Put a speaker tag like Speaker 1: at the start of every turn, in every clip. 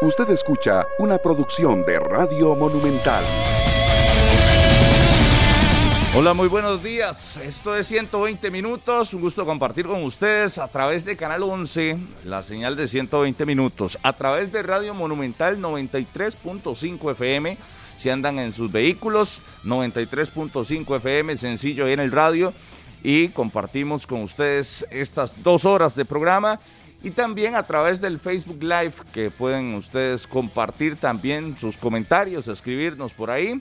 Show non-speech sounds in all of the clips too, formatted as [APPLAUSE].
Speaker 1: Usted escucha una producción de Radio Monumental.
Speaker 2: Hola, muy buenos días. Esto es 120 minutos. Un gusto compartir con ustedes a través de Canal 11, la señal de 120 minutos, a través de Radio Monumental 93.5 FM. Si andan en sus vehículos, 93.5 FM, sencillo en el radio. Y compartimos con ustedes estas dos horas de programa y también a través del Facebook Live que pueden ustedes compartir también sus comentarios, escribirnos por ahí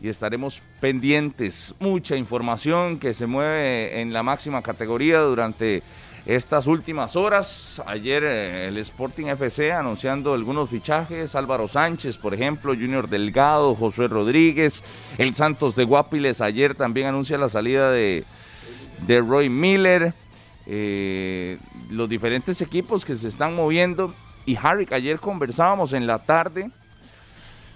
Speaker 2: y estaremos pendientes. Mucha información que se mueve en la máxima categoría durante estas últimas horas. Ayer eh, el Sporting FC anunciando algunos fichajes, Álvaro Sánchez, por ejemplo, Junior Delgado, José Rodríguez, el Santos de Guapiles ayer también anuncia la salida de, de Roy Miller. Eh, los diferentes equipos que se están moviendo. Y Harry, ayer conversábamos en la tarde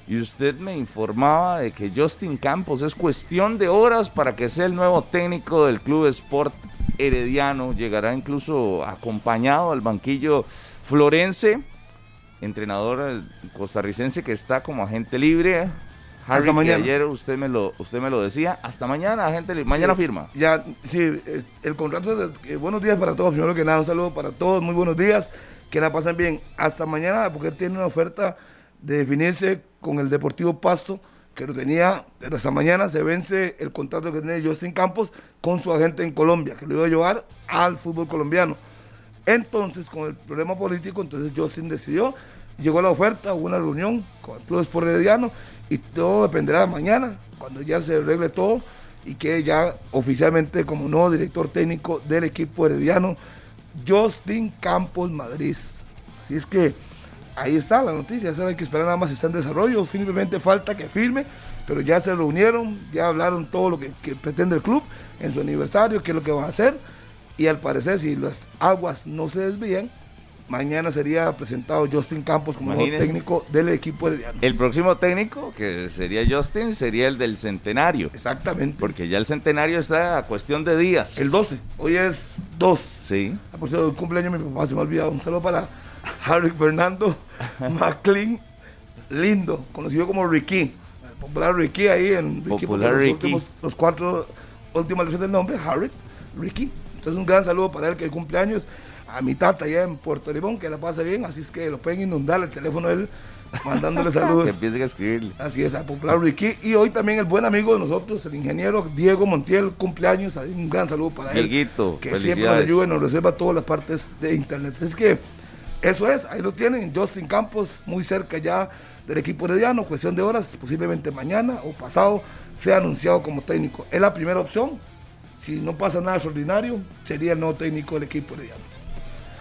Speaker 2: y usted me informaba de que Justin Campos es cuestión de horas para que sea el nuevo técnico del Club Sport Herediano. Llegará incluso acompañado al banquillo florense, entrenador costarricense que está como agente libre. Harry, mañana. ayer usted me lo usted me lo decía. Hasta mañana, libre. Mañana firma.
Speaker 3: Ya, sí, el contrato de eh, buenos días para todos. Primero que nada, un saludo para todos. Muy buenos días. Que la pasen bien. Hasta mañana, porque tiene una oferta de definirse con el Deportivo Pasto, que lo tenía, pero hasta mañana se vence el contrato que tiene Justin Campos con su agente en Colombia, que le iba a llevar al fútbol colombiano. Entonces, con el problema político, entonces Justin decidió, llegó la oferta, hubo una reunión con el Club Sport Herediano y todo dependerá de mañana, cuando ya se arregle todo y que ya oficialmente como nuevo director técnico del equipo herediano, Justin Campos Madrid. Así es que ahí está la noticia, ya hay que esperar nada más, está en desarrollo, simplemente falta que firme, pero ya se reunieron, ya hablaron todo lo que, pretende el club en su aniversario, qué es lo que va a hacer, y al parecer si las aguas no se desvían, mañana sería presentado Justin Campos como nuevo técnico del equipo herediano.
Speaker 2: El próximo técnico, que sería Justin, sería el del centenario.
Speaker 3: Exactamente.
Speaker 2: Porque ya el centenario está a cuestión de días.
Speaker 3: El 12, hoy es 2.
Speaker 2: Sí.
Speaker 3: Ah, por cierto, el cumpleaños mi papá se me ha olvidado. Un saludo para Harry Fernando [LAUGHS] McLean Lindo, conocido como Ricky. El popular Ricky ahí en
Speaker 2: Ricky, popular los,
Speaker 3: Últimos, los cuatro últimas letras del nombre, Harry, Ricky. Entonces un gran saludo para él que cumple años. A mi tata allá en Puerto Limón, que la pase bien, así es que lo pueden inundar el teléfono de él mandándole [LAUGHS] saludos.
Speaker 2: que empiecen a escribirle.
Speaker 3: Así es, a popular Ricky. Y hoy también el buen amigo de nosotros, el ingeniero Diego Montiel, cumpleaños. Un gran saludo para él. Que siempre nos ayuda y nos reserva todas las partes de internet. Es que eso es, ahí lo tienen, Justin Campos, muy cerca ya del equipo herediano, cuestión de horas, posiblemente mañana o pasado sea anunciado como técnico. Es la primera opción. Si no pasa nada extraordinario, sería el nuevo técnico del equipo herediano.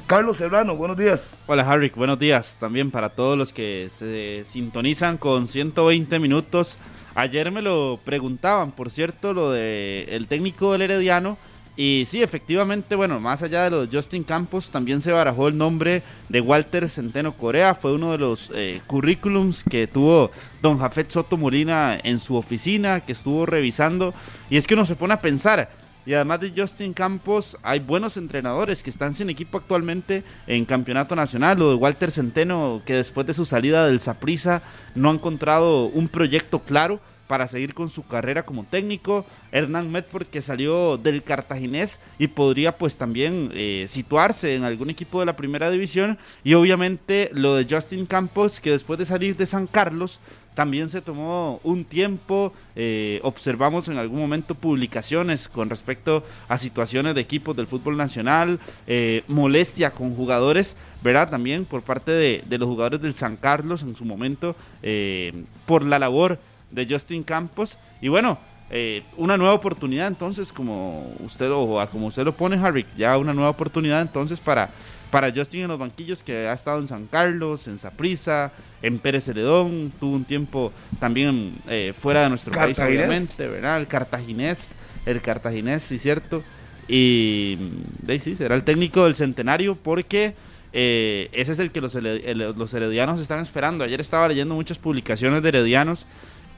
Speaker 3: Carlos Serrano, buenos días.
Speaker 4: Hola Harry, buenos días también para todos los que se sintonizan con 120 minutos. Ayer me lo preguntaban, por cierto, lo de el técnico del Herediano y sí, efectivamente, bueno, más allá de los Justin Campos, también se barajó el nombre de Walter Centeno Corea. Fue uno de los eh, currículums que tuvo don Jafet Soto Molina en su oficina, que estuvo revisando. Y es que uno se pone a pensar, y además de Justin Campos, hay buenos entrenadores que están sin equipo actualmente en campeonato nacional. Lo de Walter Centeno, que después de su salida del Saprisa no ha encontrado un proyecto claro para seguir con su carrera como técnico. Hernán Medford que salió del Cartaginés y podría pues también eh, situarse en algún equipo de la primera división. Y obviamente lo de Justin Campos que después de salir de San Carlos también se tomó un tiempo, eh, observamos en algún momento publicaciones con respecto a situaciones de equipos del fútbol nacional, eh, molestia con jugadores, ¿verdad? También por parte de, de, los jugadores del San Carlos en su momento, por la labor de Justin Campos. Y bueno, eh, una nueva oportunidad entonces, como usted, o como usted lo pone, Harry, ya una nueva oportunidad entonces para, para Justin en los banquillos, que ha estado en San Carlos, en Saprissa, en Pérez Celedón, tuvo un tiempo también eh, fuera de nuestro país, obviamente, ¿verdad? El cartaginés, el cartaginés, sí, cierto. Y de sí, será el técnico del centenario porque... Eh, ese es el que los, los heredianos están esperando. Ayer estaba leyendo muchas publicaciones de heredianos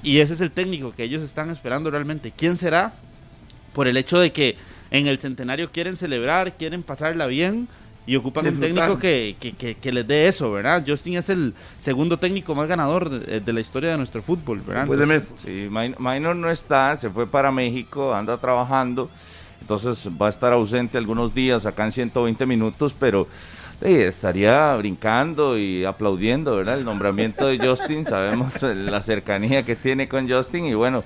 Speaker 4: y ese es el técnico que ellos están esperando realmente. ¿Quién será? Por el hecho de que en el centenario quieren celebrar, quieren pasarla bien y ocupan un técnico que, que, que- que les dé eso, ¿verdad? Justin es el segundo técnico más ganador de, de la historia de nuestro fútbol, ¿verdad? Entonces.
Speaker 2: Sí, Minor no está, se fue para México, anda trabajando, entonces va a estar ausente algunos días acá en 120 minutos, pero eh, estaría brincando y aplaudiendo, ¿verdad? El nombramiento de Justin, [LAUGHS] sabemos eh, la cercanía que tiene con Justin y bueno,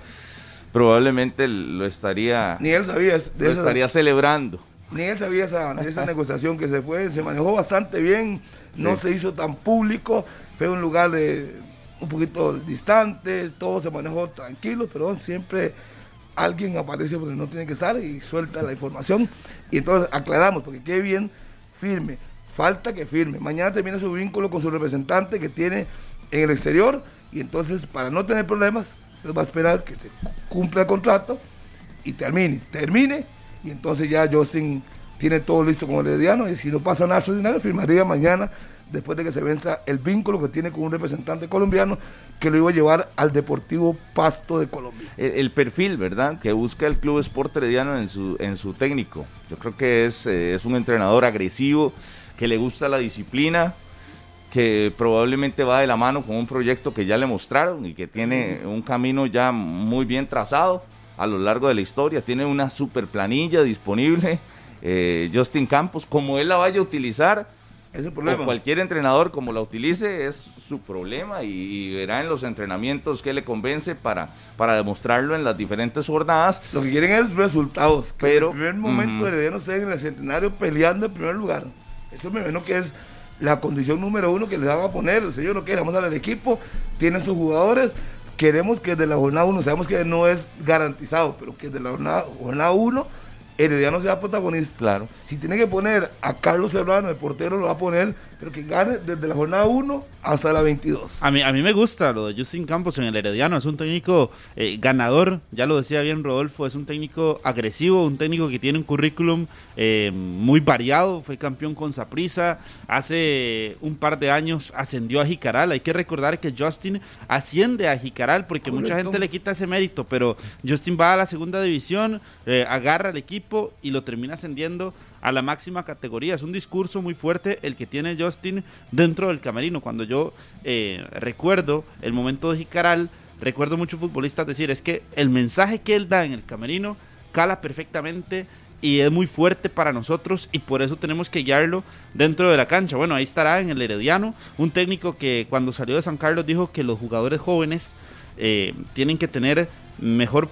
Speaker 2: probablemente lo estaría,
Speaker 3: Ni él sabía
Speaker 2: lo estaría celebrando.
Speaker 3: Ni él sabía esa, esa negociación que se fue, se manejó bastante bien, no
Speaker 2: Sí.
Speaker 3: se hizo tan público, fue un lugar de, un poquito distante, todo se manejó tranquilo, pero siempre alguien aparece porque no tiene que estar y suelta la información. Y entonces aclaramos, porque qué bien, firme, falta que firme. Mañana termina su vínculo con su representante que tiene en el exterior y entonces para no tener problemas, va a esperar que se cumpla el contrato y termine, termine, y entonces ya Justin tiene todo listo con el Herediano, y si no pasa nada extraordinario, firmaría mañana, después de que se venza el vínculo que tiene con un representante colombiano que lo iba a llevar al Deportivo Pasto de Colombia.
Speaker 2: el, el perfil, ¿verdad? Que busca el Club Sport Herediano en su, en su técnico. Yo creo que es, eh, es un entrenador agresivo, que le gusta la disciplina, que probablemente va de la mano con un proyecto que ya le mostraron y que tiene un camino ya muy bien trazado a lo largo de la historia. Tiene una super planilla disponible. [LAUGHS] eh, Justin Campos, como él la vaya a utilizar,
Speaker 3: Ese es el
Speaker 2: o cualquier entrenador como la utilice es su problema y, y verá en los entrenamientos que le convence para, para demostrarlo en las diferentes jornadas.
Speaker 3: Lo que quieren es resultados. Que
Speaker 2: Pero,
Speaker 3: en el primer momento
Speaker 2: ujú.
Speaker 3: Herediano esté en el centenario peleando en primer lugar. Eso me imagino que es la condición número uno que le van a poner. El señor no quiere, vamos al equipo, tiene sus jugadores. Queremos que desde la jornada uno, sabemos que no es garantizado, pero que desde la jornada, jornada uno, Herediano sea protagonista.
Speaker 2: Claro.
Speaker 3: Si tiene que poner a Carlos Serrano, el portero, lo va a poner, pero que gane desde la jornada 1 hasta la 22.
Speaker 4: A mí, a mí me gusta lo de Justin Campos en el Herediano. Es un técnico eh, ganador, ya lo decía bien Rodolfo. Es un técnico agresivo, un técnico que tiene un currículum eh, muy variado. Fue campeón con Saprissa. Hace un par de años ascendió a Jicaral. Hay que recordar que Justin asciende a Jicaral porque mucha gente le quita ese mérito. Pero Justin va a la segunda división, eh, agarra al equipo y lo termina ascendiendo a la máxima categoría. Es un discurso muy fuerte el que tiene Justin dentro del camerino. Cuando yo eh, recuerdo el momento de Jicaral, recuerdo muchos futbolistas decir, es que el mensaje que él da en el camerino cala perfectamente y es muy fuerte para nosotros y por eso tenemos que guiarlo dentro de la cancha. Bueno, ahí estará en el Herediano, un técnico que cuando salió de San Carlos dijo que los jugadores jóvenes eh, tienen que tener mejor,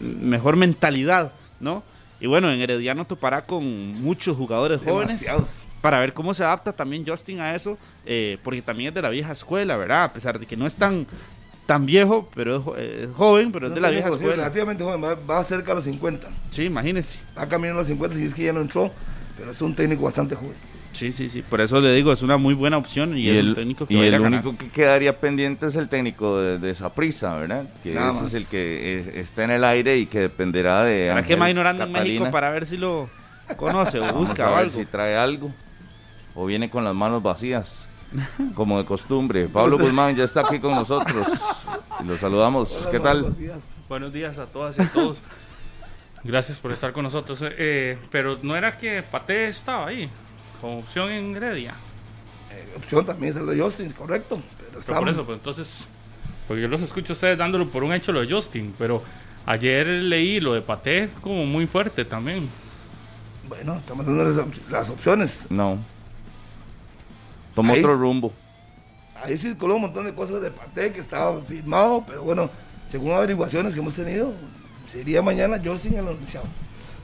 Speaker 4: mejor mentalidad, ¿no? Y bueno, en Herediano topará con muchos jugadores jóvenes
Speaker 3: Demasiados.
Speaker 4: para ver cómo se adapta también Justin a eso, eh, porque también es de la vieja escuela, ¿verdad? A pesar de que no es tan, tan viejo, pero es, es joven, pero es de la vieja
Speaker 3: Sí,
Speaker 4: escuela.
Speaker 3: relativamente joven, va, va cerca a los 50.
Speaker 4: Sí, imagínese.
Speaker 3: Va camino a los 50 si es que ya no entró, pero es un técnico bastante joven.
Speaker 4: Sí, sí, sí. Por eso le digo, es una muy buena opción y,
Speaker 2: Y,
Speaker 4: es
Speaker 2: el,
Speaker 4: un técnico que
Speaker 2: y
Speaker 4: va
Speaker 2: el
Speaker 4: a ganar.
Speaker 2: único que quedaría pendiente es el técnico de, de Saprissa, ¿verdad? Que
Speaker 3: Nada
Speaker 2: ese
Speaker 3: más.
Speaker 2: es el que eh, está en el aire y que dependerá de.
Speaker 4: ¿Para qué Minor anda en. México para ver si lo conoce o
Speaker 2: Vamos
Speaker 4: busca
Speaker 2: a
Speaker 4: o
Speaker 2: ver
Speaker 4: algo?
Speaker 2: si trae algo o viene con las manos vacías, [LAUGHS] como de costumbre. Pablo Guzmán ya está aquí con nosotros y lo saludamos. ¿Qué tal?
Speaker 5: Buenos días a todas y a todos. Gracias por estar con nosotros. Eh, pero no era que Pate estaba ahí, como opción en Heredia.
Speaker 3: Eh, opción también es el de Justin, correcto. Pero
Speaker 5: Pero
Speaker 3: estamos-
Speaker 5: por eso, pues entonces, porque yo los escucho a ustedes dándolo por un hecho lo de Justin, pero ayer leí lo de Pate como muy fuerte también.
Speaker 3: Bueno, estamos dando las, op- las opciones.
Speaker 2: No. Toma
Speaker 3: Ahí-
Speaker 2: otro rumbo.
Speaker 3: Ahí circuló un montón de cosas de Pate que estaba firmado, pero bueno, según averiguaciones que hemos tenido, sería mañana Justin el anunciado.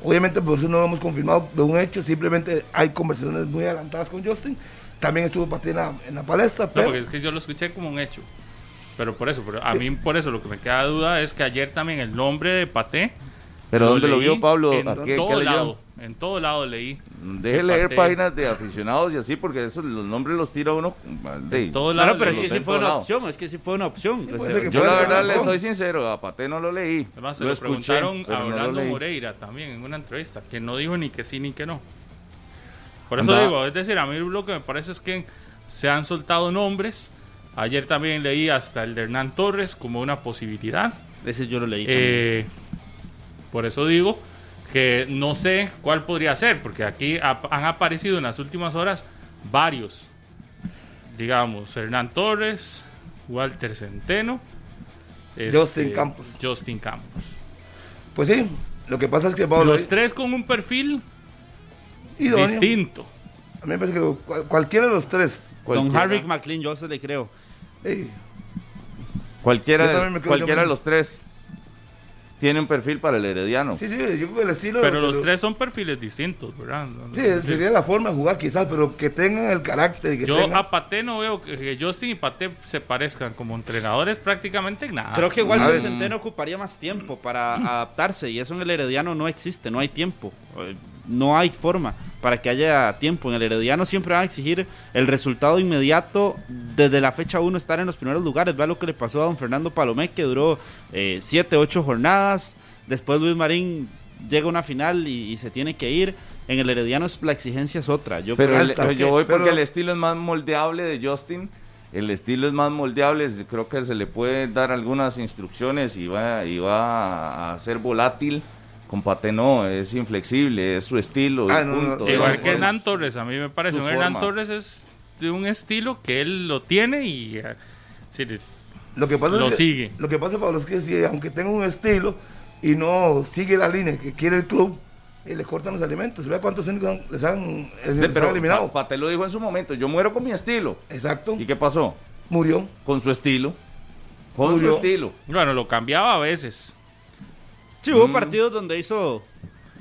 Speaker 3: Obviamente por eso no lo hemos confirmado de un hecho, simplemente hay conversaciones muy adelantadas con Justin. También estuvo Pate en la, en la palestra,
Speaker 5: No,
Speaker 3: pero
Speaker 5: porque es que yo lo escuché como un hecho. Pero por eso, pero a mí por eso lo que me queda duda es que ayer también el nombre de Pate.
Speaker 2: ¿Pero dónde lo vio Pablo?
Speaker 5: En
Speaker 2: ¿A qué- qué
Speaker 5: todo
Speaker 2: leyó?
Speaker 5: lado, en todo lado leí.
Speaker 2: Deje leer páginas de aficionados y así, porque esos los nombres los tira uno. de-
Speaker 5: En todo lado
Speaker 4: no, pero es que sí fue una
Speaker 2: lado.
Speaker 4: opción, es que sí fue una opción.
Speaker 3: ser que
Speaker 2: Yo
Speaker 3: puede
Speaker 2: la verdad le soy sincero, a no lo leí.
Speaker 5: Además, se
Speaker 2: lo
Speaker 5: lo,
Speaker 2: escuché,
Speaker 5: preguntaron a Orlando. Moreira también en una entrevista, que no dijo ni que sí ni que no. Por eso
Speaker 2: Anda.
Speaker 5: digo, es decir, a mí lo que me parece es que se han soltado nombres. Ayer también leí hasta el de Hernán Torres como una posibilidad.
Speaker 4: Ese yo lo leí.
Speaker 5: Eh, por eso digo que no sé cuál podría ser, porque aquí han aparecido en las últimas horas varios. Digamos, Hernán Torres, Walter Centeno, este,
Speaker 3: Justin Campos.
Speaker 5: Justin Campos.
Speaker 3: Pues sí, lo que pasa es que Pablo.
Speaker 5: Los tres con un perfil
Speaker 3: idóneo.
Speaker 5: distinto.
Speaker 3: A mí me parece que cual- cualquiera de los tres.
Speaker 4: Don. Harry McLean, yo se le creo.
Speaker 3: ey,
Speaker 2: Cualquiera,
Speaker 3: Yo creo
Speaker 2: cualquiera de los tres tiene un perfil para el herediano.
Speaker 3: sí, sí, yo creo que el estilo.
Speaker 5: Pero
Speaker 3: de-
Speaker 5: los
Speaker 3: de-
Speaker 5: tres son perfiles distintos, ¿verdad?
Speaker 3: Sí, sería la forma de jugar quizás, pero que tengan el carácter. Que
Speaker 5: Yo
Speaker 3: tengan-
Speaker 5: a Pate no veo que, que Justin y Pate se parezcan como entrenadores prácticamente en nada.
Speaker 4: Creo que
Speaker 3: ver.
Speaker 4: Centeno ocuparía más tiempo para adaptarse y eso en el Herediano no existe, no hay tiempo, eh, no hay forma para que haya tiempo. En el Herediano siempre van a exigir el resultado inmediato desde la fecha 1 estar en los primeros lugares. Vea lo que le pasó a don Fernando Palomé que duró 7, 8 jornadas. Después Luis Marín llega a una final y, y se tiene que ir. En el Herediano es- la exigencia es otra. Yo
Speaker 2: Pero
Speaker 4: creo
Speaker 2: el-
Speaker 3: alta,
Speaker 2: yo voy porque
Speaker 3: pero-
Speaker 2: el estilo es más moldeable de Justin. El estilo es más moldeable. Creo que se le puede dar algunas instrucciones y va, y va a ser volátil. Con Pate no, es inflexible, es su estilo. y
Speaker 3: Ah, no,
Speaker 2: punto.
Speaker 3: no,
Speaker 5: Igual
Speaker 2: Es-
Speaker 5: que Hernán Torres, a mí me parece. Un Hernán. Torres es de un estilo que él lo tiene y eh, sí,
Speaker 3: Lo que pasa
Speaker 5: Lo
Speaker 3: es que,
Speaker 5: sigue.
Speaker 3: Lo que pasa, Pablo, es que si, aunque tenga un estilo y no sigue la línea que quiere el club, eh, le cortan los alimentos. Vea cuántos les han, les
Speaker 2: de-
Speaker 3: han
Speaker 2: pero
Speaker 3: eliminado.
Speaker 2: Pa- Pate lo dijo en su momento. Yo muero con mi estilo.
Speaker 3: Exacto.
Speaker 2: ¿Y qué pasó?
Speaker 3: Murió.
Speaker 2: Con su estilo. Con
Speaker 3: Murió.
Speaker 2: su estilo.
Speaker 5: bueno, lo cambiaba a veces.
Speaker 4: Sí, hubo
Speaker 2: Mm.
Speaker 4: partidos donde hizo.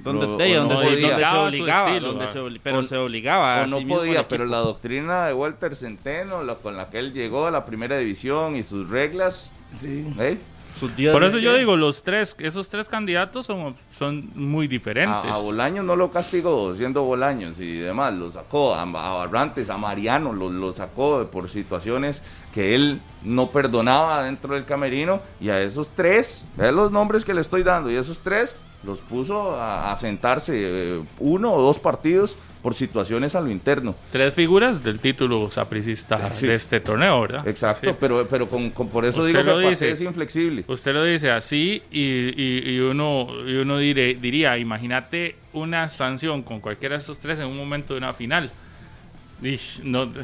Speaker 4: Donde,
Speaker 2: No,
Speaker 4: de- donde
Speaker 2: no
Speaker 4: se, donde se
Speaker 5: Obligaba estilo,
Speaker 4: donde se pero
Speaker 2: O-
Speaker 4: se obligaba.
Speaker 2: O no
Speaker 4: el
Speaker 2: podía, pero la doctrina de Walter Centeno, la con la que él llegó a la primera división y sus reglas,
Speaker 3: Sí.
Speaker 2: ¿eh?
Speaker 4: Sus días
Speaker 5: Por eso yo digo, los tres, esos tres candidatos son, son muy diferentes.
Speaker 2: A, a Bolaños no lo castigó siendo Bolaños y demás, lo sacó a, a Barrantes, a Mariano, lo, lo sacó por situaciones que él no perdonaba dentro del camerino y a esos tres, vean los nombres que le estoy dando, y esos tres los puso a, a sentarse eh, uno o dos partidos por situaciones a lo interno.
Speaker 5: Tres figuras del título sapricista
Speaker 2: Sí.
Speaker 5: de este torneo, ¿verdad?
Speaker 2: Exacto,
Speaker 5: Sí.
Speaker 2: pero, pero con, con- por eso
Speaker 5: Usted
Speaker 2: digo que
Speaker 5: dice.
Speaker 2: es inflexible.
Speaker 5: Usted lo dice así y, y- y uno, y uno dire- diría, imagínate una sanción con cualquiera de estos tres en un momento de una final. No, es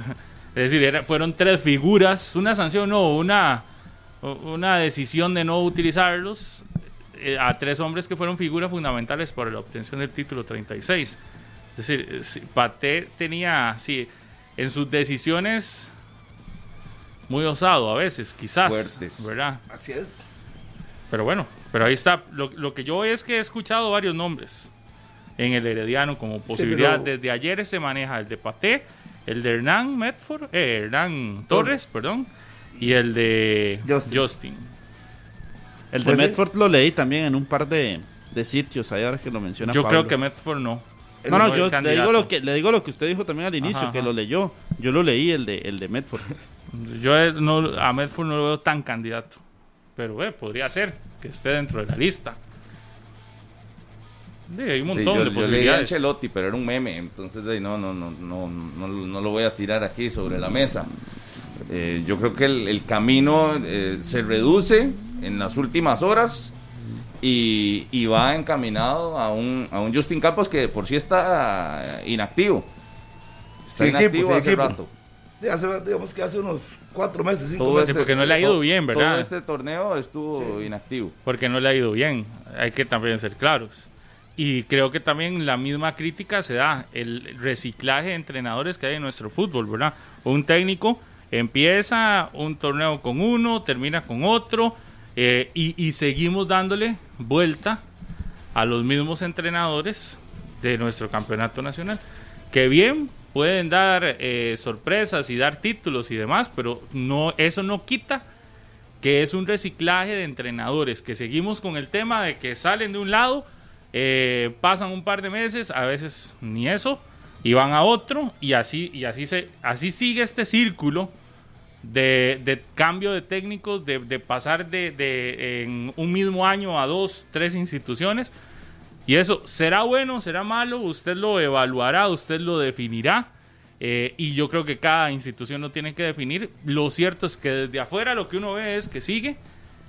Speaker 5: decir, era- fueron tres figuras, una sanción no, una, una decisión de no utilizarlos eh, a tres hombres que fueron figuras fundamentales para la obtención del título 36. Es decir, eh, Paté tenía, sí, en sus decisiones muy osado a veces, quizás,
Speaker 2: Fuertes.
Speaker 5: ¿verdad?
Speaker 3: Así es.
Speaker 5: Pero bueno, pero ahí está. Lo, lo que yo es que he escuchado varios nombres en el Herediano como posibilidad.
Speaker 3: pero-
Speaker 5: Desde ayer se maneja el de Paté, el de Hernán Medford, eh, Hernán Torres, perdón, y el de
Speaker 3: Justin.
Speaker 5: Justin.
Speaker 4: El de
Speaker 3: Pues sí.
Speaker 4: Medford lo leí también en un par de, de sitios, ahí ahora que lo menciona
Speaker 5: Yo
Speaker 4: Pablo.
Speaker 5: creo que Medford no.
Speaker 4: No, no, yo le digo, lo que, le digo lo que usted dijo también al inicio,
Speaker 5: Ajá,
Speaker 4: que
Speaker 5: ajá.
Speaker 4: lo leyó. Yo lo leí, el de, el de Medford.
Speaker 5: Yo eh, no, a Medford no lo veo tan candidato. Pero eh, podría ser que esté dentro de la lista. Sí, hay un
Speaker 2: Sí,
Speaker 5: montón
Speaker 2: yo,
Speaker 5: de
Speaker 2: yo leí a
Speaker 5: posibilidades.
Speaker 2: Ancelotti, pero era un meme, entonces de ahí, no, no, no, no, no, no lo voy a tirar aquí sobre la mesa. Eh, yo creo que el, el camino eh, se reduce en las últimas horas y, y va encaminado a un, a un Justin Campos que de por sí está eh, inactivo. Está
Speaker 3: Sin
Speaker 2: inactivo
Speaker 3: equipo,
Speaker 2: hace
Speaker 3: equipo.
Speaker 2: rato.
Speaker 3: Sí, hace- digamos que hace unos cuatro meses, cinco
Speaker 2: Todo
Speaker 3: meses.
Speaker 5: este- porque no le ha ido
Speaker 2: todo-
Speaker 5: bien, ¿verdad?
Speaker 2: Todo este torneo estuvo inactivo.
Speaker 5: porque no le ha ido bien. Hay que también ser claros. Y creo que también la misma crítica se da el reciclaje de entrenadores que hay en nuestro fútbol, ¿verdad? Un técnico empieza un torneo con uno, termina con otro, eh, y, seguimos dándole vuelta a los mismos entrenadores de nuestro campeonato nacional. Que bien pueden dar eh, sorpresas y dar títulos y demás, pero no, eso no quita que es un reciclaje de entrenadores, que seguimos con el tema de que salen de un lado, eh, pasan un par de meses, a veces ni eso, y van a otro, y así, y así, se, así sigue este círculo de, de cambio de técnicos, de, de pasar de, de en un mismo año a dos, tres instituciones. Y eso, ¿será bueno, será malo? Usted lo evaluará, usted lo definirá. eh, y yo creo que cada institución lo tiene que definir. Lo cierto es que desde afuera lo que uno ve es que sigue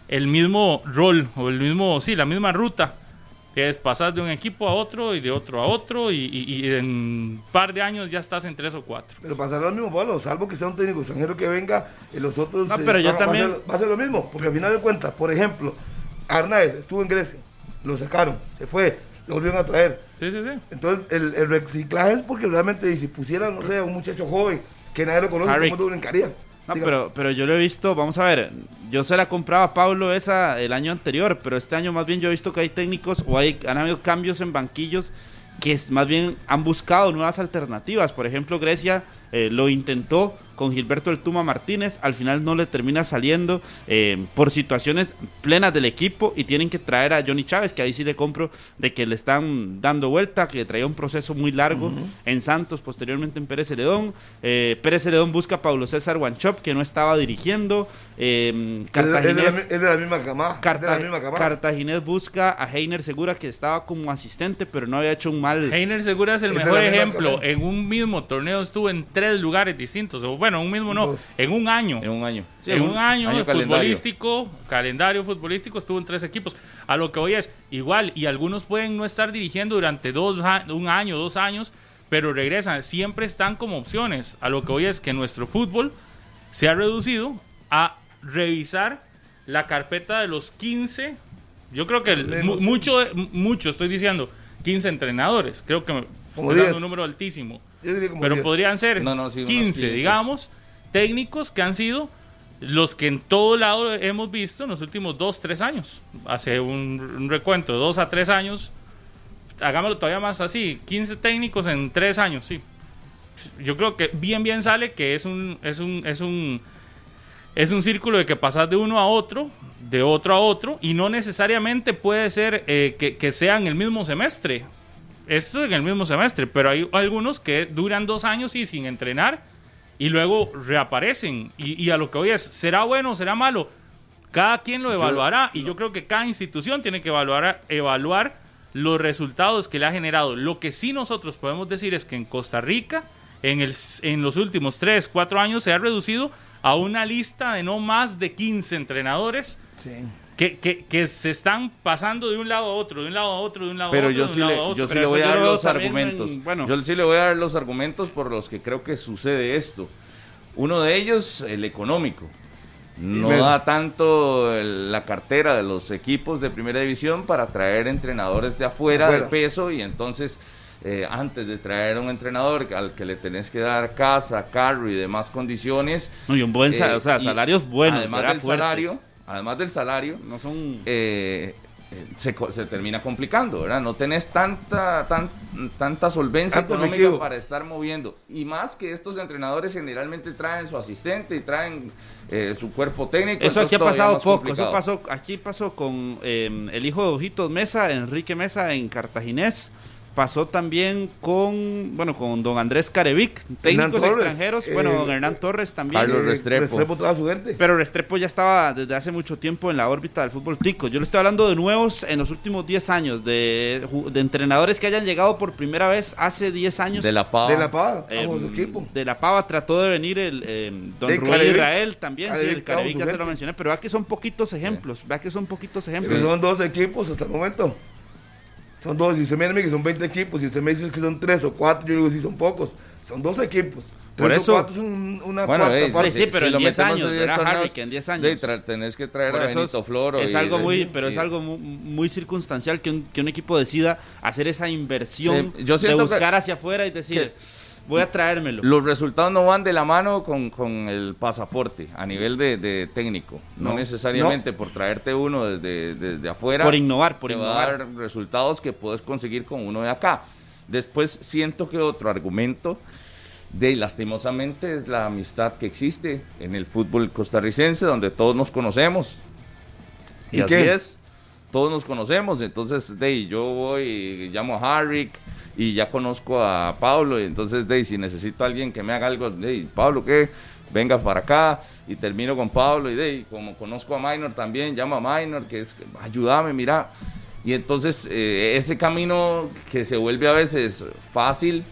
Speaker 5: el mismo rol o el mismo, sí, la misma ruta es pasar de un equipo a otro y de otro a otro y, y- y en un par de años ya estás en tres o cuatro.
Speaker 3: Pero pasará lo mismo, Pablo, salvo que sea un técnico extranjero que venga y los otros.
Speaker 4: No,
Speaker 3: eh,
Speaker 4: pero yo
Speaker 3: va- va a
Speaker 4: también-
Speaker 3: ser- Va a ser lo mismo, porque al final de cuentas, por ejemplo, Arnaez estuvo en Grecia, lo sacaron, se fue, lo volvieron a traer.
Speaker 5: Sí, sí, sí.
Speaker 3: Entonces, el, el reciclaje es porque realmente, si pusieran, no sé, un muchacho joven que nadie lo conoce,
Speaker 4: Harry.
Speaker 3: ¿cómo lo brincaría?
Speaker 4: No, pero, pero yo lo he visto, vamos a ver, yo se la compraba a Pablo esa el año anterior, pero este año más bien yo he visto que hay técnicos o hay, han habido cambios en banquillos que es- más bien han buscado nuevas alternativas. Por ejemplo, Grecia eh, lo intentó con Gilberto El Tuma Martínez, al final no le termina saliendo eh, por situaciones plenas del equipo y tienen que traer a Johnny Chávez, que ahí sí le compro de que le están dando vuelta, que traía un proceso muy largo en Santos, posteriormente en Pérez Celedón. Eh, Pérez Celedón busca a Pablo César Guanchop, que no estaba dirigiendo. Eh,
Speaker 3: es, de- es de la,
Speaker 4: Cartaginés,
Speaker 3: es de la misma camada.
Speaker 4: Carta-. Cartaginés busca a Heiner Segura, que estaba como asistente, pero no había hecho un mal.
Speaker 5: Heiner Segura es el
Speaker 3: Es
Speaker 5: mejor ejemplo.
Speaker 3: camada.
Speaker 5: En un mismo torneo estuvo en tres lugares distintos. Bueno, un mismo no,
Speaker 3: Dos.
Speaker 5: en un año.
Speaker 2: En un año.
Speaker 4: Sí,
Speaker 5: en
Speaker 4: un
Speaker 5: un año,
Speaker 2: año calendario.
Speaker 5: futbolístico, calendario futbolístico, estuvo en tres equipos. A lo que hoy es igual, y algunos pueden no estar dirigiendo durante dos, un año, dos años, pero regresan, siempre están como opciones. A lo que hoy es que nuestro fútbol se ha reducido a revisar la carpeta de los 15, yo creo que el- mucho, mucho, estoy diciendo, 15 entrenadores, creo que me
Speaker 3: Como
Speaker 5: estoy dando
Speaker 3: 10.
Speaker 5: un número altísimo.
Speaker 3: Yo diría como
Speaker 5: Pero
Speaker 3: 10.
Speaker 5: podrían ser
Speaker 2: No, no, sí, unos
Speaker 5: 15,
Speaker 2: 15.
Speaker 5: digamos, técnicos que han sido los que en todo lado hemos visto en los últimos 2, 3 años. Hace un, un recuento de 2 a 3 años. Hagámoslo todavía más así, 15 técnicos en 3 años, sí. Yo creo que bien, bien sale que es un, es un, es un, es un círculo de que pasas de uno a otro, de otro a otro, y no necesariamente puede ser eh, que, que sea en el mismo semestre. Esto en el mismo semestre, pero hay algunos que duran dos años y sin entrenar y luego reaparecen. Y, y a lo que hoy es, ¿será bueno o será malo? Cada quien lo evaluará y yo creo que cada institución tiene que evaluar, evaluar los resultados que le ha generado. Lo que sí nosotros podemos decir es que en Costa Rica, en, el, en los últimos 3, 4 años, se ha reducido a una lista de no más de 15 entrenadores
Speaker 3: Sí.
Speaker 5: que, que, que se están pasando de un lado a otro, de un lado a otro, de un lado
Speaker 2: Pero
Speaker 5: a otro,
Speaker 2: yo sí, le,
Speaker 5: otro.
Speaker 2: yo sí
Speaker 4: Pero
Speaker 2: le voy a
Speaker 4: yo
Speaker 2: dar
Speaker 4: lo
Speaker 2: los argumentos.
Speaker 4: en- bueno.
Speaker 2: Yo sí le voy a dar los argumentos por los que creo que sucede esto. Uno de ellos, el económico. No da tanto la cartera de los equipos de primera división para traer entrenadores de afuera,
Speaker 3: Afuera.
Speaker 2: de peso y entonces eh, antes de traer a un entrenador al que le tenés que dar casa, carro y demás condiciones.
Speaker 4: No, y un buen
Speaker 2: eh,
Speaker 4: o sea, salarios buenos,
Speaker 2: Además del
Speaker 4: Fuertes.
Speaker 2: salario, además del salario,
Speaker 4: No son.
Speaker 2: eh, eh, se, co- se termina complicando, ¿verdad? No tenés tanta, tan, tanta solvencia
Speaker 3: Tanto
Speaker 2: económica
Speaker 3: efectivo.
Speaker 2: para estar moviendo. Y más que estos entrenadores generalmente traen su asistente y traen eh, su cuerpo técnico.
Speaker 4: Eso aquí ha pasado poco. Eso pasó, aquí pasó con eh, el hijo de Ojitos Mesa, Enrique Mesa en Cartaginés. Pasó también con, bueno, con don Andrés Carevic, técnicos
Speaker 3: Torres,
Speaker 4: extranjeros.
Speaker 3: eh,
Speaker 4: bueno, don Hernán Torres también.
Speaker 2: Carlos Restrepo.
Speaker 3: Restrepo toda su gente.
Speaker 4: Pero Restrepo ya estaba desde hace mucho tiempo en la órbita del fútbol tico. Yo le estoy hablando de nuevos en los últimos 10 años, de, entrenadores que hayan llegado por primera vez hace 10 años.
Speaker 2: De la pava.
Speaker 3: de la Pava,
Speaker 4: Eh,
Speaker 3: bajo su equipo.
Speaker 4: de la Pava trató de venir el eh, Don
Speaker 3: De
Speaker 4: Rubén
Speaker 3: Carevic.
Speaker 4: Israel también, sí, el Carevic ya se lo mencioné, pero vea que son poquitos ejemplos, vea que son poquitos ejemplos.
Speaker 3: Que son dos equipos hasta el momento. Son dos. Y usted me dice que son 20 equipos. Y usted me dice que son tres o cuatro. Yo digo, sí, son pocos. Son dos equipos.
Speaker 4: Por
Speaker 3: Tres
Speaker 4: eso-
Speaker 3: o cuatro es un- una
Speaker 2: Bueno,
Speaker 3: cuarta
Speaker 2: eh,
Speaker 3: parte.
Speaker 4: sí, pero en
Speaker 2: lo
Speaker 4: 10
Speaker 2: metemos
Speaker 4: años,
Speaker 2: en
Speaker 4: ¿verdad,
Speaker 2: torneos,
Speaker 4: Harry? Que en 10 años.
Speaker 2: de tenés que traer a Benito Floro.
Speaker 4: es
Speaker 2: y-
Speaker 4: algo muy,
Speaker 2: y-
Speaker 4: pero es
Speaker 2: y-
Speaker 4: algo mu- muy, circunstancial que un, que un equipo decida hacer esa inversión
Speaker 2: Sí, yo
Speaker 4: de
Speaker 2: siento que-
Speaker 4: buscar hacia afuera y decir, voy a traérmelo.
Speaker 2: Los resultados no van de la mano con, con el pasaporte a nivel de, de técnico. No,
Speaker 4: No.
Speaker 2: necesariamente por traerte uno desde, desde afuera.
Speaker 4: Por innovar, por
Speaker 2: te va a
Speaker 4: innovar.
Speaker 2: dar resultados que puedes conseguir con uno de acá. Después siento que otro argumento de lastimosamente es la amistad que existe en el fútbol costarricense donde todos nos conocemos. Y,
Speaker 3: ¿Y
Speaker 2: así
Speaker 3: qué?
Speaker 2: es, todos nos conocemos, entonces de yo voy llamo a Harry y ya conozco a Pablo, y entonces de si necesito a alguien que me haga algo, de Pablo, ¿qué? Venga para acá y termino con Pablo y de como conozco a Minor también, llamo a Minor, que es, ayúdame, mira. Y entonces eh, ese camino que se vuelve a veces fácil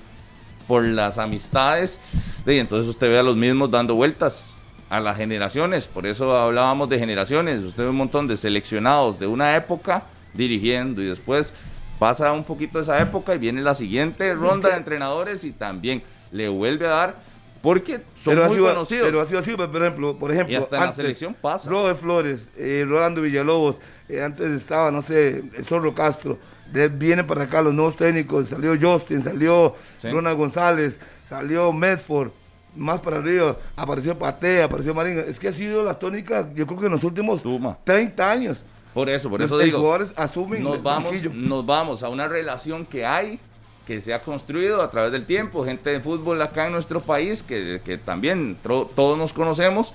Speaker 2: por las amistades, de entonces usted ve a los mismos dando vueltas a las generaciones, por eso hablábamos de generaciones, usted ve un montón de seleccionados de una época dirigiendo y después pasa un poquito esa época y viene la siguiente ronda de entrenadores y también le vuelve a dar porque son
Speaker 3: pero
Speaker 2: muy
Speaker 3: sido-
Speaker 2: conocidos.
Speaker 3: Pero ha sido así, por ejemplo, por ejemplo
Speaker 2: Y hasta en la selección pasa.
Speaker 3: Robert Flores, eh, Rolando Villalobos, eh, antes estaba, no sé, el Zorro Castro, de- vienen para acá los nuevos técnicos, salió Justin, salió
Speaker 2: Sí.
Speaker 3: Ronald González, salió Medford, más para arriba, apareció Pate, apareció Marín, es que ha sido la tónica, yo creo que en los últimos
Speaker 2: Tuma.
Speaker 3: 30 años,
Speaker 2: Por eso, por
Speaker 3: los
Speaker 2: eso digo.
Speaker 3: jugadores asumen
Speaker 2: nos vamos,
Speaker 3: banquillo.
Speaker 2: nos vamos a una relación que hay, que se ha construido a través del tiempo, gente de fútbol acá en nuestro país, que, que también todos nos conocemos.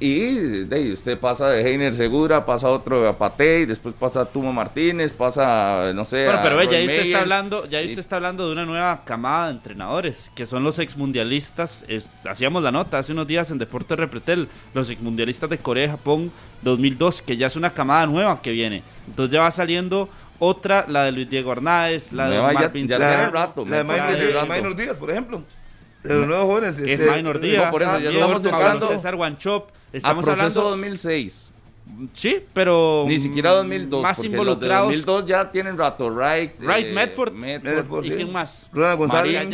Speaker 2: Y de ahí, usted pasa de Heiner Segura, pasa otro a Pate, y después pasa a Tumo Martínez, pasa, no sé.
Speaker 4: Bueno,
Speaker 2: a
Speaker 4: pero ve, ya
Speaker 2: Roy
Speaker 4: ahí usted está hablando, ya
Speaker 2: Y-
Speaker 4: usted está hablando de una nueva camada de entrenadores, que son los exmundialistas. Es- hacíamos la nota hace unos días en Deportes Repretel, los exmundialistas de Corea y Japón 2002, que ya es una camada nueva que viene. Entonces ya va saliendo otra, la de Luis Diego Hernández, la de
Speaker 2: ya-
Speaker 4: Marvin
Speaker 2: ya rato,
Speaker 3: la de. Minor Díaz, por ejemplo, de los nuevos jóvenes.
Speaker 4: Es
Speaker 3: este,
Speaker 4: Minor Díaz,
Speaker 2: no, por eso ya
Speaker 4: también,
Speaker 2: estamos hablando-
Speaker 4: César Guanchop.
Speaker 2: A
Speaker 4: Estamos
Speaker 2: proceso
Speaker 4: hablando,
Speaker 2: 2006.
Speaker 4: sí, pero
Speaker 2: Ni siquiera 2002.
Speaker 4: más
Speaker 2: porque
Speaker 4: involucrados.
Speaker 2: Los de 2002 ya tienen rato. Wright,
Speaker 4: Wright,
Speaker 2: eh,
Speaker 4: Medford.
Speaker 3: Medford,
Speaker 4: ¿Y
Speaker 3: sí.
Speaker 4: quién más?
Speaker 3: Ronald González.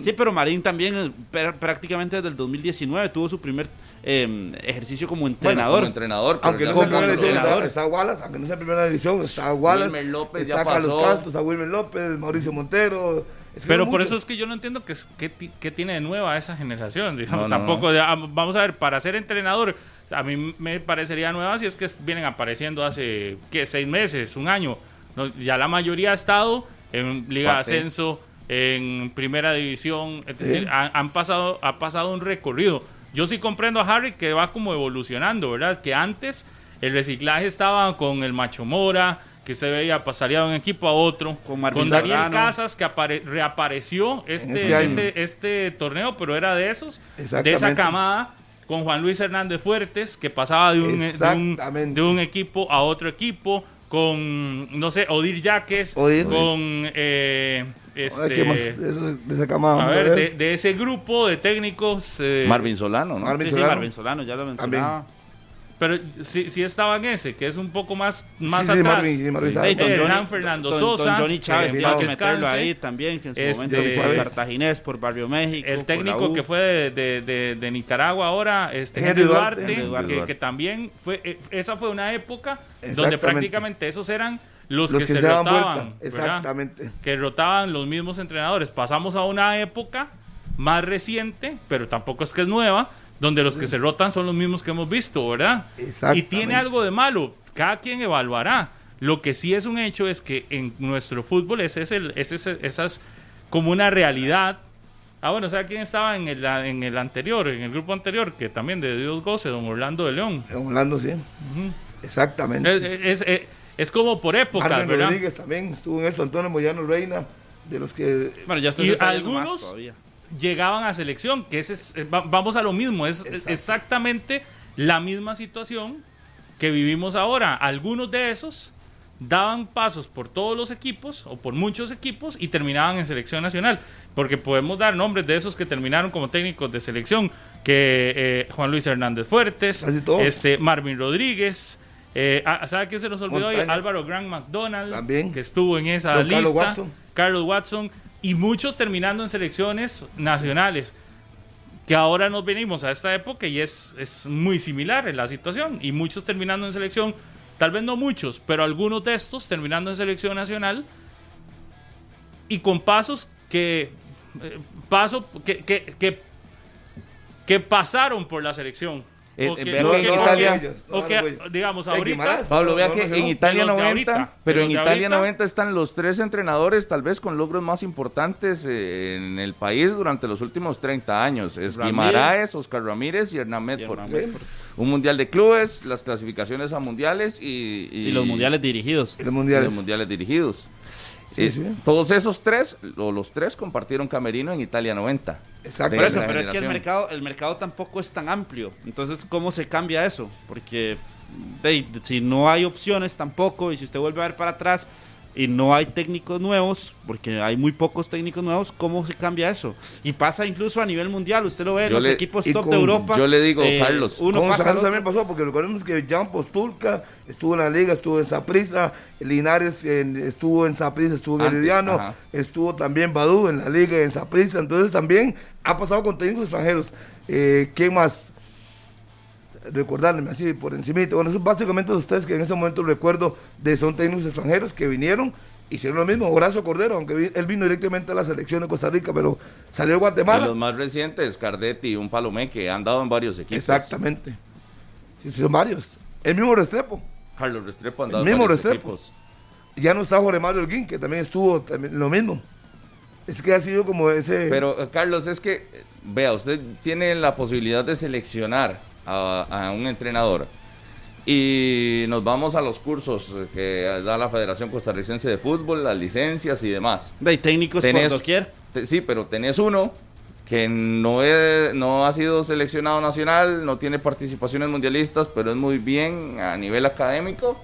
Speaker 4: Sí, pero Marín también eh, pr- prácticamente desde el 2019 tuvo su primer eh, ejercicio como
Speaker 2: Bueno,
Speaker 4: entrenador.
Speaker 2: como entrenador. pero
Speaker 3: Aunque no sea primera división, está, está Wallace, aunque no sea en primera división, está Wallace,
Speaker 2: Wilmer López
Speaker 3: está
Speaker 2: ya
Speaker 3: Carlos
Speaker 2: pasó.
Speaker 3: Castro, está Wilmer López, Mauricio Montero. Es que
Speaker 5: Pero por eso es que yo no entiendo qué, es- qué, qué tiene de nueva esa generación. [LAUGHS] Digamos,
Speaker 2: No, no,
Speaker 5: tampoco, ya, vamos a ver, para ser entrenador, a mí me parecería nueva si es que vienen apareciendo hace, ¿qué? Seis meses, un año. No, ya la mayoría ha estado en Liga de
Speaker 2: Parte.
Speaker 5: Ascenso, en Primera División, es decir,
Speaker 3: Sí.
Speaker 5: han, han pasado, ha pasado un recorrido. Yo sí comprendo a Harry que va como evolucionando, ¿verdad? Que antes el reciclaje estaba con el Macho Mora, que se veía pasaría de un equipo a otro,
Speaker 4: Con Marvin
Speaker 5: Daniel. Casas que apare- reapareció este,
Speaker 3: este
Speaker 5: este, este torneo, pero era de esos, de esa camada, con Juan Luis Hernández Fuertes, que pasaba de un, de un,
Speaker 3: Exactamente.
Speaker 5: de un equipo a otro equipo, con, no sé, Odir Yaques,
Speaker 3: Odir.
Speaker 5: con... eh, este,
Speaker 3: ¿qué más? Eso de esa camada,
Speaker 5: a ver, de, de ese grupo de técnicos... eh,
Speaker 2: Marvin Solano, ¿no?
Speaker 3: Marvin
Speaker 4: Sí, sí,
Speaker 3: Solano.
Speaker 4: Marvin Solano, ya lo mencionaba.
Speaker 5: Pero sí, sí estaba en ese, que es un poco más, más
Speaker 3: Sí, sí,
Speaker 5: atrás.
Speaker 3: Marvin, sí, Marvin
Speaker 4: don
Speaker 5: Fernando
Speaker 4: don-
Speaker 5: Sosa,
Speaker 4: don Johnny Chávez, que
Speaker 5: descanse.
Speaker 4: meterlo ahí también, que en su
Speaker 5: Este,
Speaker 4: momento fue cartaginés por Barrio México.
Speaker 5: El técnico que fue de, de- de- de Nicaragua ahora, este
Speaker 3: Henry
Speaker 5: Henry
Speaker 3: Duarte.
Speaker 5: Duarte,
Speaker 4: Henry Duarte.
Speaker 5: Que, que también fue, eh, esa fue una época donde
Speaker 3: Exactamente.
Speaker 5: prácticamente esos eran los,
Speaker 3: Los
Speaker 5: que,
Speaker 3: que
Speaker 5: se, rotaban,
Speaker 3: vuelta.
Speaker 5: ¿verdad?
Speaker 3: Exactamente.
Speaker 5: que rotaban los mismos entrenadores. Pasamos a una época más reciente, pero tampoco es que es nueva, donde los que se rotan son los mismos que hemos visto, ¿verdad? Y tiene algo de malo, cada quien evaluará. Lo que sí es un hecho es que en nuestro fútbol ese es el, ese es, esa es como una realidad. Ah, bueno, ¿sabe quién estaba en el, en el anterior, en el grupo anterior? Que también de Dios goce, don Orlando de León.
Speaker 3: En Orlando, sí. Exactamente.
Speaker 5: Es, es- es- es como por épocas,
Speaker 3: Carmen
Speaker 5: ¿verdad?
Speaker 3: Rodríguez también estuvo en eso, Antonio Moyano Reina, de los que...
Speaker 4: Bueno, ya
Speaker 5: Y
Speaker 4: más
Speaker 5: algunos-
Speaker 4: todavía.
Speaker 5: Llegaban a selección, que ese es, eh, va- vamos a lo mismo, es
Speaker 3: Exacto.
Speaker 5: exactamente la misma situación que vivimos ahora. Algunos de esos daban pasos por todos los equipos o por muchos equipos y terminaban en selección nacional, porque podemos dar nombres de esos que terminaron como técnicos de selección, que eh, Juan Luis Hernández Fuertes, este Marvin Rodríguez, eh, ah, ¿sabe quién se nos olvidó hoy?
Speaker 3: Montaña.
Speaker 5: Álvaro Grant McDonald,
Speaker 3: También.
Speaker 5: que estuvo en esa
Speaker 3: Don
Speaker 5: lista,
Speaker 3: Carlos Watson.
Speaker 5: Y muchos terminando en selecciones nacionales. Que ahora nos venimos a esta época y es, es muy similar en la situación. Y muchos terminando en selección, tal vez no muchos, pero algunos de estos terminando en selección nacional y con pasos que, eh, paso, que, que, que, que pasaron por la selección.
Speaker 2: Eh, vea que en Italia-
Speaker 3: no,
Speaker 5: digamos,
Speaker 3: Eh,
Speaker 5: ahorita...
Speaker 2: Pablo, vea que en. Italia
Speaker 5: De los de
Speaker 2: 90,
Speaker 5: ahorita,
Speaker 2: pero en Italia
Speaker 5: ahorita.
Speaker 2: 90 están los tres entrenadores tal vez con logros más importantes eh, en el país durante los últimos 30 años. Es. Guimaraes, Oscar Ramírez y Hernán
Speaker 4: Y
Speaker 2: Medford.
Speaker 4: Hernán.
Speaker 2: Un mundial de clubes, las clasificaciones a mundiales y,
Speaker 4: Y los mundiales dirigidos.
Speaker 3: Y los
Speaker 2: y
Speaker 3: mundiales.
Speaker 2: los mundiales dirigidos.
Speaker 3: Sí,
Speaker 2: Eh,
Speaker 3: sí.
Speaker 2: Todos esos tres, o los tres compartieron camerino en Italia 90.
Speaker 3: Exacto.
Speaker 4: Por eso, pero es que el mercado, el mercado tampoco es tan amplio. Entonces, ¿cómo se cambia eso? Porque de- si no hay opciones tampoco, y si usted vuelve a ver para atrás, y no hay técnicos nuevos, porque hay muy pocos técnicos nuevos, ¿cómo se cambia eso? Y pasa incluso a nivel mundial, usted lo ve,
Speaker 2: Yo
Speaker 4: los
Speaker 2: le-
Speaker 4: equipos top
Speaker 3: con-
Speaker 4: de Europa. eh,
Speaker 2: yo le digo, Carlos,
Speaker 4: uno
Speaker 3: Con
Speaker 4: pasa
Speaker 3: también pasó, porque recordemos que Jan Postulca estuvo en la liga, estuvo en Saprissa, Linares en- estuvo en Saprissa, estuvo en
Speaker 2: Antes,
Speaker 3: Herediano,
Speaker 2: ajá.
Speaker 3: estuvo también Badú en la liga en Saprissa, entonces también ha pasado con técnicos extranjeros. Eh, ¿Quién más? Recordarme así por encimita. Bueno, esos básicamente los tres que en ese momento recuerdo de son técnicos extranjeros que vinieron, hicieron lo mismo. Horacio Cordero, aunque él vino directamente a la selección de Costa Rica, pero salió de
Speaker 2: De
Speaker 3: Guatemala.
Speaker 2: los más recientes, Cardetti y un Palomé que han dado en varios equipos.
Speaker 3: Exactamente. Sí, sí, son varios. El mismo Restrepo.
Speaker 2: Carlos Restrepo han dado
Speaker 3: El
Speaker 2: en
Speaker 3: mismo
Speaker 2: varios
Speaker 3: Restrepo.
Speaker 2: equipos.
Speaker 3: Ya no está Jorge Mario Holguín, que también estuvo también lo mismo. Es que ha sido como ese.
Speaker 2: Pero, eh, Carlos, es que, vea, usted tiene la posibilidad de seleccionar a, a un entrenador. Y nos vamos a los cursos que da la Federación Costarricense de Fútbol, las licencias y demás.
Speaker 4: Hay técnicos por
Speaker 2: Tenés-
Speaker 4: doquier.
Speaker 2: te- sí, pero tenés uno que no, es- no ha sido seleccionado nacional, no tiene participaciones mundialistas, pero es muy bien a nivel académico.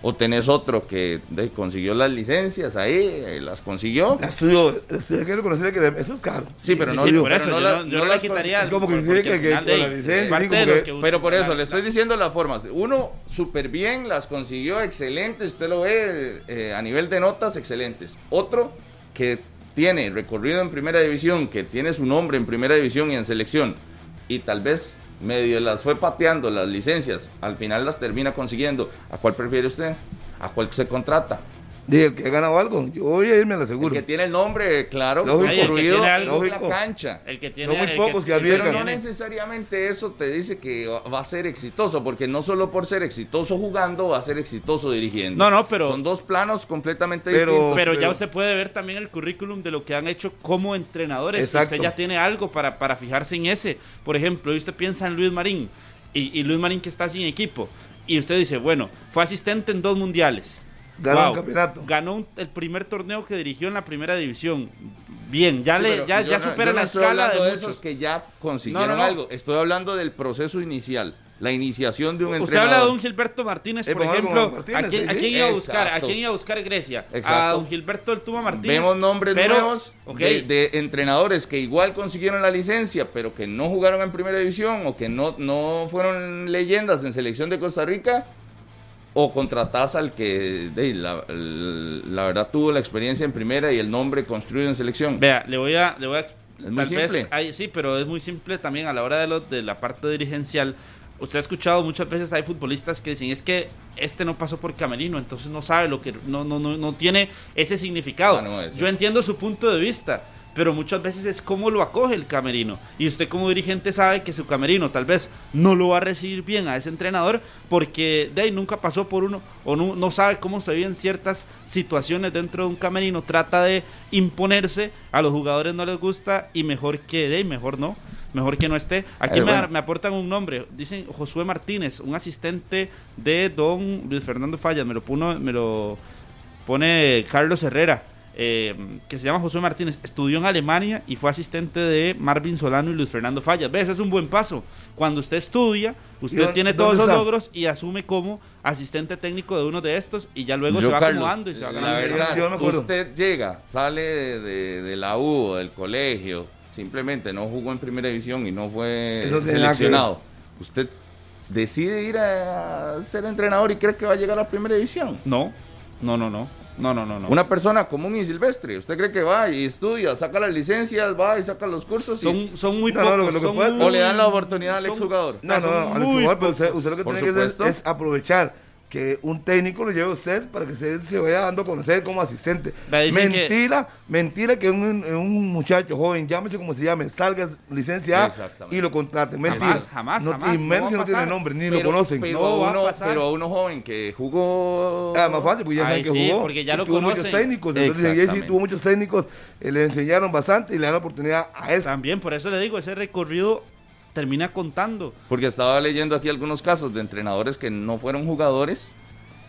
Speaker 2: O tenés otro que de, consiguió las licencias ahí, eh, las consiguió.
Speaker 3: La estudio, estudio, hay que eso es caro.
Speaker 2: Sí, pero no-
Speaker 4: Sí, eso,
Speaker 2: pero no
Speaker 4: yo,
Speaker 2: la-
Speaker 4: no, yo
Speaker 2: no las
Speaker 4: quitaría.
Speaker 3: es como que que- que con la licencia, sí, que-
Speaker 2: Pero por eso, le estoy diciendo las formas. Uno, súper bien, las consiguió excelentes, usted lo ve eh, a nivel de notas, excelentes. Otro, que tiene recorrido en primera división, que tiene su nombre en primera división y en selección, y tal vez medio las fue pateando las licencias, al final las termina consiguiendo. ¿A cuál prefiere usted? ¿A cuál se contrata?
Speaker 3: Dije, el que ha ganado algo, yo voy a irme a la
Speaker 2: El
Speaker 3: seguro.
Speaker 2: que tiene el nombre, claro,
Speaker 3: Lógico.
Speaker 4: El que
Speaker 2: en
Speaker 4: algo-
Speaker 2: la cancha.
Speaker 4: El que tiene,
Speaker 3: Son muy
Speaker 4: el
Speaker 3: pocos que
Speaker 4: el
Speaker 3: arriesgan.
Speaker 2: Pero no necesariamente eso te dice que va a ser exitoso, porque no solo por ser exitoso jugando va a ser exitoso dirigiendo.
Speaker 4: No, no, pero-
Speaker 2: Son dos planos completamente
Speaker 3: Pero-
Speaker 2: distintos.
Speaker 4: Pero ya usted puede ver también el currículum de lo que han hecho como entrenadores.
Speaker 3: Exacto.
Speaker 4: Usted ya tiene algo para, para fijarse en ese. Por ejemplo, y usted piensa en Luis Marín y, y Luis Marín que está sin equipo. Y usted dice, bueno, fue asistente en dos mundiales.
Speaker 3: Ganó
Speaker 4: Wow.
Speaker 3: un campeonato.
Speaker 4: Ganó un- el primer torneo que dirigió en la primera división. Bien, ya,
Speaker 2: Sí,
Speaker 4: le, ya,
Speaker 2: no-
Speaker 4: supera la
Speaker 2: estoy
Speaker 4: escala de
Speaker 2: de
Speaker 4: muchos.
Speaker 2: esos que ya consiguieron
Speaker 4: No, no, no.
Speaker 2: algo. Estoy hablando del proceso inicial, la iniciación de un
Speaker 4: Usted
Speaker 2: entrenador.
Speaker 4: habla de un Gilberto Martínez,
Speaker 3: Eh,
Speaker 4: por ejemplo.
Speaker 3: Martínez,
Speaker 4: ¿a, quién,
Speaker 3: sí,
Speaker 4: a
Speaker 3: sí.
Speaker 4: quién iba a buscar? ¿A quién iba a buscar Grecia? A don Gilberto del Tuma Martínez.
Speaker 2: Vemos nombres
Speaker 4: Pero-
Speaker 2: nuevos de, de entrenadores que igual consiguieron la licencia, pero que no jugaron en primera división o que no, no fueron leyendas en selección de Costa Rica. O contratás al que de, la, la verdad tuvo la experiencia en primera y el nombre construido en selección.
Speaker 4: Vea, le voy a, le voy a
Speaker 2: Es muy simple.
Speaker 4: hay- sí, pero es muy simple también a la hora de, lo, de la parte dirigencial. Usted ha escuchado muchas veces hay futbolistas que dicen es que este no pasó por camerino, entonces no sabe lo que no no no, no tiene ese significado.
Speaker 2: Ah, no.
Speaker 4: Yo entiendo su punto de vista, pero muchas veces es cómo lo acoge el camerino. Y usted como dirigente sabe que su camerino tal vez no lo va a recibir bien a ese entrenador porque de ahí nunca pasó por uno o no, no sabe cómo se viven ciertas situaciones dentro de un camerino. Trata de imponerse, a los jugadores no les gusta y mejor que de ahí, mejor no. Mejor que no esté. Aquí
Speaker 2: Eh,
Speaker 4: me aportan un nombre. Dicen Josué Martínez, un asistente de don Luis Fernando Fallas. Me lo, puno- me lo pone Carlos Herrera, eh, que se llama José Martínez, estudió en Alemania y fue asistente de Marvin Solano y Luis Fernando Fallas. ¿Ves? Es un buen paso. Cuando usted estudia, usted
Speaker 3: dónde-
Speaker 4: tiene todos
Speaker 3: está?
Speaker 4: logros y asume como asistente técnico de uno de estos y ya luego
Speaker 2: Yo,
Speaker 4: se va
Speaker 2: Carlos,
Speaker 4: acomodando y se va
Speaker 2: la
Speaker 4: ganando.
Speaker 2: verdad,
Speaker 3: Yo
Speaker 2: usted llega, sale de, de- de la U del colegio, simplemente no jugó en primera división y no fue
Speaker 3: Eso
Speaker 2: seleccionado. Usted decide ir a ser entrenador y cree que va a llegar a la primera división.
Speaker 4: No, no, no, no. No, no, no, no.
Speaker 2: Una persona común y silvestre, ¿usted cree que va y estudia, saca las licencias, va y saca los cursos y,
Speaker 4: son, son muy
Speaker 3: No, no,
Speaker 4: pocos.
Speaker 3: lo que- lo que
Speaker 4: son
Speaker 3: puede-
Speaker 4: muy-
Speaker 2: o le dan la oportunidad al exjugador?
Speaker 3: No, no, no, al exjugador, pero usted, lo que
Speaker 2: Por
Speaker 3: tiene que hacer
Speaker 2: supuesto.
Speaker 3: es aprovechar que un técnico lo lleve a usted para que usted se vaya dando a conocer como asistente.
Speaker 4: Que-
Speaker 3: Mentira, mentira que un, un muchacho joven, llámese como se llame, salga licenciado
Speaker 2: Exactamente.
Speaker 3: y lo contrate. Mentira.
Speaker 4: Jamás, jamás,
Speaker 3: no,
Speaker 4: jamás,
Speaker 3: Y
Speaker 4: no
Speaker 3: menos si no tiene nombre, ni
Speaker 2: Pero-
Speaker 3: lo conocen.
Speaker 2: Pero,
Speaker 4: No
Speaker 2: a
Speaker 4: va a
Speaker 2: uno,
Speaker 4: pasar.
Speaker 2: pero a uno joven que jugó...
Speaker 3: Ah, más fácil, pues ya saben
Speaker 4: Ay,
Speaker 3: que
Speaker 4: sí,
Speaker 3: jugó.
Speaker 4: porque ya lo
Speaker 3: tuvo
Speaker 4: conocen.
Speaker 3: muchos técnicos. Entonces, sí tuvo muchos técnicos, eh, le enseñaron bastante y le dan la oportunidad a eso.
Speaker 4: También, por eso le digo, ese recorrido termina contando.
Speaker 2: Porque estaba leyendo aquí algunos casos de entrenadores que no fueron jugadores.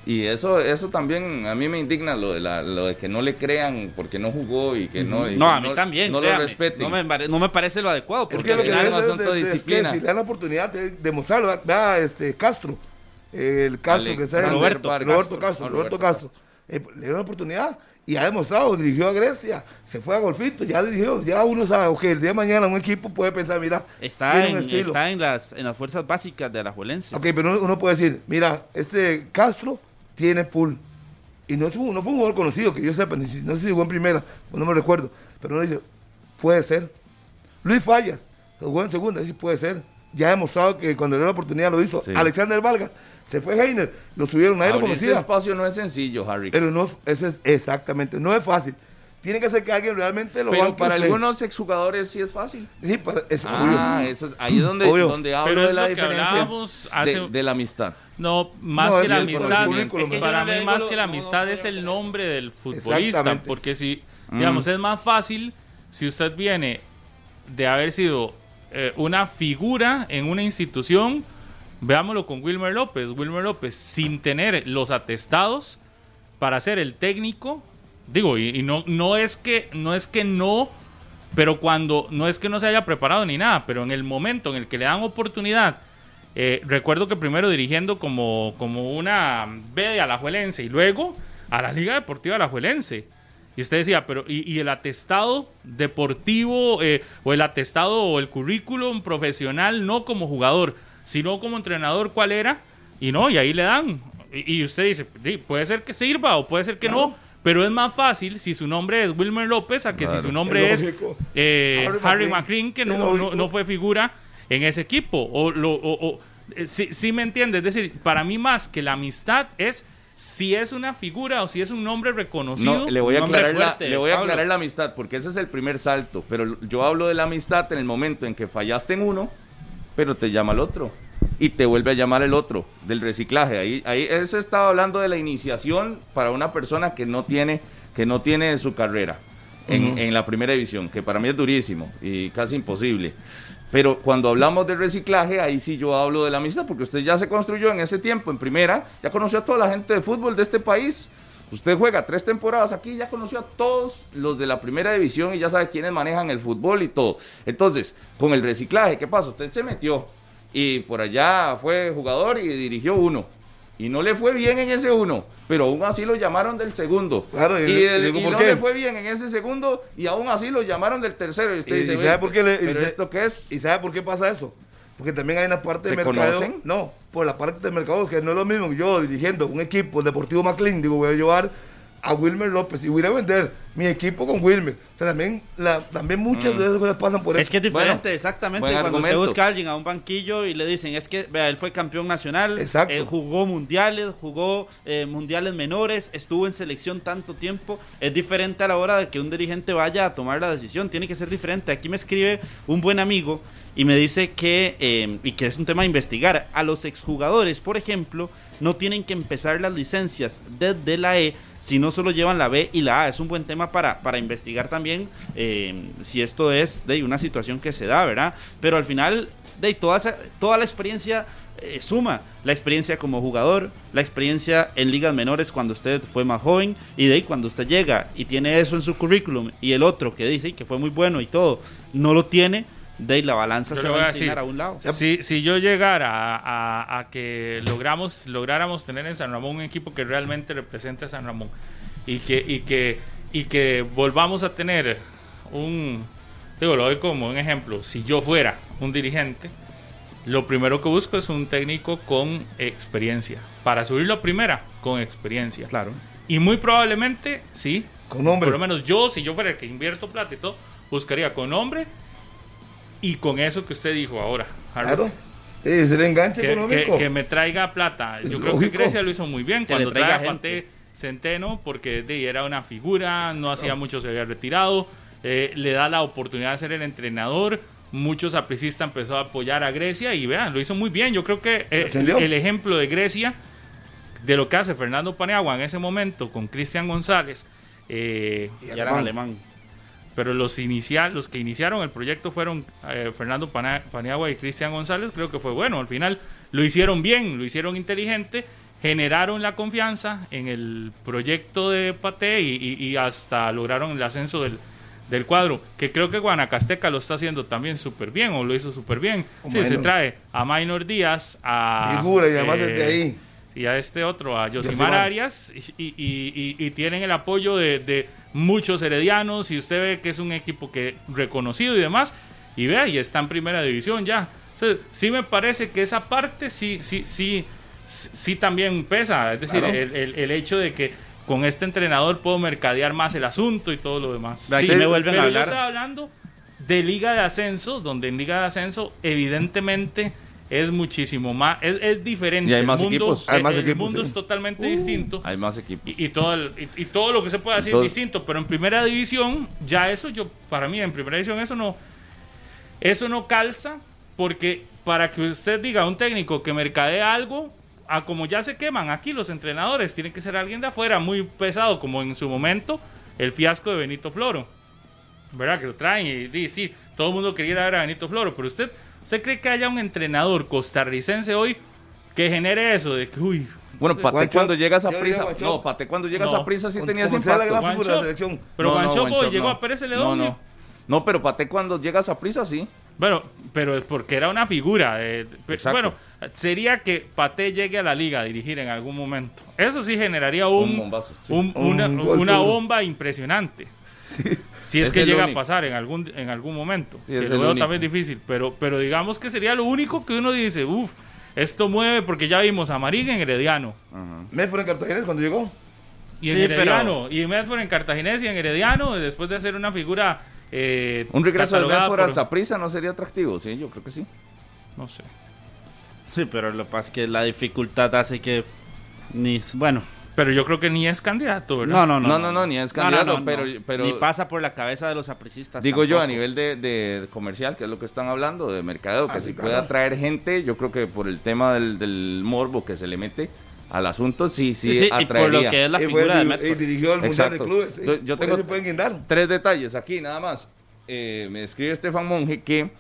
Speaker 2: Y eso, eso también a mí me indigna lo de, la, lo de que no le crean porque no jugó y que no. y
Speaker 4: No,
Speaker 2: que
Speaker 4: a mí también.
Speaker 2: No lo
Speaker 4: créame.
Speaker 2: respeten.
Speaker 4: No me, no me parece lo adecuado.
Speaker 3: Es
Speaker 4: Porque
Speaker 3: que lo que
Speaker 2: es
Speaker 3: ser
Speaker 2: asunto de
Speaker 3: es que
Speaker 2: disciplina.
Speaker 3: si le dan la oportunidad de demostrarlo, vea, este Castro, el Castro que está en
Speaker 2: Alexander
Speaker 4: Roberto,
Speaker 2: Vargas.
Speaker 3: Roberto Castro,
Speaker 2: No,
Speaker 3: Roberto
Speaker 2: Roberto
Speaker 3: Castro. eh, le dio la oportunidad y ha demostrado, dirigió a Grecia, se fue a Golfito, ya dirigió, ya uno sabe, ok, el día de mañana un equipo puede pensar, mira,
Speaker 4: Está, en, está en, las, en las fuerzas básicas de la Juelense.
Speaker 3: Ok, pero uno, uno puede decir, mira, este Castro tiene pool. Y no, es un- no fue un jugador conocido, que yo sepa, ni no sé si jugó en primera, no me recuerdo. Pero uno dice, puede ser. Luis Fallas, jugó en segunda, sí puede ser. Ya ha demostrado que cuando le dio la oportunidad lo hizo.
Speaker 2: Sí.
Speaker 3: Alexander Vargas, se fue Heiner, lo subieron, nadie lo
Speaker 2: Abrir ese
Speaker 3: conocía.
Speaker 2: espacio no es sencillo, Harry.
Speaker 3: Pero no, eso es exactamente, no es fácil. Tiene que ser que alguien realmente lo
Speaker 2: Pero para algunos exjugadores sí es fácil.
Speaker 3: Sí, para, es
Speaker 2: Ah,
Speaker 3: obvio.
Speaker 2: eso es, ahí es donde,
Speaker 3: Obvio.
Speaker 2: donde hablo
Speaker 5: Pero
Speaker 2: de
Speaker 5: es
Speaker 2: la
Speaker 5: lo que
Speaker 2: diferencia
Speaker 5: hablábamos
Speaker 2: de,
Speaker 5: hace-
Speaker 2: de la amistad.
Speaker 5: No, más
Speaker 3: No,
Speaker 5: que la amistad. es para mí más que la
Speaker 4: lo- no,
Speaker 5: amistad
Speaker 4: no,
Speaker 5: es el
Speaker 4: no.
Speaker 5: nombre del futbolista. Porque si, digamos, es más fácil si usted viene de haber sido eh, una figura en una institución, veámoslo con Wilmer López. Wilmer López, sin tener los atestados para ser el técnico, digo, y, no, no es que no es que no, pero cuando no es que no se haya preparado ni nada, pero en el momento en el que le dan oportunidad, eh, recuerdo que primero dirigiendo como, como una B de Alajuelense y luego a la Liga Deportiva Alajuelense. Y usted decía, pero ¿y, y el atestado deportivo eh, o el atestado o el currículum profesional no como jugador, sino como entrenador cuál era? Y no, y ahí le dan. Y, y usted dice, "Sí, puede ser que sirva o puede ser que no, pero es más fácil si su nombre es Wilmer López a que si su nombre
Speaker 3: Es
Speaker 5: eh,
Speaker 3: Harry
Speaker 5: Harry
Speaker 3: McLean.
Speaker 5: Que no, no, fue figura en ese equipo. O, lo, o, o- eh, sí, sí me entiende. Es decir, para mí más que la amistad es si es una figura o si es un nombre reconocido.
Speaker 2: No, le voy a aclarar, la, le voy a aclarar la amistad, porque ese es el primer salto. Pero yo hablo de la amistad en el momento en que fallaste en uno, pero te llama el otro. Y te vuelve a llamar el otro, del reciclaje. Ahí, ahí ese estaba hablando de la iniciación para una persona que no tiene, que no tiene su carrera en, en la primera división, que para mí es durísimo y casi imposible. Pero cuando hablamos de reciclaje, ahí sí yo hablo de la amistad, porque usted ya se construyó en ese tiempo, en primera, ya conoció a toda la gente de fútbol de este país. Usted juega tres temporadas aquí, ya conoció a todos los de la primera división y ya sabe quiénes manejan el fútbol y todo. Entonces, con el reciclaje, ¿qué pasa? Usted se metió y por allá fue jugador y dirigió uno. Y no le fue bien en ese uno, pero aún así lo llamaron del segundo.
Speaker 3: Claro, y digo
Speaker 2: y no
Speaker 3: qué.
Speaker 2: le fue bien en ese segundo y aún así lo llamaron del tercero. Y usted
Speaker 3: Y-
Speaker 2: dice,
Speaker 3: y
Speaker 2: "Ve,
Speaker 3: sabe por qué le- y
Speaker 2: ¿pero
Speaker 3: se-
Speaker 2: esto qué es?
Speaker 3: ¿Y sabe por qué pasa eso? Porque también hay una parte de
Speaker 2: ¿Se
Speaker 3: mercado.
Speaker 2: conocen?
Speaker 3: No, por la parte de mercado, que no es lo mismo que yo dirigiendo un equipo, el Deportivo McLean, digo, voy a llevar a Wilmer López y voy a vender mi equipo con Wilmer. O sea, también, la, también muchas de esas cosas pasan por eso.
Speaker 4: Es que es diferente,
Speaker 2: Bueno,
Speaker 4: exactamente. Cuando
Speaker 2: argumento.
Speaker 4: usted busca a alguien a un banquillo y le dicen, es que, vea, él fue campeón nacional,
Speaker 3: Exacto.
Speaker 4: eh, jugó mundiales, jugó eh, mundiales menores, estuvo en selección tanto tiempo. Es diferente a la hora de que un dirigente vaya a tomar la decisión, tiene que ser diferente. Aquí me escribe un buen amigo y me dice que, eh, y que es un tema a investigar, a los exjugadores, por ejemplo, no tienen que empezar las licencias desde la E, sino solo llevan la B y la A. Es un buen tema para, para investigar también eh, si esto es de una situación que se da, ¿verdad? Pero al final, de toda, toda la experiencia eh, suma. La experiencia como jugador, la experiencia en ligas menores cuando usted fue más joven y de ahí cuando usted llega y tiene eso en su currículum y el otro que dice que fue muy bueno y todo, no lo tiene, de ahí la balanza
Speaker 5: Yo
Speaker 4: se va a
Speaker 5: a
Speaker 4: inclinar a un lado.
Speaker 5: Si, si yo llegara a, a- a que logramos, lográramos tener en San Ramón un equipo que realmente represente a San Ramón y que, y que, y que volvamos a tener un, digo, lo doy como un ejemplo, si yo fuera un dirigente, lo primero que busco es un técnico con experiencia. Para subirlo a primera, con experiencia.
Speaker 4: Claro.
Speaker 5: Y muy probablemente, sí,
Speaker 3: Con nombre.
Speaker 5: por lo menos yo, si yo fuera el que invierto plata y todo, buscaría con nombre y con eso que usted dijo ahora.
Speaker 3: Claro. Es el enganche
Speaker 5: Que,
Speaker 3: económico.
Speaker 5: que- que me traiga plata. Yo creo que. Grecia lo hizo muy bien
Speaker 4: Que
Speaker 5: cuando trae a. Pate Centeno, porque de, ahí era una figura, no hacía mucho, se había retirado. eh, le da la oportunidad de ser el entrenador. Muchos apricistas empezó a apoyar a Grecia y vean, lo hizo muy bien. Yo creo que eh, el ejemplo de Grecia, de lo que hace Fernando Paniagua en ese momento con Cristian González, eh,
Speaker 3: Y
Speaker 4: Y era
Speaker 3: alemán.
Speaker 5: Pero los inicial, los que iniciaron el proyecto fueron eh, Fernando Pana- Paniagua y Cristian González, creo que fue bueno, al final lo hicieron bien, lo hicieron inteligente, generaron la confianza en el proyecto de Pate y, y- y hasta lograron el ascenso del, del cuadro, que creo que Guanacasteca lo está haciendo también súper bien, o lo hizo súper bien.
Speaker 3: O
Speaker 5: Sí, se trae a Minor Díaz, a...
Speaker 3: Figura y además
Speaker 5: eh,
Speaker 3: desde ahí.
Speaker 5: y a este otro, a
Speaker 3: Yosimar.
Speaker 5: Arias, y, y- y- y tienen el apoyo de, de muchos heredianos, y usted ve que es un equipo que reconocido y demás, y vea, y está en primera división ya. Entonces, sí me parece que esa parte sí, sí, sí, sí también pesa, es decir,
Speaker 3: Claro.
Speaker 5: el, el- el hecho de que con este entrenador puedo mercadear más el asunto y todo lo demás. Sí,
Speaker 4: me vuelven a
Speaker 5: pero yo
Speaker 4: hablar.
Speaker 5: estaba hablando de Liga de Ascenso, donde en Liga de Ascenso evidentemente es muchísimo más, es, es diferente.
Speaker 2: Y hay
Speaker 5: El
Speaker 2: más
Speaker 5: mundo,
Speaker 2: equipos.
Speaker 5: el-
Speaker 3: Hay más
Speaker 5: el
Speaker 3: equipos,
Speaker 5: mundo
Speaker 3: sí.
Speaker 5: es totalmente distinto.
Speaker 2: Hay más equipos.
Speaker 5: Y, y todo el- y, y todo lo que se puede decir es distinto, pero en primera división, ya eso yo, para mí, en primera división eso no, eso no calza, porque para que usted diga a un técnico que mercadee algo, a como ya se queman aquí los entrenadores, tiene que ser alguien de afuera muy pesado, como en su momento el fiasco de Benito Floro. ¿Verdad? Que lo traen y dice, sí, todo el mundo quería ir a ver a Benito Floro, pero usted, ¿usted cree que haya un entrenador costarricense hoy que genere eso? De que, uy,
Speaker 2: Bueno, Pate
Speaker 3: Guancho-
Speaker 2: cuando llegas a
Speaker 3: yo
Speaker 2: prisa. No, Pate cuando llegas
Speaker 5: No.
Speaker 2: a prisa sí
Speaker 3: la
Speaker 2: impacto.
Speaker 3: gran figura de la
Speaker 5: Guancho.
Speaker 3: selección.
Speaker 5: pero
Speaker 2: No, Guancho,
Speaker 5: llegó
Speaker 2: no.
Speaker 5: a Pérez
Speaker 2: No,
Speaker 5: Celedón.
Speaker 2: no. No, pero Pate cuando llegas a prisa sí.
Speaker 5: Bueno, pero es porque era una figura.
Speaker 2: Exacto.
Speaker 5: bueno, sería que Pate llegue a la liga a dirigir en algún momento. Eso sí generaría un,
Speaker 2: Un bombazo, sí.
Speaker 5: un-
Speaker 3: Un
Speaker 5: una, bomba impresionante. Si es
Speaker 2: Es
Speaker 5: que llega
Speaker 2: único.
Speaker 5: a pasar en algún, en algún momento.
Speaker 2: Sí,
Speaker 5: que
Speaker 2: es
Speaker 5: lo veo
Speaker 2: único.
Speaker 5: también difícil. Pero, pero digamos que sería lo único que uno dice, uff, esto mueve porque ya vimos a Marín en Herediano.
Speaker 3: Medford en Cartagena cuando llegó.
Speaker 5: Y en
Speaker 4: Sí, pero-
Speaker 5: Herediano. Y en Medford en Cartaginés y en Herediano, después de ser una figura... eh,
Speaker 2: Un regreso de Medford al
Speaker 5: por-
Speaker 2: Saprissa no sería atractivo, sí, yo creo que sí.
Speaker 5: No sé.
Speaker 4: Sí, pero lo que pasa es que la dificultad hace que ni bueno,
Speaker 5: Pero yo creo que ni es candidato, ¿verdad?
Speaker 4: no, no, no.
Speaker 2: No, no, no, ni es candidato, pero- pero-
Speaker 4: ni pasa por la cabeza de los apricistas.
Speaker 2: Digo yo, a nivel de, de comercial, que es lo que están hablando, de mercadeo, que
Speaker 3: Ah,
Speaker 2: si puede atraer gente, yo creo que por el tema del, del morbo que se le mete al asunto, sí, sí,
Speaker 4: Sí, sí, y por
Speaker 2: atraería.
Speaker 4: lo que es la
Speaker 3: y,
Speaker 4: figura
Speaker 3: fue-
Speaker 4: de
Speaker 3: y- dirigió el Mundial
Speaker 2: Exacto.
Speaker 3: de Clubes.
Speaker 2: Yo- tengo-
Speaker 3: pueden guindar.
Speaker 2: Tres detalles aquí, nada más. Eh, me escribe Estefan Monge que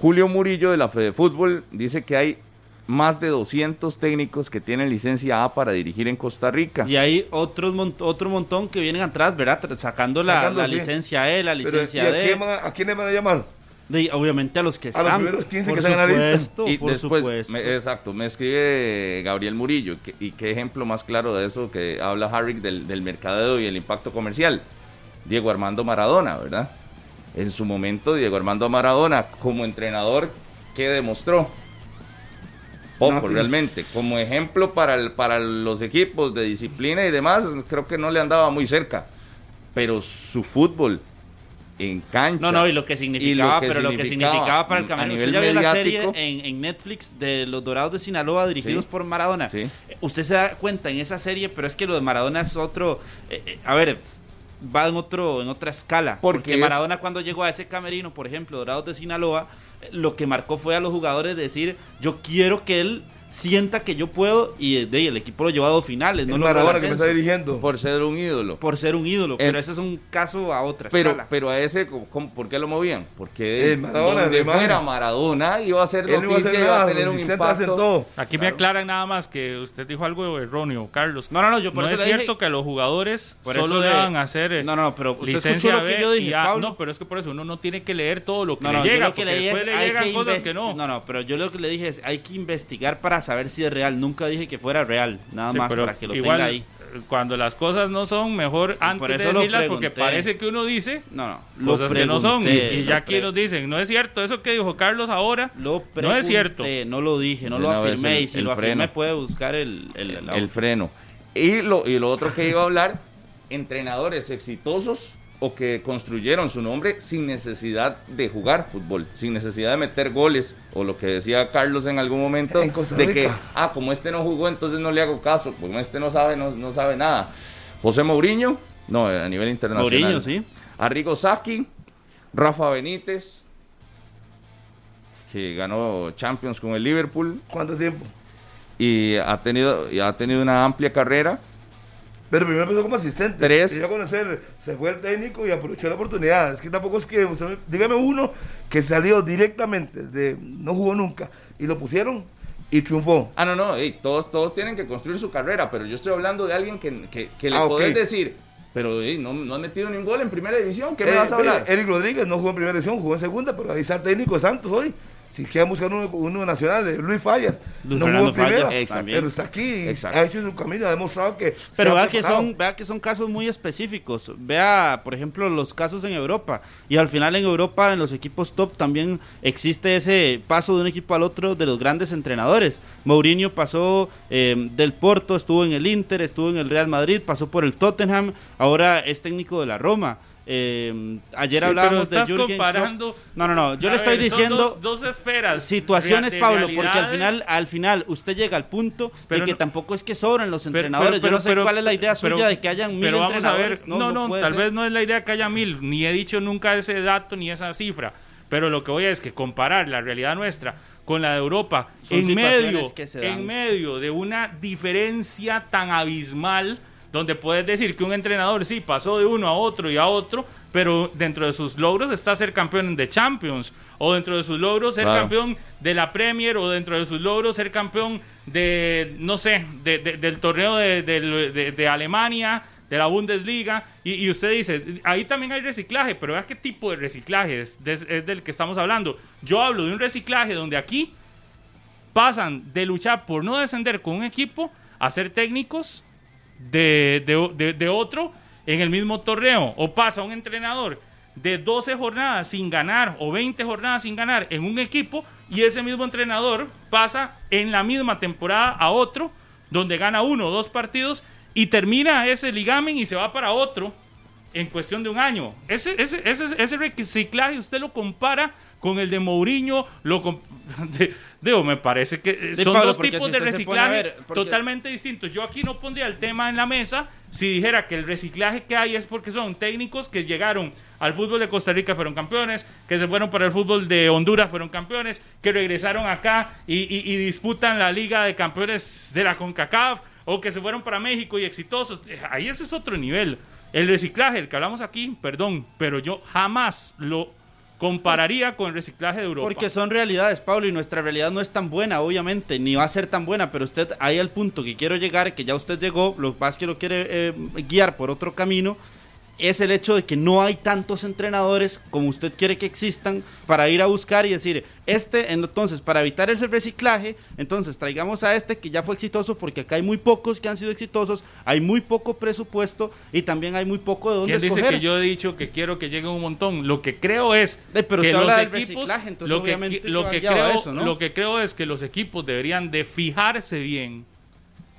Speaker 2: Julio Murillo de la Fede Fútbol dice que hay más de 200 técnicos que tienen licencia A para dirigir en Costa Rica.
Speaker 4: Y hay otros mon- otro montón que vienen atrás, ¿verdad? Sacando la, licencia E, la
Speaker 3: Pero, ¿y
Speaker 4: licencia
Speaker 3: a,
Speaker 4: D.
Speaker 3: quién a, a quién le van a llamar?
Speaker 4: Obviamente a los que
Speaker 3: A
Speaker 4: están.
Speaker 3: los primeros 15
Speaker 4: por
Speaker 3: que están en la lista.
Speaker 2: Y
Speaker 4: por
Speaker 2: después,
Speaker 4: supuesto.
Speaker 2: me- exacto, me escribe Gabriel Murillo, que- y qué ejemplo más claro de eso que habla Harrick del, del mercadeo y el impacto comercial. Diego Armando Maradona, ¿verdad? En su momento, Diego Armando Maradona, como entrenador, ¿qué demostró? Poco, realmente. Como ejemplo para, el- para los equipos de disciplina y demás, creo que no le andaba muy cerca. Pero su fútbol en cancha.
Speaker 4: No, no, y lo que significaba,
Speaker 2: que
Speaker 4: pero lo que
Speaker 2: significaba
Speaker 4: para el
Speaker 2: nivel
Speaker 4: Usted ya vio la serie en, en Netflix de los Dorados de Sinaloa dirigidos
Speaker 2: Sí.
Speaker 4: por Maradona.
Speaker 2: Sí.
Speaker 4: Eh, Usted se da cuenta en esa serie, pero es que lo de Maradona es otro. eh, eh, a ver, va en otro en otra escala.
Speaker 2: Porque es-
Speaker 4: Maradona cuando llegó a ese camerino, por ejemplo, Dorados de Sinaloa, lo que marcó fue a los jugadores decir, yo quiero que él sienta que yo puedo y eh, de ahí el equipo lo llevó a dos finales. No el
Speaker 3: Maradona que me está dirigiendo.
Speaker 2: Por ser un ídolo.
Speaker 4: por ser un ídolo,
Speaker 2: El-
Speaker 4: pero ese es un caso a otra
Speaker 2: Pero,
Speaker 4: escala.
Speaker 2: pero a ese, ¿cómo- ¿por qué lo movían? Porque
Speaker 3: Eh, Maradona,
Speaker 2: donde fuera Maradona iba a ser
Speaker 3: Él no iba a
Speaker 2: noticia,
Speaker 3: hacer
Speaker 2: iba a
Speaker 3: nada,
Speaker 2: tener un impacto.
Speaker 3: todo.
Speaker 5: Aquí me aclaran nada más que usted dijo algo erróneo, Carlos.
Speaker 4: No, no, no, yo por
Speaker 5: no
Speaker 4: eso
Speaker 5: es
Speaker 4: le dije-
Speaker 5: cierto que los jugadores
Speaker 4: Por
Speaker 5: solo deban hacer eh,
Speaker 4: No, no, pero usted
Speaker 5: licencia
Speaker 4: lo que
Speaker 5: B
Speaker 4: yo dije,
Speaker 5: y A.
Speaker 4: Pablo.
Speaker 5: No, pero es que por eso uno no tiene que leer todo lo que
Speaker 4: No,
Speaker 5: le
Speaker 4: no,
Speaker 5: llega,
Speaker 4: que
Speaker 5: porque después
Speaker 4: es
Speaker 5: le llegan
Speaker 4: que
Speaker 5: cosas que no.
Speaker 4: No, no, pero yo lo que le dije es hay que investigar para saber si es real. Nunca dije que fuera real, nada
Speaker 5: Sí,
Speaker 4: más
Speaker 5: pero
Speaker 4: para que lo
Speaker 5: igual,
Speaker 4: tenga ahí.
Speaker 5: eh, Cuando las cosas no son, mejor antes de
Speaker 4: eso
Speaker 5: decirlas, porque
Speaker 4: pregunté.
Speaker 5: parece que uno dice
Speaker 4: No, no, lo
Speaker 5: cosas que no son. Y,
Speaker 4: pregunté,
Speaker 5: ya aquí nos dicen, no es cierto, eso que dijo Carlos ahora,
Speaker 4: Lo
Speaker 5: no es cierto.
Speaker 4: pregunté, No lo dije, no
Speaker 2: De
Speaker 4: lo afirmé.
Speaker 2: el-
Speaker 4: y si lo afirmé,
Speaker 2: freno.
Speaker 4: puede buscar el, el, el
Speaker 2: freno. Y lo, y lo otro que iba a hablar, entrenadores exitosos o que construyeron su nombre sin necesidad de jugar fútbol, sin necesidad de meter goles, o lo que decía Carlos en algún momento,
Speaker 3: En
Speaker 2: de que, ah, como este no jugó, entonces no le hago caso, como este no sabe, no, no sabe nada. José Mourinho, no, a nivel internacional.
Speaker 4: Mourinho, sí.
Speaker 2: Arrigo Saki, Rafa Benítez, que ganó Champions con el Liverpool
Speaker 3: ¿Cuánto tiempo?
Speaker 2: y ha tenido, y ha tenido una amplia carrera.
Speaker 3: Pero primero empezó como asistente.
Speaker 2: Tres.
Speaker 3: Se dio a conocer, se fue el técnico y aprovechó la oportunidad. Es que tampoco es que, dígame uno que salió directamente, de no jugó nunca, y lo pusieron y triunfó.
Speaker 2: Ah, no, no, ey, todos, todos tienen que construir su carrera, pero yo estoy hablando de alguien que, que, que le
Speaker 3: Ah,
Speaker 2: podés decir, pero no, no has metido ni un gol en primera división, ¿qué me
Speaker 3: Eh,
Speaker 2: vas a hablar?
Speaker 3: eh, Eric Rodríguez no jugó en primera división, jugó en segunda, pero ahí está el técnico de Santos hoy. Si quieren buscar uno, uno nacional, Luis Fallas.
Speaker 4: Luis
Speaker 3: no jugó en primera,
Speaker 4: Fallas,
Speaker 2: también.
Speaker 3: pero está aquí,
Speaker 2: Exacto.
Speaker 3: ha hecho su camino, ha demostrado que. se
Speaker 4: Pero vea que, son, vea que son casos muy específicos. Vea, por ejemplo, los casos en Europa. Y al final en Europa, en los equipos top, también existe ese paso de un equipo al otro de los grandes entrenadores. Mourinho pasó eh, del Porto, estuvo en el Inter, estuvo en el Real Madrid, pasó por el Tottenham, ahora es técnico de la Roma. Eh, ayer
Speaker 5: Sí,
Speaker 4: hablábamos
Speaker 5: pero estás
Speaker 4: de Jürgen
Speaker 5: comparando.
Speaker 4: Klopp. No, no, no. Yo le estoy
Speaker 5: ver, son
Speaker 4: diciendo
Speaker 5: Dos, dos esferas.
Speaker 4: situaciones, Pablo, porque al final, al final usted llega al punto
Speaker 5: Pero
Speaker 4: de que
Speaker 5: no-
Speaker 4: tampoco es que sobran los entrenadores.
Speaker 5: pero-
Speaker 4: Yo no sé cuál es la idea suya de que hayan mil
Speaker 5: pero vamos a ver,
Speaker 4: entrenadores.
Speaker 5: no, no,
Speaker 4: puede
Speaker 5: tal
Speaker 4: ser.
Speaker 5: vez no es la idea que haya mil, ni he dicho nunca ese dato ni esa cifra. Pero lo que voy a es que comparar la realidad nuestra con la de Europa
Speaker 4: Son
Speaker 5: en medio, en medio de una diferencia tan abismal donde puedes decir que un entrenador sí pasó de uno a otro y a otro, pero dentro de sus logros está ser campeón de Champions, o dentro de sus logros ser
Speaker 2: Claro.
Speaker 5: campeón de la Premier, o dentro de sus logros ser campeón de, no sé, de- de- del torneo de, Alemania, de la Bundesliga, y, y usted dice, ahí también hay reciclaje, pero vea qué tipo de reciclaje es del que estamos hablando. Yo hablo de un reciclaje donde aquí pasan de luchar por no descender con un equipo a ser técnicos de, de- de- otro en el mismo torneo. O pasa un entrenador de 12 jornadas sin ganar o 20 jornadas sin ganar en un equipo y ese mismo entrenador pasa en la misma temporada a otro donde gana uno o dos partidos y termina ese ligamen y se va para otro en cuestión de un año. Ese, ese, ese, ese reciclaje usted lo compara con el de Mourinho, lo com- [LAUGHS] de- digo, me parece que eh, son
Speaker 4: Pablo,
Speaker 5: dos tipos de reciclaje
Speaker 4: ver, porque-
Speaker 5: totalmente distintos. Yo aquí no pondría el tema en la mesa si dijera que el reciclaje que hay es porque son técnicos que llegaron al fútbol de Costa Rica fueron campeones, que se fueron para el fútbol de Honduras fueron campeones, que regresaron acá y, y- y disputan la Liga de Campeones de la CONCACAF, o que se fueron para México y exitosos. Eh, Ahí ese es otro nivel. El reciclaje, el que hablamos aquí, perdón, pero yo jamás lo compararía con el reciclaje de Europa.
Speaker 4: Porque son realidades, Pablo, y nuestra realidad no es tan buena, obviamente, ni va a ser tan buena, pero usted, ahí al punto que quiero llegar, que ya usted llegó, lo que pasa es que lo quiere eh, guiar por otro camino, es el hecho de que no hay tantos entrenadores como usted quiere que existan para ir a buscar y decir, este, entonces, para evitar ese reciclaje, entonces traigamos a este que ya fue exitoso, porque acá hay muy pocos que han sido exitosos, hay muy poco presupuesto y también hay muy poco de dónde
Speaker 5: ¿Quién dice
Speaker 4: escoger.
Speaker 5: que yo he dicho que quiero que llegue un montón? Lo que creo es
Speaker 4: pero
Speaker 5: que los equipos,
Speaker 4: reciclaje, entonces
Speaker 5: lo que, lo
Speaker 4: va
Speaker 5: que
Speaker 4: guiado a
Speaker 5: creo,
Speaker 4: eso, ¿no?
Speaker 5: lo que creo es que los equipos deberían de fijarse bien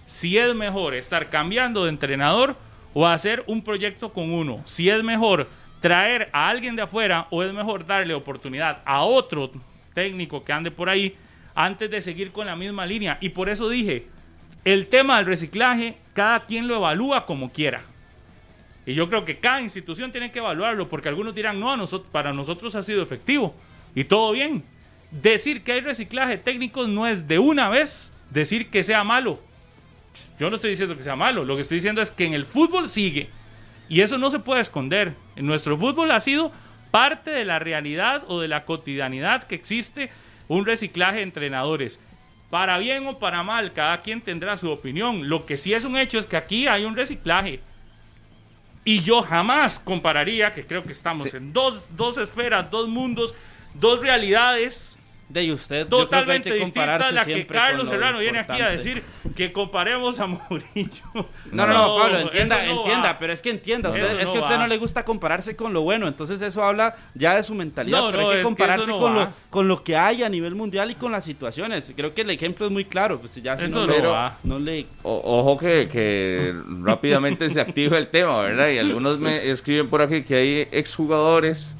Speaker 5: si es mejor estar cambiando de entrenador o hacer un proyecto con uno. Si es mejor traer a alguien de afuera o es mejor darle oportunidad a otro técnico que ande por ahí antes de seguir con la misma línea. Y por eso dije, el tema del reciclaje, cada quien lo evalúa como quiera. Y yo creo que cada institución tiene que evaluarlo, porque algunos dirán, no, a nosotros, para nosotros ha sido efectivo. Y todo bien. Decir que hay reciclaje técnico no es de una vez decir que sea malo. Yo no estoy diciendo que sea malo, lo que estoy diciendo es que en el fútbol sigue. Y eso no se puede esconder. En nuestro fútbol ha sido parte de la realidad o de la cotidianidad que existe un reciclaje de entrenadores. Para bien o para mal, cada quien tendrá su opinión. Lo que sí es un hecho es que aquí hay un reciclaje. Y yo jamás compararía, que creo que estamos
Speaker 2: Sí.
Speaker 5: en dos, dos esferas, dos mundos, dos realidades
Speaker 4: De usted,
Speaker 5: totalmente distinta a la que Carlos
Speaker 4: lo
Speaker 5: Serrano viene aquí a decir que comparemos a Mourinho.
Speaker 4: No, no, no, Pablo, entienda,
Speaker 5: no
Speaker 4: entienda,
Speaker 5: va.
Speaker 4: pero es que entienda, usted- es
Speaker 5: no
Speaker 4: que a usted no le gusta compararse con lo bueno, entonces eso habla ya de su mentalidad,
Speaker 5: No,
Speaker 4: pero
Speaker 5: no,
Speaker 4: hay que compararse con, lo, con lo que hay a nivel mundial y con las situaciones. Creo que el ejemplo es muy claro, pues ya si
Speaker 5: Eso
Speaker 4: no,
Speaker 5: va.
Speaker 4: no le...
Speaker 2: O- ojo que, que rápidamente se activa el tema, ¿verdad? Y algunos me escriben por aquí que hay exjugadores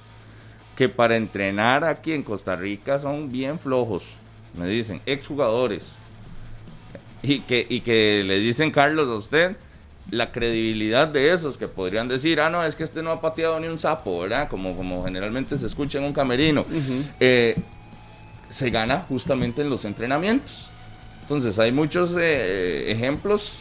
Speaker 2: que para entrenar aquí en Costa Rica son bien flojos, me dicen, exjugadores. Y que, y que le dicen, Carlos, a usted, la credibilidad de esos que podrían decir, ah, no, es que este no ha pateado ni un sapo, ¿verdad? Como, como generalmente se escucha en un camerino. Eh, se gana justamente en los entrenamientos. Entonces hay muchos eh, ejemplos,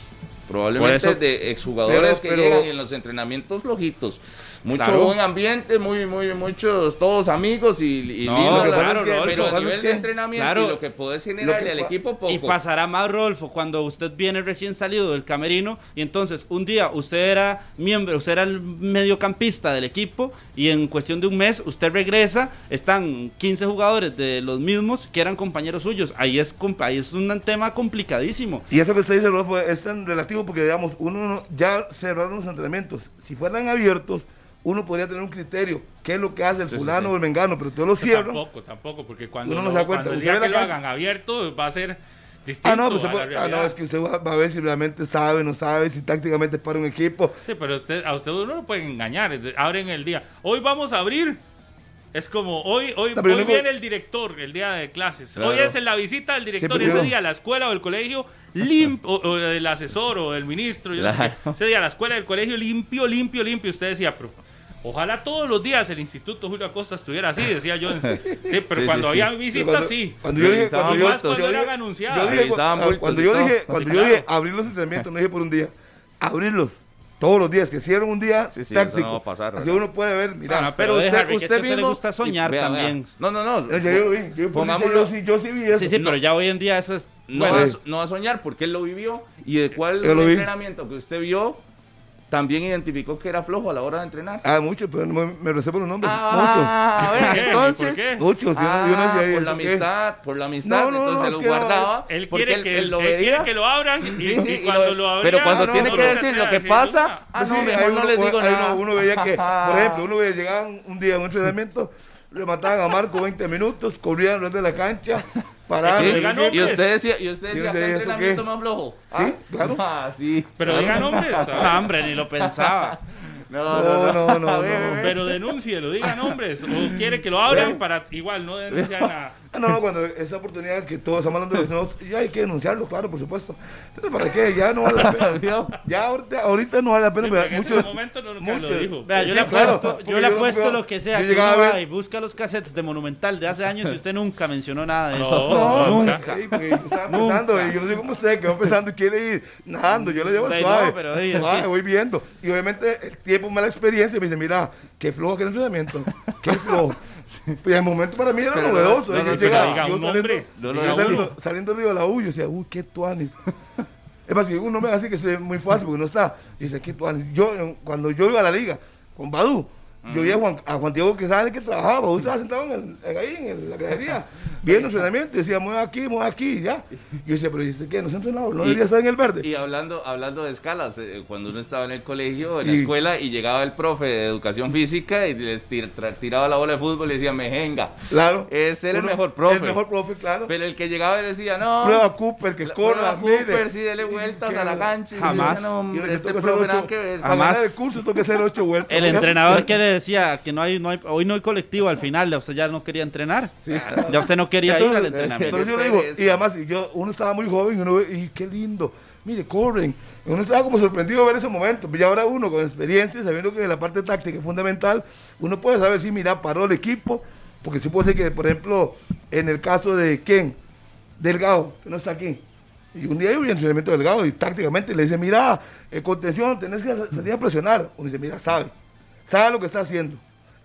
Speaker 2: Probablemente
Speaker 4: eso-
Speaker 2: de exjugadores
Speaker 3: Pero-
Speaker 2: que
Speaker 3: pero-
Speaker 2: llegan en los entrenamientos flojitos. Mucho
Speaker 4: Claro.
Speaker 2: buen ambiente, muy, muy, muchos, todos amigos y, y
Speaker 4: No,
Speaker 2: lindo
Speaker 3: lo que pasa es que-
Speaker 2: pero a nivel
Speaker 3: es
Speaker 2: de entrenamiento
Speaker 4: claro,
Speaker 2: y lo que podés generarle
Speaker 3: que
Speaker 2: al equipo poco.
Speaker 4: Y pasará más, Rodolfo, cuando usted viene recién salido del camerino y entonces un día usted era miembro, usted era el mediocampista del equipo y en cuestión de un mes usted regresa, están 15 jugadores de los mismos que eran compañeros suyos. Ahí es, comp- ahí es un tema complicadísimo.
Speaker 3: Y eso que usted dice, Rodolfo, es tan relativo porque, digamos, uno no- ya cerraron los entrenamientos. Si fueran abiertos, uno podría tener un criterio. ¿Qué es lo que hace el
Speaker 2: Sí,
Speaker 3: fulano
Speaker 2: sí.
Speaker 3: o el mengano? Pero todos lo
Speaker 5: Que
Speaker 3: cierran.
Speaker 5: Tampoco, tampoco, porque cuando,
Speaker 3: Uno no
Speaker 5: lo-
Speaker 3: se da cuenta.
Speaker 5: cuando el
Speaker 3: Usted
Speaker 5: día que lo hagan abierto va a ser distinto
Speaker 3: Ah, no, pues
Speaker 5: a la
Speaker 3: ah, no, es que usted va, va a ver si realmente sabe, no sabe, si tácticamente es para un equipo.
Speaker 5: Sí, pero usted, a usted uno lo pueden engañar. Abren el día. Hoy vamos a abrir. Es como hoy, hoy,
Speaker 3: no-
Speaker 5: viene el director el día de clases.
Speaker 2: Claro.
Speaker 5: Hoy es la visita del director. ese día la escuela o el colegio limpio, o, o el asesor o el ministro. yo no sé.
Speaker 2: Claro.
Speaker 5: ese día la escuela y el colegio limpio, limpio, limpio. Usted decía, pero ojalá todos los días el Instituto Julio Acosta estuviera así, decía yo. [LAUGHS] Sí, pero
Speaker 2: Sí,
Speaker 5: cuando
Speaker 2: sí,
Speaker 5: había
Speaker 2: sí.
Speaker 5: visitas, sí.
Speaker 3: Cuando yo dije, cuando yo, yo
Speaker 5: Cuando eran anunciadas.
Speaker 3: yo dije- cuando yo dije, cuando yo dije abrir los entrenamientos, no dije por un día, abrirlos todos los días, que cierren un día
Speaker 2: Sí, sí, eso
Speaker 3: táctico.
Speaker 2: no va a pasar,
Speaker 3: Así uno puede ver, mira,
Speaker 4: no,
Speaker 2: Pero usted,
Speaker 4: que
Speaker 2: usted
Speaker 4: usted le
Speaker 2: mismo
Speaker 4: gusta soñar
Speaker 2: Vea, vea.
Speaker 4: también.
Speaker 2: No, no, no.
Speaker 3: ya yo lo vi, yo, dicha,
Speaker 2: Pongámoslo-
Speaker 3: yo sí, yo sí vi eso.
Speaker 4: Sí, sí, pero ya hoy en día eso es...
Speaker 2: No,
Speaker 3: No,
Speaker 2: va, a- no va a soñar porque él lo vivió y de cuál
Speaker 3: Yo lo vi.
Speaker 2: entrenamiento que usted vio también identificó que era flojo a la hora de entrenar.
Speaker 3: Ah, muchos, pero no me, me reservo los nombres.
Speaker 2: Ah, a ver, [LAUGHS]
Speaker 5: ¿Por qué?
Speaker 2: entonces.
Speaker 5: ¿Por qué?
Speaker 3: muchos. Muchos, yo no- yo no
Speaker 2: Ah,
Speaker 3: sé
Speaker 2: por
Speaker 3: eso
Speaker 2: la
Speaker 3: qué.
Speaker 2: amistad, por la amistad,
Speaker 3: No, no, no,
Speaker 2: entonces
Speaker 3: es
Speaker 2: lo
Speaker 3: que no,
Speaker 2: guardaba.
Speaker 5: Él quiere, que,
Speaker 2: él lo
Speaker 5: él quiere que lo abran y, [LAUGHS]
Speaker 2: Sí,
Speaker 5: y
Speaker 2: sí, y
Speaker 5: cuando
Speaker 2: lo-
Speaker 5: lo, abría,
Speaker 2: pero cuando
Speaker 5: no,
Speaker 2: tiene
Speaker 5: no
Speaker 2: que decir lo
Speaker 5: a
Speaker 2: que pasa, ah, no,
Speaker 3: Sí,
Speaker 2: mejor no les digo nada.
Speaker 3: Uno, uno veía que, por [LAUGHS] ejemplo, uno veía, llegaban un día a un entrenamiento, le mataban a Marco 20 minutos, corrían alrededor de la cancha,
Speaker 2: Sí,
Speaker 5: digan
Speaker 2: y usted decía, y usted decía, ¿qué
Speaker 3: ¿eso
Speaker 2: entrenamiento
Speaker 3: qué?
Speaker 2: más flojo?
Speaker 3: Sí,
Speaker 2: Ah,
Speaker 3: claro.
Speaker 2: Ah, sí.
Speaker 5: Pero diga nombres. a [LAUGHS] ver.
Speaker 4: No, hombre, ni lo pensaba.
Speaker 2: No,
Speaker 3: No, no, no,
Speaker 2: A
Speaker 3: no.
Speaker 2: a. [LAUGHS]
Speaker 5: Pero denúncielo, diga nombres. O quiere que lo abran para igual no denunciar nada.
Speaker 3: Ah, No, no, cuando esa oportunidad que todos estamos hablando de los nuevos, ya hay que denunciarlo, claro, por supuesto. Pero ¿para qué? Ya no vale la pena. [LAUGHS] Ya ahorita, ahorita no vale la pena.
Speaker 5: Sí,
Speaker 3: pero
Speaker 5: en ese
Speaker 3: muchos-
Speaker 5: momento no nunca
Speaker 3: muchos-
Speaker 5: lo dijo.
Speaker 4: Vea, yo
Speaker 3: Sí,
Speaker 4: le
Speaker 3: claro,
Speaker 4: apuesto, yo le
Speaker 3: no
Speaker 4: apuesto lo que sea. que uno
Speaker 3: a
Speaker 4: y busca los cassettes de Monumental de hace años y usted nunca mencionó nada de
Speaker 5: No.
Speaker 4: eso.
Speaker 3: No,
Speaker 5: nunca.
Speaker 3: nunca. Sí, porque yo estaba empezando, y yo no sé cómo usted que va empezando y quiere ir nadando, yo le llevo
Speaker 4: Sí,
Speaker 3: suave,
Speaker 4: no, pero, sí, es
Speaker 3: suave,
Speaker 4: que-
Speaker 3: voy viendo. Y obviamente el tiempo, mala experiencia, me dice, mira, qué flojo que el entrenamiento, qué flojo. [LAUGHS] Pero el momento para mí era
Speaker 2: Pero no,
Speaker 3: novedoso.
Speaker 2: no,
Speaker 5: diga
Speaker 3: yo
Speaker 5: un
Speaker 3: saliendo-
Speaker 2: No,
Speaker 3: yo de la U, yo decía, uy, qué tuanis. [LAUGHS] Es más, un nombre así que es muy fácil porque no está, dice, qué tuanis. Yo, cuando yo iba a la liga con Badu, yo vi a Juan, a Juan Diego que sabe que trabajaba, Badu estaba sentado en, el- en ahí, en la galería, [LAUGHS] viendo entrenamiento, y decía, mueve aquí, mueve aquí, ya. Yo decía, pero dice, ¿qué? ¿No se entrenado? ¿No
Speaker 2: Y-
Speaker 3: debería estar en el verde?
Speaker 2: Y hablando, hablando de escalas, eh, cuando uno estaba en el colegio, en la
Speaker 3: Y-
Speaker 2: escuela, y llegaba el profe de educación física y le tir- tiraba la bola de fútbol y decía, mejenga.
Speaker 3: claro.
Speaker 2: Es él el mejor profe.
Speaker 3: El mejor profe, claro.
Speaker 2: Pero el que llegaba y decía, no.
Speaker 3: Prueba a Cooper, que
Speaker 2: la-
Speaker 3: corra,
Speaker 2: prueba
Speaker 3: mire.
Speaker 2: Cooper, sí, dele vueltas
Speaker 3: Que-
Speaker 2: a la cancha. y
Speaker 4: Jamás.
Speaker 2: decía, no,
Speaker 3: Y
Speaker 2: hombre, este
Speaker 3: que
Speaker 2: profe nada
Speaker 3: ocho-
Speaker 2: que ver.
Speaker 3: Para
Speaker 4: Jamás.
Speaker 3: ganar el curso tengo que hacer ocho vueltas.
Speaker 4: El entrenador que le decía que no hay, no hay, hoy no hay colectivo al final, ya usted ya no quería entrenar. Ya usted no quería ir al
Speaker 3: Entonces,
Speaker 4: entrenamiento.
Speaker 3: entonces yo
Speaker 2: Qué
Speaker 3: le digo,
Speaker 2: pereza.
Speaker 3: y además yo, uno estaba muy joven y uno y qué lindo, mire, corren. Uno estaba como sorprendido de ver ese momento. Y ahora uno con experiencia, sabiendo que la parte táctica es fundamental, uno puede saber si, mira, paró el equipo, porque sí puede ser que, por ejemplo, en el caso de quién, Delgado, que no está aquí. Y un día yo vi entrenamiento de Delgado y tácticamente le dice, mira, en contención, tenés que salir a presionar. Uno dice, mira, sabe, sabe lo que está haciendo.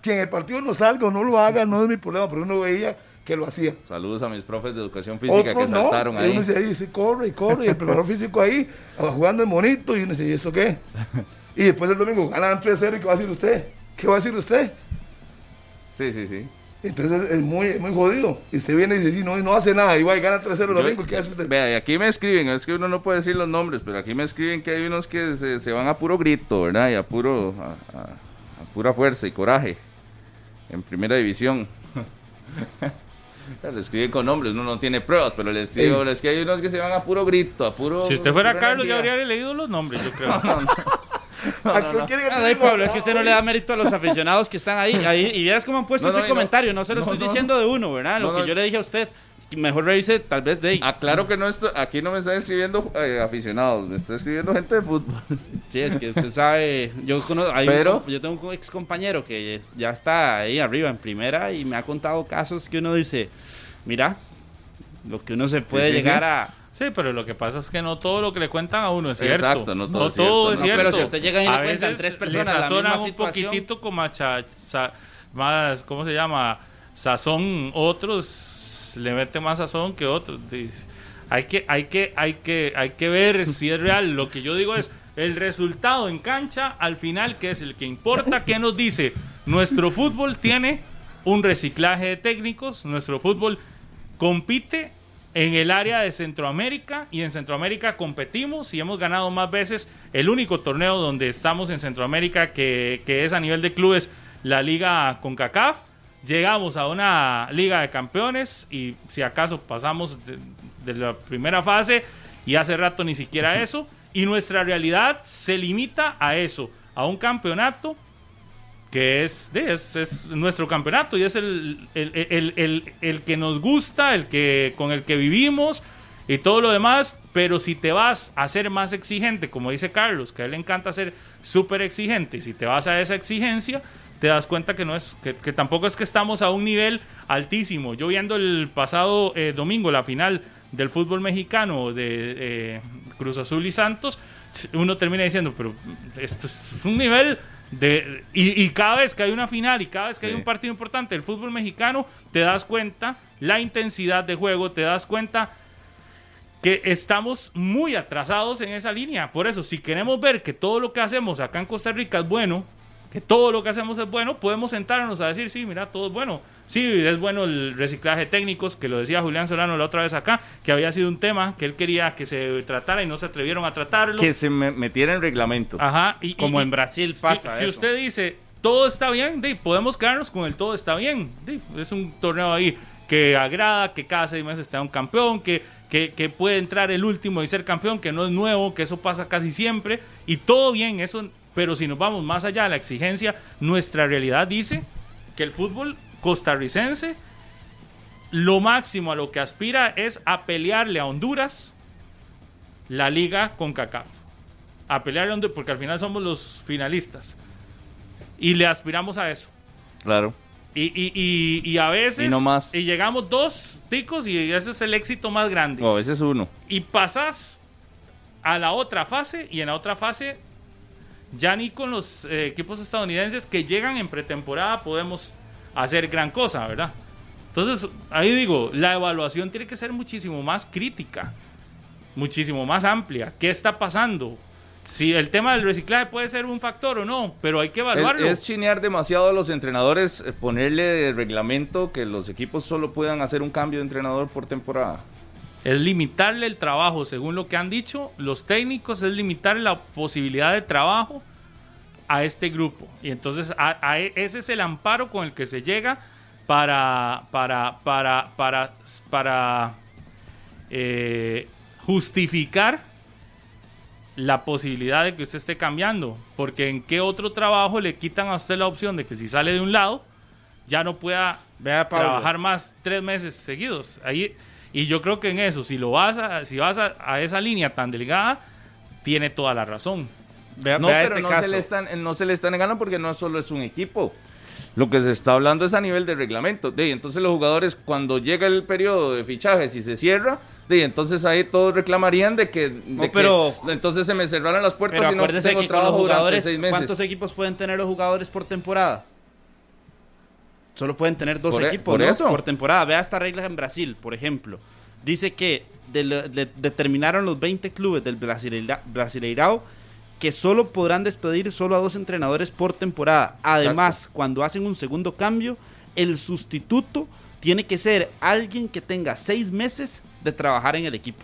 Speaker 3: Que en el partido no salga o no lo haga, no es mi problema, pero uno veía que lo hacía.
Speaker 2: Saludos a mis profes de educación física
Speaker 3: Otros
Speaker 2: que
Speaker 3: no.
Speaker 2: saltaron
Speaker 3: Y
Speaker 2: ahí.
Speaker 3: uno dice, ahí sí, corre y corre, y el preparador [LAUGHS] físico ahí, ah, jugando en monito, y uno dice, ¿y esto qué? Y después el domingo ganan 3-0, ¿y qué va a decir usted? ¿Qué va a decir usted?
Speaker 2: Sí, sí, sí.
Speaker 3: Entonces es muy, muy jodido. Y usted viene y dice, sí, no, y no hace nada, y y gana 3-0 el domingo, ¿qué hace usted?
Speaker 2: Vea, y aquí me escriben, es que uno no puede decir los nombres, pero aquí me escriben que hay unos que se, se van a puro grito, ¿verdad? Y a puro a, a- a pura fuerza y coraje en primera división. [LAUGHS] le escriben con nombres, uno no tiene pruebas, pero le escribo, es que hay unos que se van a puro grito, a puro
Speaker 5: Si usted fuera Carlos, ya habría leído los nombres, yo creo. [LAUGHS] [LAUGHS]
Speaker 3: ¿A quién quiere que
Speaker 4: Ah,
Speaker 3: te
Speaker 4: sí,
Speaker 3: diga?
Speaker 4: Pablo, es que usted no le da mérito a los aficionados que están ahí. ahí y vieras cómo han puesto
Speaker 2: No, no,
Speaker 4: ese
Speaker 2: no.
Speaker 4: comentario. No se lo
Speaker 2: No,
Speaker 4: estoy
Speaker 2: no.
Speaker 4: diciendo de uno, ¿verdad? Lo
Speaker 2: No,
Speaker 4: que
Speaker 2: no.
Speaker 4: yo le dije a usted. Mejor revise tal vez de ahí.
Speaker 2: Aclaro que no estoy, aquí no me están escribiendo eh, aficionados, me está escribiendo gente de fútbol. [LAUGHS]
Speaker 4: Sí, es que usted sabe. Yo, cono- hay un
Speaker 2: Pero-
Speaker 4: yo tengo un ex compañero que es- ya está ahí arriba en primera y me ha contado casos que uno dice: Mira, lo que uno se puede
Speaker 2: sí,
Speaker 4: llegar
Speaker 2: sí.
Speaker 4: a.
Speaker 5: Sí, pero lo que pasa es que no todo lo que le cuentan a uno es cierto.
Speaker 2: Exacto, no todo es cierto,
Speaker 5: es
Speaker 2: no,
Speaker 5: cierto.
Speaker 4: pero si usted llega y le
Speaker 5: a
Speaker 4: cuentan tres
Speaker 5: le
Speaker 4: personas la misma
Speaker 5: un
Speaker 4: situación.
Speaker 5: poquitito sa- más, ¿cómo se llama? Sazón, otros le meten más sazón que otros. Hay que, hay que, hay que, hay que ver si es real. Lo que yo digo es el resultado en cancha al final, que es el que importa, que nos dice nuestro fútbol tiene un reciclaje de técnicos, nuestro fútbol compite en el área de Centroamérica y en Centroamérica competimos y hemos ganado más veces el único torneo donde estamos en Centroamérica que, que es a nivel de clubes la liga CONCACAF. Llegamos a una liga de campeones y si acaso pasamos de, de la primera fase y hace rato ni siquiera eso. Y nuestra realidad se limita a eso, a un campeonato que es, es, es nuestro campeonato y es el, el, el- el- el que nos gusta, el que, con el que vivimos y todo lo demás, pero si te vas a ser más exigente, como dice Carlos, que a él le encanta ser súper exigente, y si te vas a esa exigencia, te das cuenta que no es, que, que tampoco es que estamos a un nivel altísimo. Yo viendo el pasado eh, domingo la final del fútbol mexicano de eh, Cruz Azul y Santos, uno termina diciendo, pero esto es un nivel de... Y, y cada vez que hay una final y cada vez que hay un partido importante del fútbol mexicano, te das cuenta la intensidad de juego, te das cuenta que estamos muy atrasados en esa línea. Por eso, si queremos ver que todo lo que hacemos acá en Costa Rica es bueno, que todo lo que hacemos es bueno, podemos sentarnos a decir, sí, mira, todo es bueno. Sí, es bueno el reciclaje de técnicos, que lo decía Julián Solano la otra vez acá, que había sido un tema que él quería que se tratara y no se atrevieron a tratarlo.
Speaker 2: Que se me- metiera en reglamento.
Speaker 5: Ajá, y,
Speaker 4: Como
Speaker 5: y-
Speaker 4: en Brasil
Speaker 5: si-
Speaker 4: pasa
Speaker 5: Si,
Speaker 4: eso.
Speaker 5: usted dice todo está bien, podemos quedarnos con el todo está bien. es un torneo ahí que agrada, que cada seis meses está un campeón, que, que, que puede entrar el último y ser campeón, que no es nuevo, que eso pasa casi siempre. Y todo bien, eso. Pero si nos vamos más allá de la exigencia, nuestra realidad dice que el fútbol costarricense lo máximo a lo que aspira es a pelearle a Honduras la liga con CACAF. A pelearle a Honduras, porque al final somos los finalistas. Y le aspiramos a eso.
Speaker 2: Claro.
Speaker 5: Y, y, y, y a veces.
Speaker 2: Y no más.
Speaker 5: Y llegamos dos ticos y ese es el éxito más grande.
Speaker 2: O a veces uno.
Speaker 5: Y pasas a la otra fase y en la otra fase ya ni con los eh, equipos estadounidenses que llegan en pretemporada podemos hacer gran cosa, ¿verdad? Entonces, ahí digo, la evaluación tiene que ser muchísimo más crítica, muchísimo más amplia. ¿Qué está pasando? Si el tema del reciclaje puede ser un factor o no, pero hay que evaluarlo.
Speaker 2: Es, es chinear demasiado a los entrenadores, eh, ponerle de reglamento que los equipos solo puedan hacer un cambio de entrenador por temporada.
Speaker 5: Es limitarle el trabajo, según lo que han dicho los técnicos, es limitar la posibilidad de trabajo a este grupo. Y entonces a- a e- ese es el amparo con el que se llega para, para, para, para, para eh, justificar la posibilidad de que usted esté cambiando. Porque en qué otro trabajo le quitan a usted la opción de que si sale de un lado, ya no pueda
Speaker 4: Vea,
Speaker 5: trabajar más tres meses seguidos. Ahí, y yo creo que en eso, si lo vas a, si vas a, a esa línea tan delgada, tiene toda la razón.
Speaker 4: Vea,
Speaker 2: No,
Speaker 4: vea
Speaker 2: pero
Speaker 4: este
Speaker 2: no,
Speaker 4: caso.
Speaker 2: se le están, no se le está negando porque no solo es un equipo. Lo que se está hablando es a nivel de reglamento. De, entonces los jugadores, cuando llega el periodo de fichajes y se cierra, de, entonces ahí todos reclamarían de que, de
Speaker 4: No,
Speaker 2: que
Speaker 4: pero-
Speaker 2: entonces se me cerraron las puertas y no tengo trabajo durante
Speaker 4: jugadores,
Speaker 2: seis meses.
Speaker 4: ¿cuántos equipos pueden tener los jugadores por temporada? Solo pueden tener dos
Speaker 2: Por e-
Speaker 4: equipos
Speaker 2: por
Speaker 4: ¿no?
Speaker 2: eso.
Speaker 4: por temporada. Vea esta regla en Brasil, por ejemplo. Dice que de lo- de- determinaron los 20 clubes del Brasileira- Brasileirao que solo podrán despedir solo a dos entrenadores por temporada. Además, cuando hacen un segundo cambio, el sustituto tiene que ser alguien que tenga seis meses de trabajar en el equipo.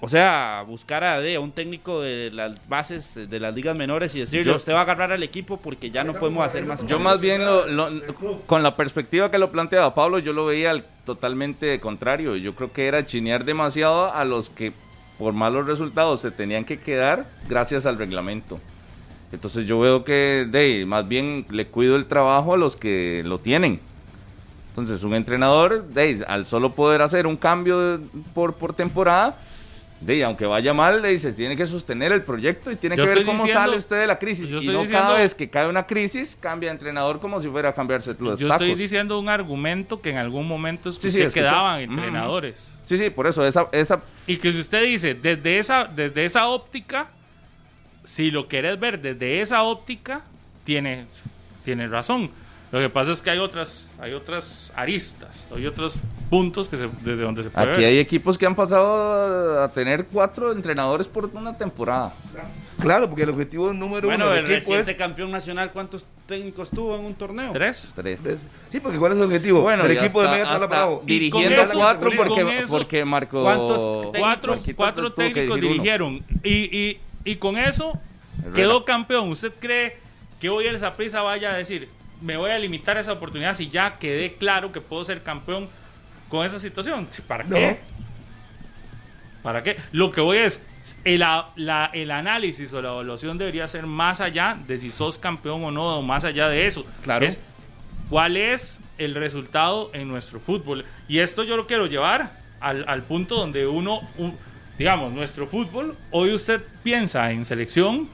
Speaker 4: O sea, buscar a, de, a un técnico de las bases eh, de las ligas menores y decirle,
Speaker 2: Yo-
Speaker 4: usted va a agarrar al equipo porque ya no podemos hacer más.
Speaker 2: Yo
Speaker 4: cambios".
Speaker 2: más bien, lo- lo- con la perspectiva que lo planteaba Pablo, yo lo veía al- totalmente contrario. Yo creo que era chinear demasiado a los que por malos resultados se tenían que quedar gracias al reglamento. Entonces yo veo que de, más bien le cuido el trabajo a los que lo tienen. Entonces un entrenador, de, al solo poder hacer un cambio de- por, por temporada, de, aunque vaya mal, le dice, tiene que sostener el proyecto y tiene
Speaker 5: Yo
Speaker 2: que ver cómo
Speaker 5: diciendo-
Speaker 2: sale usted de la crisis.
Speaker 5: yo
Speaker 2: Y no
Speaker 5: diciendo-
Speaker 2: cada vez que cae una crisis, cambia de entrenador como si fuera a cambiarse los
Speaker 5: Yo
Speaker 2: tacos.
Speaker 5: estoy diciendo un argumento que en algún momento escuché
Speaker 2: sí,
Speaker 5: que
Speaker 2: Mm.
Speaker 5: entrenadores.
Speaker 2: Sí, sí, por eso, esa, esa
Speaker 5: Y que si usted dice, desde esa, desde esa óptica, si lo querés ver desde esa óptica, tiene, tiene razón. Lo que pasa es que hay otras, hay otras aristas, hay otros puntos que se, desde donde se puede
Speaker 2: Aquí
Speaker 5: ver.
Speaker 2: hay equipos que han pasado a tener cuatro entrenadores por una temporada.
Speaker 3: Claro, porque el objetivo número
Speaker 4: Bueno,
Speaker 3: uno
Speaker 4: el
Speaker 3: del equipo
Speaker 4: reciente
Speaker 3: es...
Speaker 4: campeón nacional, ¿cuántos técnicos tuvo en un torneo?
Speaker 5: ¿Tres?
Speaker 2: Tres.
Speaker 3: es- Sí, porque ¿cuál es el objetivo?
Speaker 2: Bueno,
Speaker 3: el equipo de
Speaker 2: hasta-
Speaker 3: Mega está
Speaker 2: hasta
Speaker 3: bravo.
Speaker 2: dirigiendo
Speaker 5: eso-
Speaker 2: cuatro porque,
Speaker 5: eso,
Speaker 2: porque Marco
Speaker 5: ¿Cuántos?
Speaker 2: técnicos-
Speaker 5: Cuatro, cuatro técnicos dirigieron. Y, y, y con eso
Speaker 2: Herrera.
Speaker 5: quedó campeón. ¿Usted cree que hoy el Saprissa vaya a decir, me voy a limitar a esa oportunidad si ya quedé claro que puedo ser campeón con esa situación? ¿Para
Speaker 3: No.
Speaker 5: qué? ¿Para qué? Lo que voy es, el, la- el análisis o la evaluación debería ser más allá de si sos campeón o no, o más allá de eso.
Speaker 4: Claro.
Speaker 5: Es cuál es el resultado en nuestro fútbol. Y esto yo lo quiero llevar al, al punto donde uno, un- digamos, nuestro fútbol, hoy usted piensa en selección,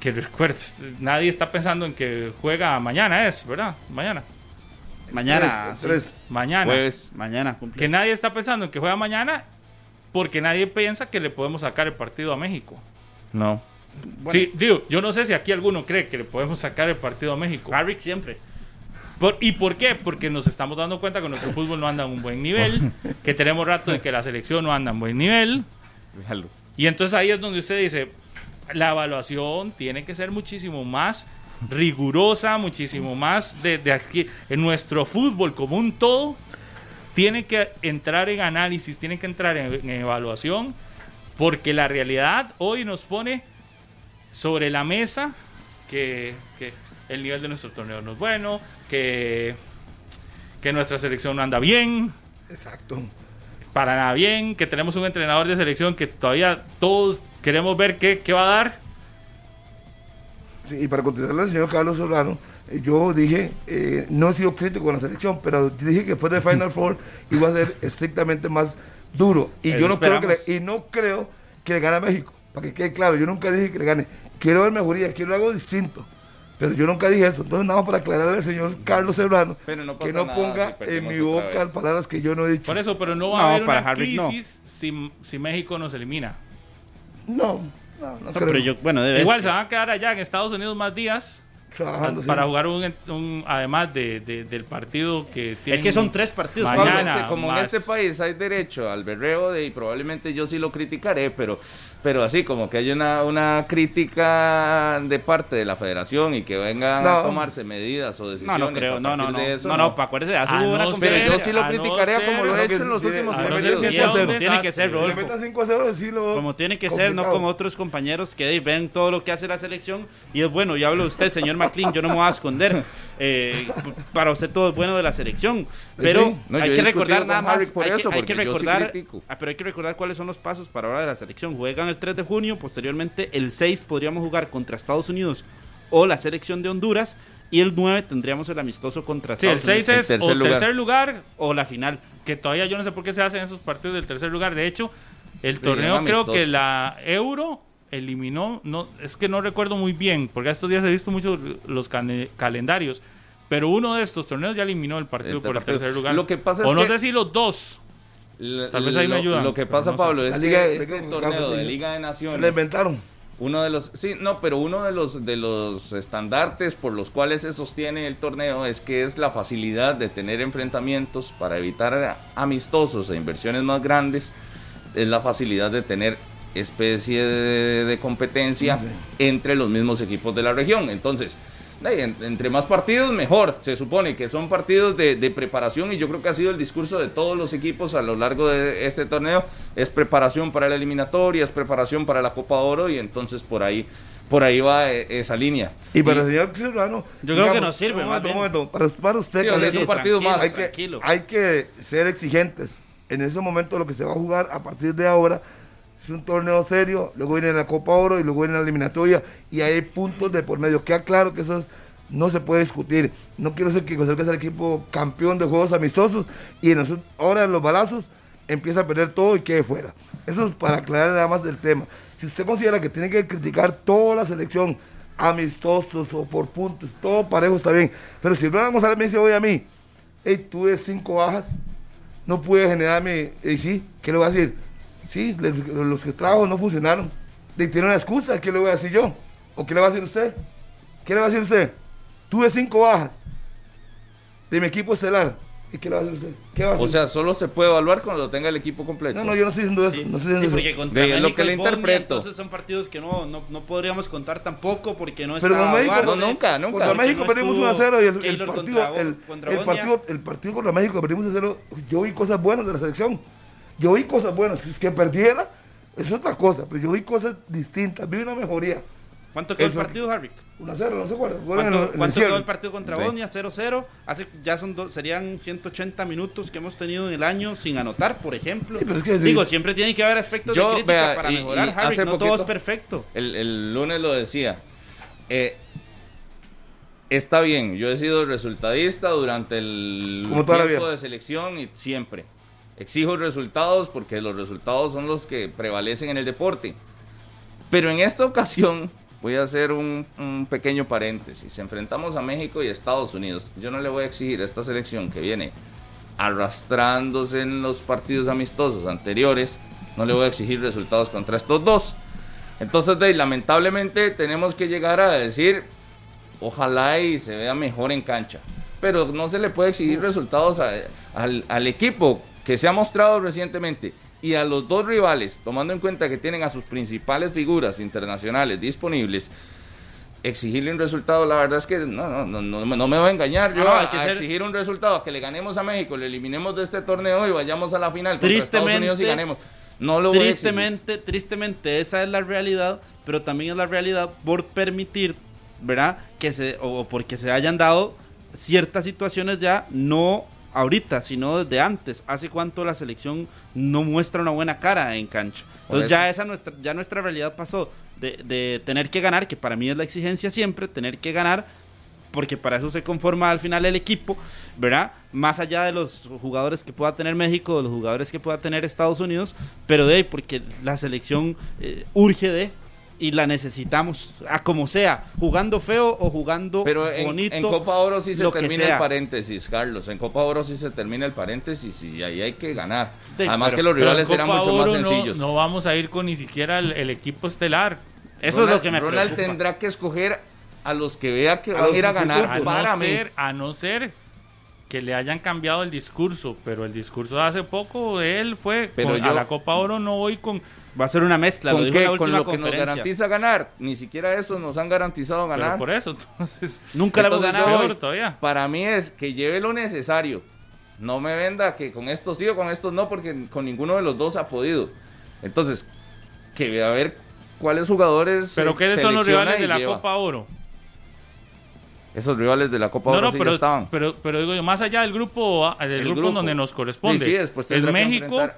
Speaker 5: que recuerde, nadie está pensando en que juega mañana, es, ¿verdad? Mañana.
Speaker 4: Mañana.
Speaker 3: Tres, tres.
Speaker 5: Mañana.
Speaker 2: Jueves.
Speaker 4: Mañana cumple.
Speaker 5: Que nadie está pensando en que juega mañana porque nadie piensa que le podemos sacar el partido a México.
Speaker 2: No.
Speaker 4: Bueno,
Speaker 5: Sí, digo, yo no sé si aquí alguno cree que le podemos sacar el partido a México.
Speaker 4: Harvick siempre.
Speaker 5: Por- ¿Y por qué? Porque nos estamos dando cuenta que nuestro fútbol no anda a un buen nivel, [LAUGHS] que tenemos rato de que la selección no anda a un buen nivel.
Speaker 2: Déjalo.
Speaker 5: Y entonces ahí es donde usted dice, la evaluación tiene que ser muchísimo más rigurosa, muchísimo más de, de aquí. En nuestro fútbol como un todo, tiene que entrar en análisis, tiene que entrar en, en evaluación, porque la realidad hoy nos pone sobre la mesa que, que el nivel de nuestro torneo no es bueno, que, que nuestra selección no anda bien,
Speaker 3: Exacto.
Speaker 5: para nada bien, que tenemos un entrenador de selección que todavía todos queremos ver qué, qué va a dar.
Speaker 3: Sí, y para contestarle al señor Carlos Solano, eh, yo dije, eh, no he sido crítico con la selección, pero dije que después de [LAUGHS] Final Four iba a ser estrictamente más duro. Y
Speaker 4: Eso
Speaker 3: yo no creo que le, y no creo que le gane a México. Para que quede claro, yo nunca dije que le gane. Quiero ver mejoría, quiero algo distinto. Pero yo nunca dije eso. Entonces, nada más para aclararle al señor Carlos Serrano
Speaker 2: Pero no
Speaker 3: que no
Speaker 2: nada
Speaker 3: ponga
Speaker 2: si
Speaker 3: en mi boca palabras que yo no he dicho.
Speaker 5: Por eso, pero no va
Speaker 4: No,
Speaker 5: a haber
Speaker 4: para
Speaker 5: una
Speaker 4: Harvick no.
Speaker 5: crisis si, si México nos elimina.
Speaker 3: No, no, no
Speaker 4: No,
Speaker 3: creo.
Speaker 4: pero yo, bueno, debe
Speaker 5: Igual se van a quedar allá en Estados Unidos más días
Speaker 3: Trabajando, sí.
Speaker 5: para jugar un, un- además de, de- del partido que tiene.
Speaker 4: Es que son tres partidos.
Speaker 5: Mañana.
Speaker 2: Pablo, este- como en este país hay derecho al berreo de, y probablemente yo sí lo criticaré, pero, pero así como que hay una, una crítica de parte de la federación y que vengan a
Speaker 3: No.
Speaker 2: tomarse medidas o
Speaker 4: No,
Speaker 2: decisiones.
Speaker 4: no creo.
Speaker 2: a
Speaker 4: No, no, no.
Speaker 2: de eso,
Speaker 4: No, no, para acuérdese, hace
Speaker 5: A
Speaker 4: una
Speaker 5: no
Speaker 2: Pero
Speaker 5: ser-
Speaker 2: yo sí lo
Speaker 5: a no
Speaker 2: criticaría
Speaker 5: ser-
Speaker 2: como lo he hecho en los
Speaker 3: sí,
Speaker 2: últimos
Speaker 3: a
Speaker 5: no
Speaker 3: no
Speaker 5: ser
Speaker 2: partidos.
Speaker 5: un
Speaker 3: como
Speaker 4: tiene que ser,
Speaker 5: desastre.
Speaker 3: Si le
Speaker 4: Rodolfo.
Speaker 3: metan 5 a 0, sí lo.
Speaker 4: Como tiene que ser, no
Speaker 3: complicado.
Speaker 4: como otros compañeros que ven todo lo que hace la selección. Y es bueno, y hablo de usted, señor McLean, yo no me voy a esconder. Eh, para usted todo es bueno de la selección. Pero
Speaker 3: Sí.
Speaker 2: No,
Speaker 4: hay que recordar nada más.
Speaker 2: Por
Speaker 4: hay que- hay
Speaker 2: sí
Speaker 4: recordar, ah, pero hay que recordar cuáles son los pasos para ahora de la selección. Juegan el 3 de junio, posteriormente el 6 podríamos jugar contra Estados Unidos o la selección de Honduras. Y el 9 tendríamos el amistoso contra
Speaker 5: Sí, el
Speaker 4: Estados
Speaker 5: 6
Speaker 4: Unidos.
Speaker 5: es
Speaker 2: En tercer
Speaker 5: o
Speaker 2: lugar.
Speaker 5: tercer lugar,
Speaker 4: O la final.
Speaker 5: que todavía yo no sé por qué se hacen esos partidos del tercer lugar. De hecho, el torneo creo que la Euro eliminó, no es que no recuerdo muy bien, porque estos días he visto mucho los cane- calendarios, pero uno de estos torneos ya eliminó el partido
Speaker 2: El
Speaker 5: por el
Speaker 2: partido.
Speaker 5: tercer lugar.
Speaker 2: Lo que pasa
Speaker 5: o
Speaker 2: es
Speaker 5: no
Speaker 2: que-
Speaker 5: sé si los dos. Tal vez ahí me
Speaker 2: lo-
Speaker 5: ayudan,
Speaker 2: Lo que pasa,
Speaker 5: no sé.
Speaker 2: Pablo, es
Speaker 3: La
Speaker 2: que este
Speaker 3: Liga
Speaker 2: torneo de Liga de
Speaker 3: Se lo
Speaker 2: Naciones
Speaker 3: inventaron.
Speaker 2: Uno de los, sí, no, pero uno de los de los estandartes por los cuales se sostiene el torneo es que es la facilidad de tener enfrentamientos para evitar amistosos e inversiones más grandes, es la facilidad de tener especie de, de competencia
Speaker 3: Sí.
Speaker 2: entre los mismos equipos de la región. Entonces, en- entre más partidos mejor. Se supone que son partidos de, de preparación y yo creo que ha sido el discurso de todos los equipos a lo largo de este torneo. Es preparación para la eliminatoria, es preparación para la Copa Oro y entonces por ahí, por ahí va eh, esa línea.
Speaker 3: Y para el señor Serrano.
Speaker 4: Yo creo que nos sirve,
Speaker 3: un momento, un momento, para, para usted,
Speaker 2: Sí, es un partido más.
Speaker 3: hay que, hay que ser exigentes. En ese momento lo que se va a jugar a partir de ahora es un torneo serio, luego viene la Copa Oro y luego viene la eliminatoria y hay puntos de por medio. Queda claro que eso es- no se puede discutir. No quiero ser que Costa Rica sea el equipo campeón de juegos amistosos y en los- ahora en los balazos empieza a perder todo y quede fuera. Eso es para aclarar nada más del tema. Si usted considera que tiene que criticar toda la selección, amistosos o por puntos, todo parejo está bien. Pero si Ronald González me dice hoy a mí, hey, tuve cinco bajas, no pude generarme, y sí, ¿qué le voy a decir? Sí, les- los que trabajo no funcionaron. Y tiene una excusa, ¿qué le voy a decir yo? ¿O qué le va a decir usted? ¿Qué le va a decir usted? Tuve cinco bajas de mi equipo estelar. ¿Y qué le va a decir usted? ¿Qué va a decir?
Speaker 2: O sea, solo se puede evaluar cuando tenga el equipo completo.
Speaker 3: no, no, yo no estoy diciendo eso.
Speaker 4: Sí,
Speaker 3: no estoy
Speaker 4: sí,
Speaker 3: diciendo eso.
Speaker 4: porque contra
Speaker 2: De- lo que le
Speaker 4: Bosnia,
Speaker 2: interpreto.
Speaker 4: Entonces son partidos que no, no, no podríamos contar tampoco porque no
Speaker 3: Pero
Speaker 4: está
Speaker 3: con México,
Speaker 4: Guarde.
Speaker 2: no, nunca, nunca.
Speaker 3: Contra
Speaker 2: Porque
Speaker 3: México
Speaker 4: no
Speaker 3: perdimos
Speaker 4: estuvo
Speaker 3: 1 a 0 y el, el partido,
Speaker 4: contra-
Speaker 3: el,
Speaker 4: contra
Speaker 3: el partido, el partido contra México perdimos 1 a 0. Yo vi cosas buenas de la selección. Yo vi cosas buenas. Que, que perdiera es otra cosa, pero yo vi cosas distintas. Vi una mejoría.
Speaker 4: ¿Cuánto quedó
Speaker 3: Eso-
Speaker 4: el partido, Harvick?
Speaker 3: 1 a 0, no se acuerda.
Speaker 4: ¿Cuánto,
Speaker 3: el- en el
Speaker 4: cuánto
Speaker 3: cierre.
Speaker 4: quedó el partido contra
Speaker 2: Sí.
Speaker 4: Bosnia? 0-0. Hace, ya son do- serían 180 minutos que hemos tenido en el año sin anotar, por ejemplo.
Speaker 3: Sí, pero es que-
Speaker 4: Digo, siempre tiene que haber aspectos
Speaker 2: Yo,
Speaker 4: de crítica
Speaker 2: vea,
Speaker 4: para
Speaker 2: y-
Speaker 4: mejorar,
Speaker 2: y
Speaker 4: Harvick.
Speaker 2: hace
Speaker 4: No todo
Speaker 2: poquito-
Speaker 4: es perfecto.
Speaker 2: El, el lunes lo decía. Eh, está bien, yo he sido resultadista durante el
Speaker 3: Como
Speaker 2: tiempo de selección y siempre. Exijo resultados porque los resultados son los que prevalecen en el deporte. Pero en esta ocasión voy a hacer un, un pequeño paréntesis. Enfrentamos a México y Estados Unidos. Yo no le voy a exigir a esta selección que viene arrastrándose en los partidos amistosos anteriores, no le voy a exigir resultados contra estos dos. Entonces, de, lamentablemente tenemos que llegar a decir, ojalá y se vea mejor en cancha. Pero no se le puede exigir resultados a- al, al equipo que se ha mostrado recientemente y a los dos rivales, tomando en cuenta que tienen a sus principales figuras internacionales disponibles, exigirle un resultado, la verdad es que no, no, no, no, no me va a engañar. Yo
Speaker 4: No,
Speaker 2: a, exigir un resultado, que le ganemos a México, le eliminemos de este torneo y vayamos a la final contra Estados
Speaker 4: Tristemente-
Speaker 2: Unidos y ganemos. No lo voy a.
Speaker 4: Tristemente, tristemente, esa es la realidad, pero también es la realidad por permitir, ¿verdad? Que se, o porque se hayan dado ciertas situaciones ya, no ahorita, sino desde antes. ¿Hace cuánto la selección no muestra una buena cara en cancha? Entonces ya esa nuestra, ya nuestra realidad pasó de, de tener que ganar, que para mí es la exigencia siempre, tener que ganar, porque para eso se conforma al final el equipo, ¿verdad? Más allá de los jugadores que pueda tener México, de los jugadores que pueda tener Estados Unidos, pero de ahí, porque la selección eh, urge de y la necesitamos, a como sea, jugando feo o jugando
Speaker 2: Pero en,
Speaker 4: bonito.
Speaker 2: en Copa Oro sí se termina el paréntesis, Carlos. En Copa Oro sí se termina el paréntesis y ahí hay que ganar.
Speaker 4: Sí,
Speaker 2: Además
Speaker 4: pero-
Speaker 2: que los rivales eran mucho más
Speaker 5: Oro
Speaker 2: sencillos.
Speaker 5: No, vamos a ir con ni siquiera el, el equipo estelar.
Speaker 4: Eso
Speaker 2: Ronald-
Speaker 4: es lo que me
Speaker 2: Ronald
Speaker 4: preocupa.
Speaker 2: tendrá que escoger a los que vea que
Speaker 3: A
Speaker 2: van a ir a ganar.
Speaker 5: A no, ser, a no ser que le hayan cambiado el discurso, pero el discurso de hace poco de él fue
Speaker 2: Pero
Speaker 5: con- a la Copa Oro no voy con
Speaker 4: Va a ser una mezcla, lo
Speaker 2: ¿Con
Speaker 4: dijo
Speaker 2: qué?
Speaker 4: la
Speaker 2: Con lo que nos garantiza ganar. Ni siquiera eso nos han garantizado
Speaker 5: pero
Speaker 2: ganar.
Speaker 5: por eso, [LAUGHS] entonces
Speaker 4: Nunca le hemos ganado.
Speaker 5: peor todavía.
Speaker 2: Para mí es que lleve lo necesario. No me venda que con estos sí o con estos no, porque con ninguno de los dos ha podido. Entonces, que a ver cuáles jugadores.
Speaker 5: Pero
Speaker 2: eh,
Speaker 5: ¿quiénes son los rivales de la
Speaker 2: lleva.
Speaker 5: Copa Oro?
Speaker 2: Esos rivales de la Copa
Speaker 5: No,
Speaker 2: Oro
Speaker 5: no,
Speaker 2: sí ya
Speaker 5: pero,
Speaker 2: estaban.
Speaker 5: pero, pero digo yo, más allá del grupo, del
Speaker 2: El
Speaker 5: grupo,
Speaker 2: grupo.
Speaker 5: donde nos corresponde.
Speaker 2: Sí, sí, después
Speaker 5: es México,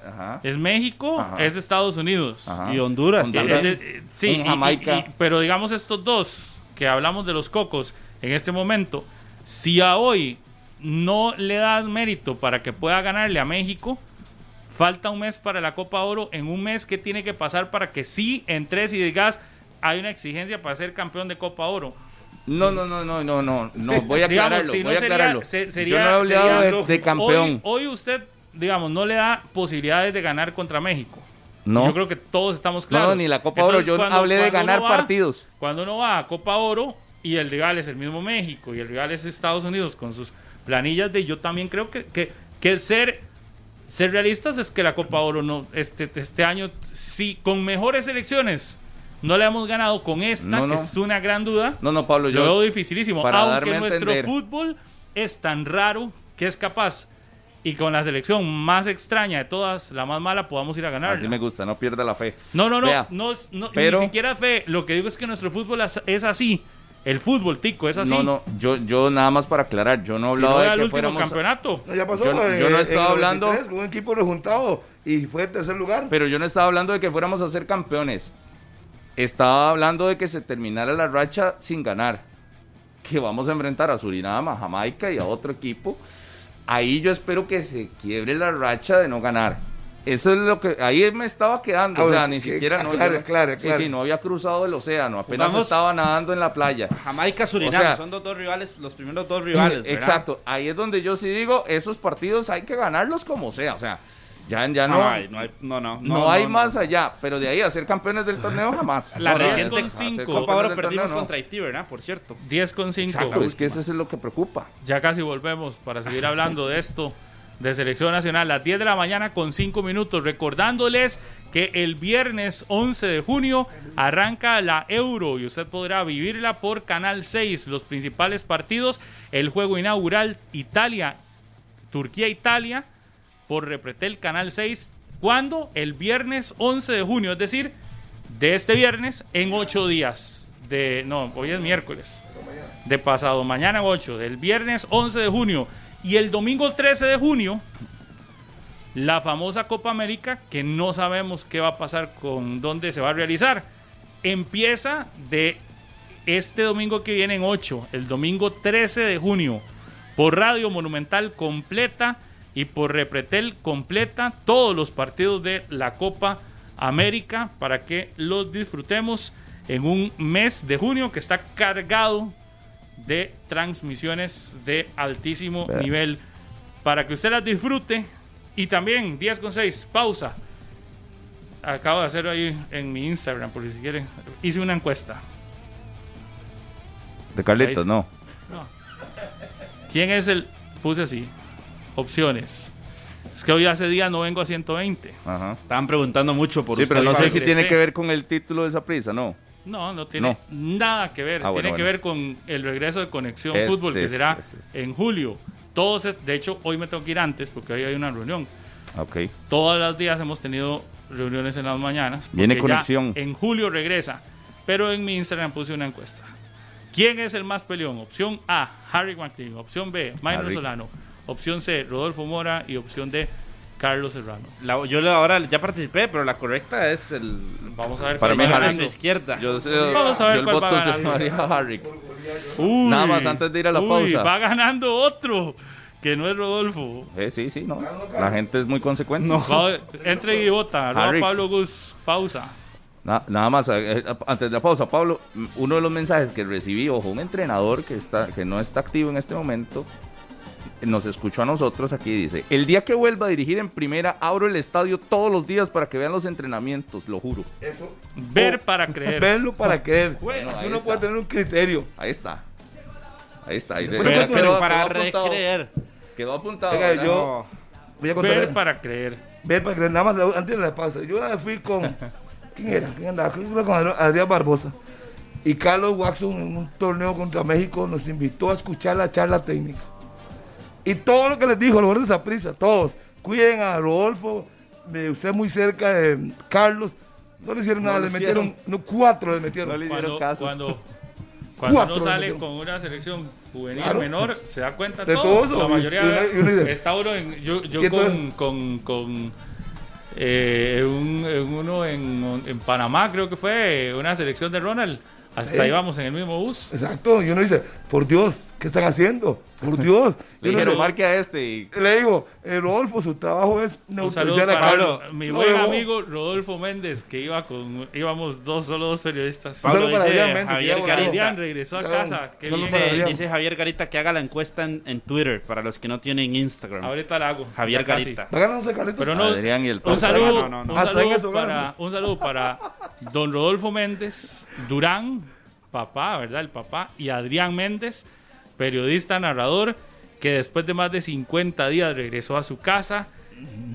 Speaker 5: es México,
Speaker 2: Ajá.
Speaker 5: es Estados Unidos.
Speaker 2: Ajá.
Speaker 4: Y Honduras,
Speaker 2: Honduras.
Speaker 5: Eh, sí, y- y-
Speaker 2: Jamaica.
Speaker 5: y- pero digamos estos dos que hablamos de los cocos en este momento, si a hoy no le das mérito para que pueda ganarle a México, falta un mes para la Copa Oro, en un mes que tiene que pasar para que sí entres y digas hay una exigencia para ser campeón de Copa Oro.
Speaker 2: No, no, no, no, no, no, no, voy a
Speaker 5: Digamos,
Speaker 2: aclararlo,
Speaker 5: si no
Speaker 2: voy a
Speaker 5: sería-
Speaker 2: aclararlo.
Speaker 5: se- sería-
Speaker 2: Yo no he hablado
Speaker 5: sería
Speaker 2: de- campeón.
Speaker 5: Hoy, hoy usted, digamos, no le da posibilidades de ganar contra México.
Speaker 2: no,
Speaker 5: Yo creo que todos estamos claros.
Speaker 2: no, ni la Copa Oro. Yo
Speaker 5: cuando-
Speaker 2: hablé de ganar
Speaker 5: va-
Speaker 2: partidos.
Speaker 5: Cuando uno va a Copa Oro y el rival es el mismo México y el rival es Estados Unidos con sus planillas de yo también creo que, que, que el ser ser realistas es que la Copa Oro no este, este año sí con mejores selecciones no le hemos ganado con esta
Speaker 2: No, no.
Speaker 5: que es una gran duda
Speaker 2: No, no, Pablo,
Speaker 5: lo
Speaker 2: yo.
Speaker 5: veo dificilísimo
Speaker 2: para
Speaker 5: aunque
Speaker 2: darme a
Speaker 5: nuestro
Speaker 2: entender.
Speaker 5: fútbol es tan raro que es capaz y con la selección más extraña de todas la más mala podamos ir a ganar
Speaker 2: Así me gusta, no pierda la fe.
Speaker 5: no, no, no,
Speaker 2: Vea,
Speaker 5: no, es- no,
Speaker 2: pero-
Speaker 5: ni siquiera fe. Lo que digo es que nuestro fútbol es, así. El fútbol tico es así.
Speaker 2: No, no, yo, yo nada más para aclarar, yo no he
Speaker 5: Si no
Speaker 2: de
Speaker 5: el
Speaker 2: que
Speaker 5: último
Speaker 2: fuéramos.
Speaker 5: campeonato.
Speaker 3: No, ya pasó.
Speaker 2: Yo no-
Speaker 3: eh,
Speaker 2: yo no
Speaker 3: en
Speaker 2: estaba
Speaker 3: el
Speaker 2: hablando-
Speaker 3: 93, con un equipo rejuntado y fue tercer lugar.
Speaker 2: Pero yo no estaba hablando de que fuéramos a ser campeones. Estaba hablando de que se terminara la racha sin ganar. Que vamos a enfrentar a Surinam, a Jamaica y a otro equipo. Ahí yo espero que se quiebre la racha de no ganar. Eso es lo que ahí me estaba quedando,
Speaker 3: Ah,
Speaker 2: o sea,
Speaker 3: bueno,
Speaker 2: ni
Speaker 3: que-
Speaker 2: siquiera no,
Speaker 3: aclare,
Speaker 2: yo-
Speaker 3: aclare,
Speaker 2: sí, sí, no había cruzado el océano, apenas
Speaker 4: Jugamos-
Speaker 2: estaba nadando en la playa.
Speaker 4: Jamaica, Surinam,
Speaker 2: O sea-
Speaker 4: son los dos rivales, los primeros dos rivales. ¿verdad?
Speaker 2: Exacto, ahí es donde yo sí digo, esos partidos hay que ganarlos como sea, o sea, ya, ya no,
Speaker 4: No,
Speaker 2: no,
Speaker 4: hay, no, hay- no, no,
Speaker 2: hay
Speaker 4: no,
Speaker 2: más allá, pero de ahí a ser campeones del torneo jamás. [LAUGHS]
Speaker 4: La
Speaker 2: a
Speaker 5: Copa
Speaker 4: Oro
Speaker 2: del
Speaker 4: perdimos
Speaker 2: torneo, no.
Speaker 4: contra Haití, ¿verdad? Por cierto.
Speaker 5: 10 con 5.
Speaker 2: Exacto, es que eso es lo que preocupa.
Speaker 5: Ya casi volvemos para seguir hablando de esto de selección nacional. Las 10 de la mañana con 5 minutos. Recordándoles que el viernes 11 de junio arranca la Euro y usted podrá vivirla por Canal 6. Los principales partidos, el juego inaugural Italia, Turquía-Italia por Repretel Canal 6. ¿Cuándo? El viernes 11 de junio, es decir, de este viernes en 8 días. De, no, hoy es miércoles de pasado mañana 8, del viernes 11 de junio y el domingo 13 de junio, la famosa Copa América, que no sabemos qué va a pasar con dónde se va a realizar. Empieza de este domingo que viene en 8, el domingo 13 de junio, por Radio Monumental completa y por Repretel completa todos los partidos de la Copa América para que los disfrutemos en un mes de junio que está cargado de transmisiones de altísimo nivel. Para que usted las disfrute y también 10 con 6 pausa. Acabo de hacer ahí en mi Instagram por si quieren hice una encuesta.
Speaker 2: De
Speaker 5: Carlitos,
Speaker 2: Carlitos, no.
Speaker 5: no. ¿quién es el puse así opciones es que hoy hace días no vengo a 120
Speaker 2: Ajá.
Speaker 4: Estaban preguntando mucho por
Speaker 2: Sí,
Speaker 4: usted.
Speaker 2: pero no sé si tiene que ver con el título de esa prisa, no.
Speaker 5: No, no tiene nada que ver.
Speaker 2: Ah,
Speaker 5: tiene
Speaker 2: bueno,
Speaker 5: que
Speaker 2: bueno.
Speaker 5: ver con el regreso de Conexión Fútbol, que
Speaker 2: es,
Speaker 5: será
Speaker 2: es.
Speaker 5: en julio. Todos, es- de hecho, hoy me tengo que ir antes porque hoy hay una reunión.
Speaker 2: Ok.
Speaker 5: Todos los días hemos tenido reuniones en las mañanas.
Speaker 2: Viene Conexión.
Speaker 5: En julio regresa. Pero en mi Instagram puse una encuesta. ¿Quién es el más peleón? Opción A, Harry McLean. Opción B, Minor. Solano. Opción C, Rodolfo Mora. Y opción D, Carlos Serrano.
Speaker 4: La- yo ahora ya participé, pero la correcta es el.
Speaker 5: Vamos a ver
Speaker 2: Para mí
Speaker 5: va
Speaker 4: la izquierda.
Speaker 2: Yo,
Speaker 5: Vamos a ver
Speaker 2: yo el
Speaker 5: cuál va
Speaker 2: voto se
Speaker 5: ganando.
Speaker 2: llamaría Harry.
Speaker 5: Uy,
Speaker 2: Nada más antes de ir a la
Speaker 5: uy,
Speaker 2: pausa.
Speaker 5: Va ganando otro, que no es Rodolfo.
Speaker 2: Eh, sí, sí, no. La gente es muy consecuente.
Speaker 5: Va- entre y vota. Pablo Gus, pausa.
Speaker 2: Na- nada más, eh, eh, antes de la pausa, Pablo, mm, uno de los mensajes que recibí, ojo, un entrenador que, está, que no está activo en este momento, nos escuchó a nosotros aquí, dice, el día que vuelva a dirigir en primera, abro el estadio todos los días para que vean los entrenamientos, lo juro.
Speaker 3: Eso.
Speaker 5: Ver para creer.
Speaker 3: Verlo para creer.
Speaker 2: Bueno,
Speaker 3: Así uno
Speaker 2: está.
Speaker 3: puede tener un criterio.
Speaker 2: Ahí está. Ahí está. Ahí
Speaker 3: Pero-
Speaker 2: quedó-
Speaker 3: pero
Speaker 2: quedó
Speaker 4: para
Speaker 2: apuntado.
Speaker 4: recreer.
Speaker 2: Quedó apuntado.
Speaker 3: Venga, yo voy a contar.
Speaker 5: Ver para creer.
Speaker 3: Ver para creer, nada más antes de la pausa. Yo una vez fui con. [LAUGHS] ¿Quién era? ¿Quién andaba? Con Adrián- Adrián Barbosa. Y Carlos Watson en un torneo contra México nos invitó a escuchar la charla técnica. Y todo lo que les dijo, los de esa prisa, todos. Cuiden a Rodolfo, usted muy cerca de Carlos. No le hicieron
Speaker 2: No
Speaker 3: nada, le metieron, no, cuatro le metieron.
Speaker 2: No le hicieron
Speaker 5: Cuando,
Speaker 2: caso.
Speaker 5: cuando, cuando uno sale con una selección juvenil
Speaker 3: Claro.
Speaker 5: menor, se da cuenta
Speaker 3: De
Speaker 5: todo. La mayoría
Speaker 3: Y uno- y
Speaker 5: está uno en. Yo, yo con, con, con eh, un- uno en, en Panamá, creo que fue una selección de Ronald. Hasta
Speaker 3: Sí.
Speaker 5: íbamos en el mismo bus.
Speaker 3: Exacto, y uno dice, por Dios, ¿qué están haciendo? Por [LAUGHS] Dios. Y
Speaker 2: Le dijeron, marque a este y
Speaker 3: Le digo, eh, Rodolfo, su trabajo es
Speaker 5: Un saludo
Speaker 3: neutralizar a Carlos.
Speaker 5: mi
Speaker 3: No,
Speaker 5: buen amigo Rodolfo Méndez, que iba con, íbamos dos, solo dos periodistas.
Speaker 3: Un saludo
Speaker 4: Pablo
Speaker 3: para
Speaker 4: dice
Speaker 3: Adrián Méndez,
Speaker 4: Javier
Speaker 3: que.
Speaker 5: Adrián regresó a casa. Qué
Speaker 3: solo
Speaker 5: bien.
Speaker 3: para
Speaker 4: Dice, dice Javier Garita que haga la encuesta en, en Twitter para los que no tienen Instagram.
Speaker 5: Ahorita la hago.
Speaker 4: Javier. Garita.
Speaker 5: Pero no,
Speaker 2: Adrián y el
Speaker 5: un saludo,
Speaker 4: No, no, no.
Speaker 5: Un, saludo para, un saludo para don Rodolfo Méndez Durán, papá, ¿verdad? El papá, y Adrián Méndez, periodista, narrador, que después de más de 50 días regresó a su casa,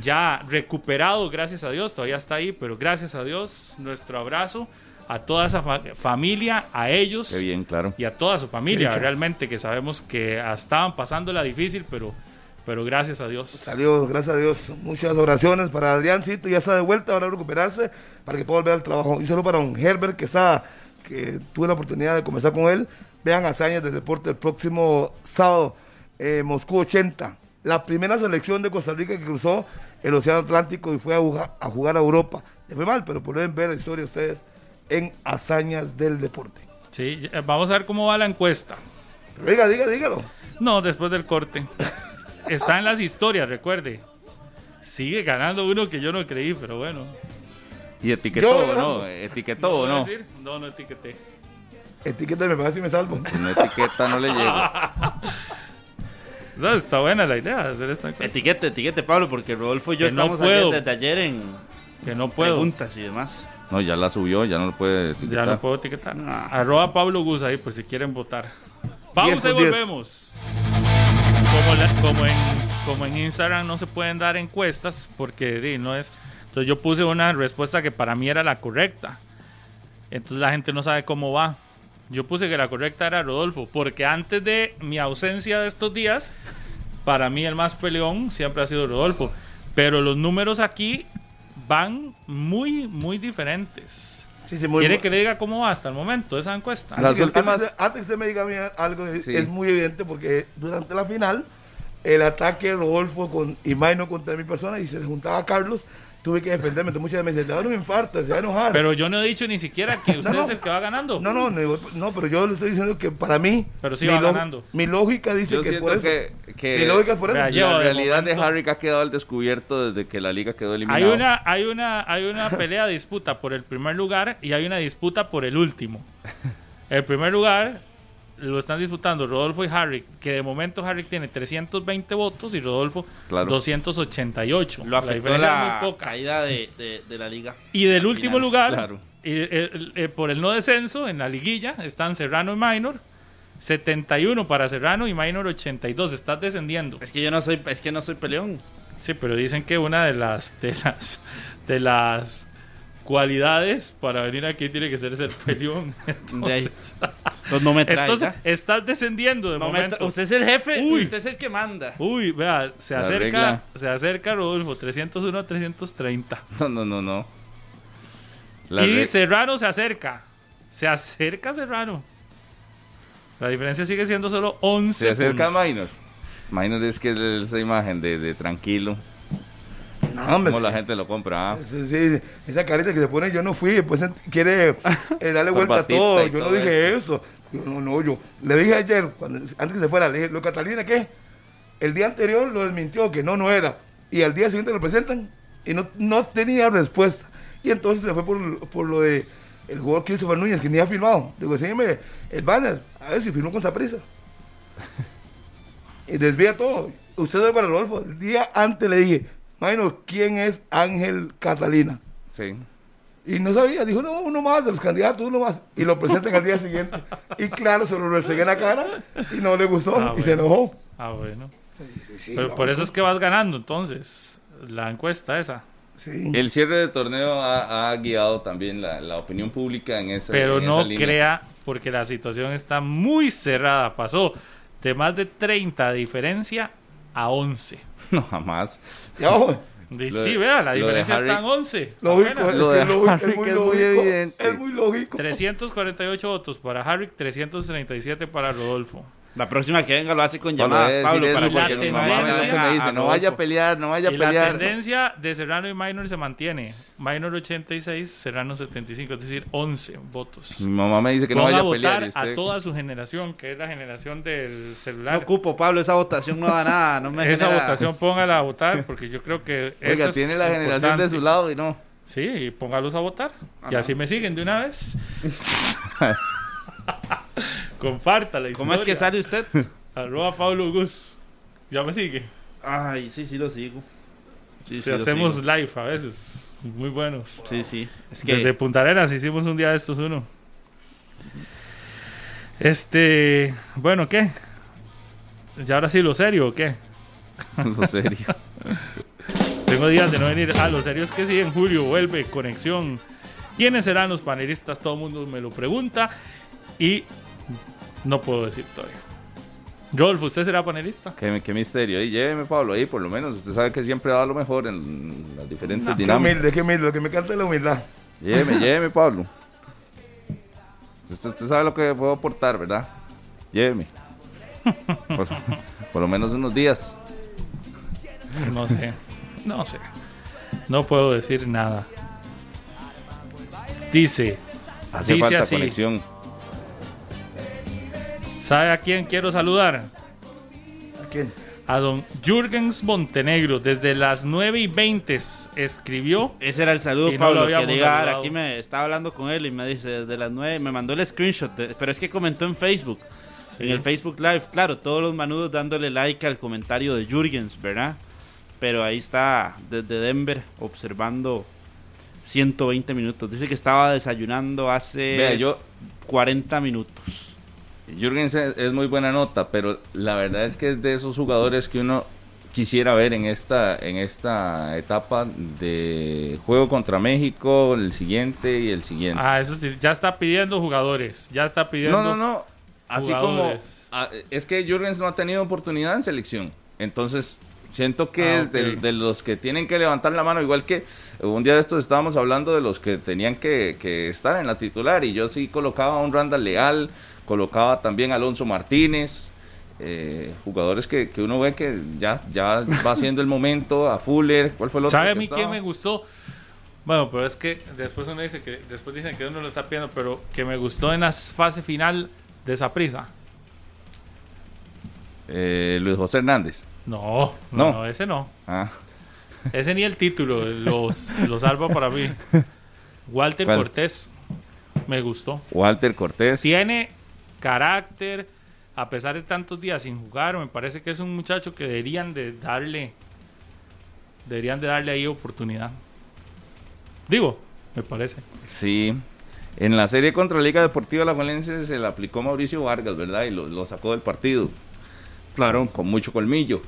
Speaker 5: ya recuperado, gracias a Dios, todavía está ahí, pero gracias a Dios, nuestro abrazo a toda esa fa- familia, a ellos
Speaker 2: Qué bien, claro.
Speaker 5: y a toda su familia, realmente, que sabemos que estaban pasándola difícil, pero, pero gracias a Dios.
Speaker 3: Salió, gracias a Dios. Muchas oraciones para Adriáncito, ya está de vuelta, ahora a recuperarse para que pueda volver al trabajo. Y solo para don Herbert, que está, que tuve la oportunidad de conversar con él. Vean hazañas del deporte el próximo sábado, eh, Moscú 80. La primera selección de Costa Rica que cruzó el Océano Atlántico y fue a jugar a, jugar a Europa. Le fue mal, pero pueden ver la historia ustedes en hazañas del deporte.
Speaker 5: Sí, vamos a ver cómo va la encuesta.
Speaker 3: Pero diga, diga, dígalo.
Speaker 5: No, después del corte. Está en las historias, recuerde. sigue ganando uno que yo no creí, pero bueno.
Speaker 2: Y etiquetó,
Speaker 3: Yo
Speaker 2: ¿o
Speaker 3: ganando.
Speaker 2: ¿no? Etiquetó, ¿o
Speaker 5: ¿Puedo
Speaker 2: no?
Speaker 5: decir? No, no etiqueté.
Speaker 3: Etiqueta me parece y me salvo.
Speaker 2: Si no etiqueta, no le llego. [LAUGHS]
Speaker 5: No, está buena la idea de hacer esta encuesta.
Speaker 4: Etiquete, etiquete, Pablo, porque Rodolfo y yo
Speaker 5: Que no
Speaker 4: estamos
Speaker 5: puedo.
Speaker 4: ayer- desde ayer en
Speaker 5: Que no puedo.
Speaker 4: preguntas y demás.
Speaker 2: No, ya la subió, ya no lo puede etiquetar.
Speaker 5: Ya no puedo etiquetar.
Speaker 4: Ah.
Speaker 5: Arroba Pablo Gus ahí por si quieren votar. Pausa y volvemos. Como, la- como, en, como en Instagram no se pueden dar encuestas porque di, no es. Entonces yo puse una respuesta que para mí era la correcta. Entonces la gente no sabe cómo va. Yo puse que la correcta era Rodolfo, porque antes de mi ausencia de estos días, para mí el más peleón siempre ha sido Rodolfo. Pero los números aquí van muy, muy diferentes.
Speaker 3: Sí, sí, muy
Speaker 5: ¿Quiere que le diga cómo va hasta el momento esa encuesta?
Speaker 2: Las
Speaker 3: Antes que-
Speaker 2: últimas-
Speaker 3: Antes, de- antes que usted me diga a mí algo, es,
Speaker 2: Sí.
Speaker 3: es muy evidente porque durante la final, el ataque de Rodolfo con Imaino contra mi persona y se le juntaba a Carlos, tuve que defenderme. Entonces muchas veces me dicen, le va a dar un infarto, se va a enojar.
Speaker 5: Pero yo no he dicho ni siquiera que [LAUGHS] usted
Speaker 3: no.
Speaker 5: es el que va ganando.
Speaker 3: no, no, no, no, pero yo le estoy diciendo que para mí,
Speaker 5: Pero sí
Speaker 3: mi,
Speaker 5: va ganando.
Speaker 3: mi lógica dice
Speaker 2: Yo
Speaker 3: que es por eso.
Speaker 2: que, que
Speaker 3: mi lógica es por eso.
Speaker 2: La realidad de Harry ha quedado al descubierto desde que la liga quedó
Speaker 5: Hay
Speaker 2: eliminada.
Speaker 5: una, hay una, hay una [LAUGHS] pelea disputa por el primer lugar y hay una disputa por el último. El primer lugar lo están disputando Rodolfo y Harry, que de momento Harry tiene 320 votos y Rodolfo
Speaker 2: Claro.
Speaker 5: 288.
Speaker 4: Lo
Speaker 5: la
Speaker 4: afectó
Speaker 5: diferencia
Speaker 4: la,
Speaker 5: es muy poca.
Speaker 4: caída de, de- de la liga.
Speaker 5: Y del
Speaker 4: Al
Speaker 5: último
Speaker 4: final,
Speaker 5: lugar,
Speaker 2: claro.
Speaker 5: y, eh, eh, por el no descenso en la liguilla, están Serrano y Minor. 71 para Serrano y Minor 82. Estás descendiendo.
Speaker 4: Es que yo no soy, es que no soy peleón.
Speaker 5: Sí, pero dicen que una de las de las de las cualidades para venir aquí tiene que ser ser peleón. [LAUGHS] Entonces,
Speaker 4: Entonces no me traiga.
Speaker 5: entonces estás descendiendo de
Speaker 4: No
Speaker 5: momento.
Speaker 4: usted es el jefe,
Speaker 5: Uy.
Speaker 4: usted es el que manda.
Speaker 5: Uy, vea, se
Speaker 2: La
Speaker 5: acerca,
Speaker 2: regla.
Speaker 5: se acerca Rodolfo 301 a 330.
Speaker 2: No, no, no, no. La
Speaker 5: y Serrano se acerca. Se acerca Serrano. La diferencia sigue siendo solo 11
Speaker 2: Se acerca
Speaker 5: puntos.
Speaker 2: Minor. Minor es que es esa imagen de, de tranquilo.
Speaker 3: No, hombre,
Speaker 2: Como la gente lo compra. ¿ah?
Speaker 3: Sí, sí, esa carita que se pone, yo no fui, después ent- quiere eh, [LAUGHS] darle vuelta a todo. Yo no dije eso. Yo, no, no, yo le dije ayer, cuando, antes que se fuera, le dije, ¿lo Catalina qué? El día anterior lo desmintió, que no, no era. Y al día siguiente lo presentan y no, no tenía respuesta. Y entonces se fue por, por lo de el jugador Christopher Núñez, que ni ha firmado. Digo, enséñeme el banner, a ver si firmó con prisa [LAUGHS] y desvía todo. Usted es para Rodolfo. El día antes le dije, Maynor, ¿quién es Ángel Catalina?
Speaker 2: Sí.
Speaker 3: Y no sabía, dijo, no, uno más de los candidatos, uno más. Y lo presentan al día siguiente. Y claro, se lo resegué en la cara y no le gustó
Speaker 5: Ah,
Speaker 3: y se
Speaker 5: bueno.
Speaker 3: enojó.
Speaker 5: Ah, bueno.
Speaker 3: Sí,
Speaker 5: Pero
Speaker 3: no,
Speaker 5: por eso es que vas ganando entonces la encuesta esa.
Speaker 3: Sí.
Speaker 2: El cierre de torneo ha, ha guiado también la, la opinión pública en esa
Speaker 5: Pero
Speaker 2: en
Speaker 5: no
Speaker 2: esa línea.
Speaker 5: crea, porque la situación está muy cerrada. Pasó de más de 30 de diferencia a 11. [LAUGHS]
Speaker 2: No, jamás.
Speaker 3: Ya, ojo,
Speaker 5: Y
Speaker 2: Lo
Speaker 5: sí, vea, la diferencia
Speaker 2: Harry-
Speaker 5: está en 11.
Speaker 3: lógico,
Speaker 5: apenas.
Speaker 3: es,
Speaker 2: Lo de
Speaker 3: es muy
Speaker 2: es muy
Speaker 3: lógico.
Speaker 2: evidente.
Speaker 3: Es muy lógico.
Speaker 5: 348 votos para Harry, 337 para Rodolfo.
Speaker 4: La próxima que venga lo hace con
Speaker 2: Pablo,
Speaker 4: llamadas, Pablo,
Speaker 2: decir
Speaker 4: para
Speaker 2: eso
Speaker 5: la
Speaker 2: porque
Speaker 4: que
Speaker 2: mi mamá me,
Speaker 5: tendencia
Speaker 2: me dice,
Speaker 4: a
Speaker 2: no vaya a pelear, no vaya a
Speaker 5: Y la
Speaker 2: pelear.
Speaker 5: tendencia de Serrano y Minor se mantiene. Minor 86, Serrano 75, es decir, 11 votos.
Speaker 2: Mi mamá me dice que no vaya
Speaker 5: a
Speaker 2: a pelear.
Speaker 5: votar
Speaker 2: y usted-
Speaker 5: a toda su generación, que es la generación del
Speaker 4: No
Speaker 5: celular.
Speaker 4: ocupo, Pablo, esa votación no da nada. No me
Speaker 5: Esa
Speaker 4: genera-
Speaker 5: votación póngala a votar porque yo creo que
Speaker 2: Oiga,
Speaker 5: eso es
Speaker 2: tiene la generación de su lado y no.
Speaker 5: Sí, y póngalos a votar.
Speaker 2: Ah,
Speaker 5: y así me siguen de una vez. [LAUGHS] [LAUGHS] Comparta la
Speaker 4: ¿Cómo es que sale usted? [LAUGHS]
Speaker 5: Arroba Pablo Gus. Ya me sigue.
Speaker 4: Ay, sí, sí lo sigo. Sí,
Speaker 5: Si
Speaker 4: sí
Speaker 5: hacemos
Speaker 4: sigo.
Speaker 5: live a veces. Muy buenos.
Speaker 4: Sí, sí. Es que
Speaker 5: Desde Punta Arenas hicimos un día de estos uno. Este, bueno, ¿qué? ¿Ya ahora sí lo serio o qué? [LAUGHS]
Speaker 2: Lo serio.
Speaker 5: Tengo días de no venir. Ah, lo serio es que sí, en julio vuelve Conexión. ¿Quiénes serán los panelistas? Todo el mundo me lo pregunta. Y no puedo decir todavía. Rodolfo, ¿usted será panelista?
Speaker 2: qué, qué misterio. Ahí, lléveme, Pablo, ahí por lo menos. Usted sabe que siempre da lo mejor en las diferentes
Speaker 5: No.
Speaker 3: Qué
Speaker 2: dinámicas.
Speaker 3: humilde, qué humilde. Lo que me encanta es la humildad.
Speaker 2: Lléveme, [LAUGHS] lléveme, Pablo. Usted, usted sabe lo que puedo aportar, ¿verdad? Lléveme. Por, por lo menos unos días.
Speaker 5: No sé. No sé. No puedo decir nada. Dice,
Speaker 2: Hace
Speaker 5: Dice
Speaker 2: falta
Speaker 5: así.
Speaker 2: conexión.
Speaker 5: ¿Sabe a quién quiero saludar?
Speaker 3: ¿A quién?
Speaker 5: a don Jürgens Montenegro. Desde las 9 y 20 escribió.
Speaker 4: Ese era el saludo,
Speaker 5: no
Speaker 4: Pablo.
Speaker 5: lo
Speaker 4: que
Speaker 5: saludado.
Speaker 4: aquí me estaba hablando con él y me dice desde las 9, me mandó el screenshot, de- pero es que comentó en Facebook. En el Facebook Live, claro, todos los manudos dándole like al comentario de Jürgens, ¿verdad? Pero ahí está desde Denver observando 120 minutos. Dice que estaba desayunando hace
Speaker 2: Vea, yo,
Speaker 4: 40 minutos.
Speaker 2: Jürgen es, muy buena nota, pero la verdad es que es de esos jugadores que uno quisiera ver en esta, en esta etapa de juego contra México, el siguiente y el siguiente.
Speaker 5: Ah, eso sí, ya está pidiendo jugadores. Ya está pidiendo.
Speaker 2: no, no, no. Así
Speaker 5: jugadores.
Speaker 2: como ah, es que Jürgens no ha tenido oportunidad en selección. Entonces, siento que
Speaker 5: Ah,
Speaker 2: es de los que tienen que levantar la mano, igual que un día de estos estábamos hablando de los que tenían que, que estar en la titular y yo sí colocaba a un Randall Leal, colocaba también Alonso Martínez, eh, jugadores que, que uno ve que ya, ya va siendo el momento, a Fuller, ¿cuál fue el otro?
Speaker 5: ¿Sabe a mí quién me gustó? Bueno, pero es que después uno dice que después dicen que uno lo está pidiendo, pero que me gustó en la fase final de esa prisa.
Speaker 2: Eh, Luis José Hernández.
Speaker 5: No, no,
Speaker 2: No.
Speaker 5: no, ese no.
Speaker 2: Ah,
Speaker 5: Ese ni el título los, los salva para mí. [LAUGHS] Walter
Speaker 2: ¿Cuál?
Speaker 5: Cortés me gustó.
Speaker 2: Walter Cortés.
Speaker 5: Tiene carácter, a pesar de tantos días sin jugar, me parece que es un muchacho que deberían de darle, deberían de darle ahí oportunidad. Digo, me parece.
Speaker 2: Sí. En la serie contra Liga Deportiva La Valencia se le aplicó Mauricio Vargas, ¿verdad? Y lo, lo sacó del partido. Claro. Con mucho colmillo.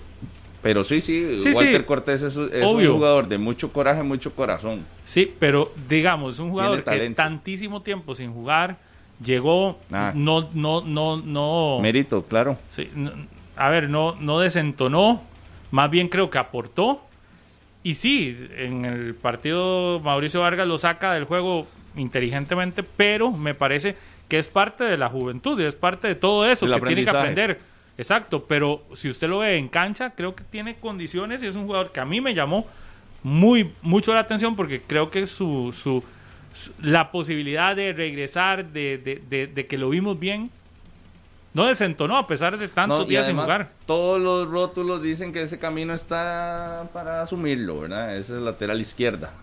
Speaker 2: Pero sí, sí,
Speaker 5: Sí,
Speaker 2: Walter
Speaker 5: sí.
Speaker 2: Cortés es, es un jugador de mucho coraje, mucho corazón.
Speaker 5: Sí, pero digamos, un jugador que tantísimo tiempo sin jugar llegó,
Speaker 2: Ah.
Speaker 5: no, no, no, no.
Speaker 2: Mérito, claro.
Speaker 5: Sí, no- a ver, no, no desentonó, más bien creo que aportó. Y sí, en el partido Mauricio Vargas lo saca del juego inteligentemente, pero me parece que es parte de la juventud y es parte de todo eso
Speaker 2: El
Speaker 5: que tiene que aprender. Exacto, pero si usted lo ve en cancha, creo que tiene condiciones y es un jugador que a mí me llamó muy mucho la atención porque creo que su, su- la posibilidad de regresar, de, de- de- de que lo vimos bien, no desentonó a pesar de tantos
Speaker 2: No,
Speaker 5: días sin jugar.
Speaker 2: Todos los rótulos dicen que ese camino está para asumirlo, ¿verdad? Esa es lateral izquierda.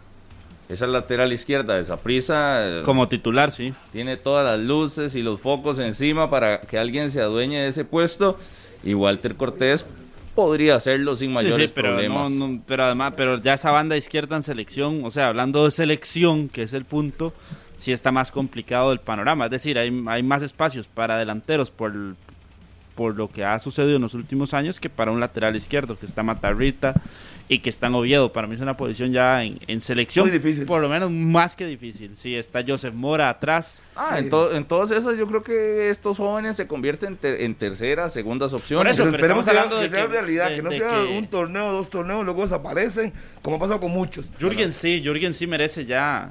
Speaker 2: Esa es lateral izquierda de prisa
Speaker 4: Como titular, sí.
Speaker 2: tiene todas las luces y los focos encima para que alguien se adueñe de ese puesto. Y Walter Cortés podría hacerlo sin mayores
Speaker 4: sí, pero,
Speaker 2: problemas.
Speaker 4: no, no, pero además, pero ya esa banda izquierda en selección, o sea, hablando de selección, que es el punto, sí está más complicado el panorama. Es decir, hay, hay más espacios para delanteros por, por lo que ha sucedido en los últimos años que para un lateral izquierdo, que está Matarrita y que está en Oviedo. Para mí es una posición ya en, en selección,
Speaker 3: Muy difícil.
Speaker 4: por lo menos más que difícil. Sí, está Joseph Mora atrás.
Speaker 2: Ah,
Speaker 3: Sí.
Speaker 2: en, to- en todos esos yo creo que estos jóvenes se convierten en, ter- en terceras, segundas opciones.
Speaker 4: Por eso,
Speaker 3: Pero
Speaker 4: pero
Speaker 3: esperemos que,
Speaker 4: hablando
Speaker 3: que
Speaker 4: de
Speaker 3: sea
Speaker 4: que-
Speaker 3: realidad,
Speaker 4: de-
Speaker 3: que no sea
Speaker 4: que-
Speaker 3: un torneo, dos torneos, luego desaparecen, como ha pasado con muchos.
Speaker 4: Jürgen sí, Jürgen sí merece ya.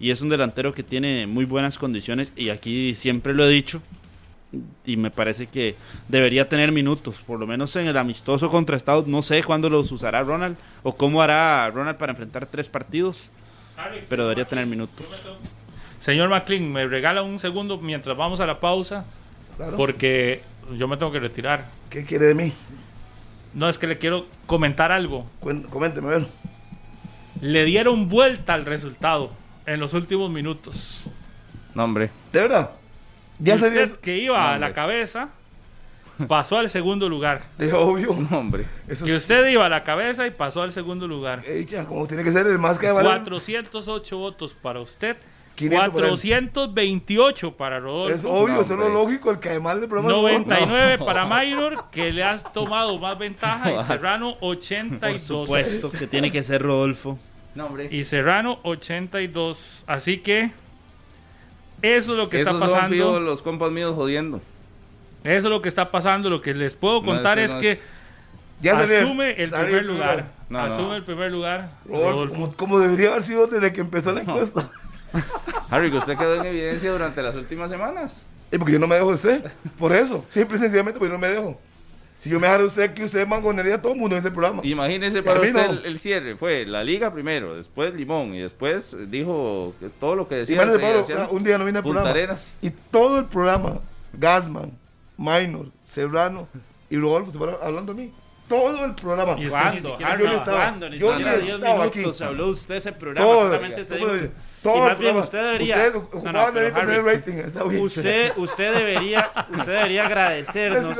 Speaker 4: Y es un delantero que tiene muy buenas condiciones. Y aquí siempre lo he dicho. Y me parece que debería tener minutos, por lo menos en el amistoso contra Estados. No sé cuándo los usará Ronald o cómo hará Ronald para enfrentar tres partidos, pero debería tener minutos.
Speaker 5: Señor McLean, me regala un segundo mientras vamos a la pausa,
Speaker 3: Claro.
Speaker 5: porque yo me tengo que retirar.
Speaker 3: ¿Qué quiere de mí?
Speaker 5: No, es que le quiero comentar algo.
Speaker 3: Coménteme, a ver.
Speaker 5: Le dieron vuelta al resultado en los últimos minutos.
Speaker 2: No, hombre.
Speaker 3: ¿De verdad? Ya
Speaker 5: Usted
Speaker 3: sabía
Speaker 5: que iba
Speaker 2: No,
Speaker 5: a la cabeza, pasó al segundo lugar. [LAUGHS]
Speaker 3: De obvio.
Speaker 2: No, hombre.
Speaker 3: Eso
Speaker 5: Que
Speaker 3: es-
Speaker 5: usted iba a la cabeza y pasó al segundo lugar.
Speaker 3: He dicho, como tiene que ser el más que vale.
Speaker 5: 408 votos para usted,
Speaker 3: 500 para él.
Speaker 5: 428 para Rodolfo.
Speaker 3: Es obvio,
Speaker 2: No,
Speaker 3: eso es lo lógico, el que además del programa. es
Speaker 5: 99 para [LAUGHS] Maynor, que le has tomado más ventaja, y. [LAUGHS] Serrano
Speaker 4: Por
Speaker 5: 82.
Speaker 4: supuesto que tiene que ser Rodolfo.
Speaker 2: No, hombre.
Speaker 5: Y Serrano 82. Así que eso es lo que
Speaker 2: Esos
Speaker 5: está
Speaker 2: son fijo,
Speaker 5: pasando.
Speaker 2: los compas míos jodiendo.
Speaker 5: Eso es lo que está pasando. Lo que les puedo contar es
Speaker 2: no
Speaker 5: que
Speaker 2: es-
Speaker 3: Ya salió-
Speaker 5: asume el
Speaker 3: salió
Speaker 5: primer lugar.
Speaker 2: No, no.
Speaker 5: asume el primer lugar.
Speaker 3: Rodolfo, como, como debería haber sido desde que empezó la encuesta. [LAUGHS]
Speaker 2: Harry, que usted quedó en evidencia durante las últimas semanas.
Speaker 3: Y porque yo no me dejo de usted. Por eso. Simple y sencillamente porque yo no me dejo. Si yo me dejara de usted aquí, usted mangonería a todo el mundo en ese programa.
Speaker 2: Imagínese para
Speaker 3: A mí
Speaker 2: usted
Speaker 3: no.
Speaker 2: el, el cierre. Fue la liga primero, después Limón y después dijo que todo lo que decía.
Speaker 3: Imagínese,
Speaker 2: se
Speaker 3: Pablo, un día no vine al
Speaker 2: Punta
Speaker 3: programa.
Speaker 2: Arenas.
Speaker 3: Y todo el programa, Gasman, Minor, Serrano y Rodolfo se fueron hablando de mí. todo el programa.
Speaker 5: Y usted ni
Speaker 4: ¿Cuándo?
Speaker 5: siquiera
Speaker 4: Harry,
Speaker 3: yo no estaba-
Speaker 4: ¿cuándo? Ni
Speaker 3: yo ni
Speaker 4: 10
Speaker 3: estaba
Speaker 4: minutos
Speaker 3: aquí.
Speaker 4: habló usted ese programa.
Speaker 3: Todo,
Speaker 4: solamente se
Speaker 3: todo,
Speaker 4: dijo-
Speaker 3: todo
Speaker 4: y
Speaker 3: el
Speaker 4: más bien
Speaker 3: programa.
Speaker 4: usted debería...
Speaker 3: Ustedes
Speaker 4: No, no, pero
Speaker 3: mí para tener
Speaker 4: Harry,
Speaker 3: rating. Está bien.
Speaker 4: Usted, usted debería, usted debería agradecernos.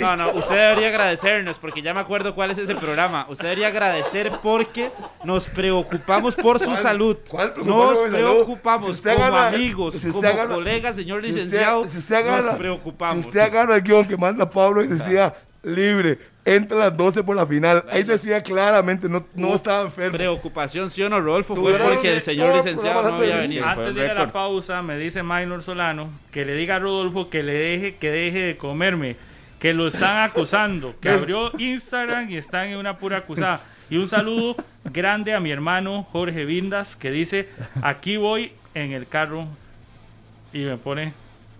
Speaker 4: No, no, usted debería agradecernos porque ya me acuerdo cuál es ese programa. Usted debería agradecer porque nos preocupamos por su
Speaker 3: ¿Cuál-
Speaker 4: salud.
Speaker 3: cuál
Speaker 4: Nos preocupamos
Speaker 3: Si usted
Speaker 4: como amigos,
Speaker 3: si usted
Speaker 4: como colegas, señor
Speaker 3: usted-
Speaker 4: licenciado.
Speaker 3: si usted agarra,
Speaker 4: nos preocupamos.
Speaker 3: Si usted agarra el guion que manda Pablo y decía libre, entra a las 12 por la final. Ahí decía claramente, no, no estaba enfermo.
Speaker 4: Preocupación, ¿sí o no, Rodolfo? Fue porque el señor licenciado no había
Speaker 3: antes de
Speaker 4: venido.
Speaker 5: Antes de ir a la pausa, me dice Maynor Solano que le diga a Rodolfo que le deje, que deje de comerme, que lo están acusando, que abrió Instagram y están en una pura acusada. Y un saludo grande a mi hermano Jorge Vindas, que dice, aquí voy en el carro y me pone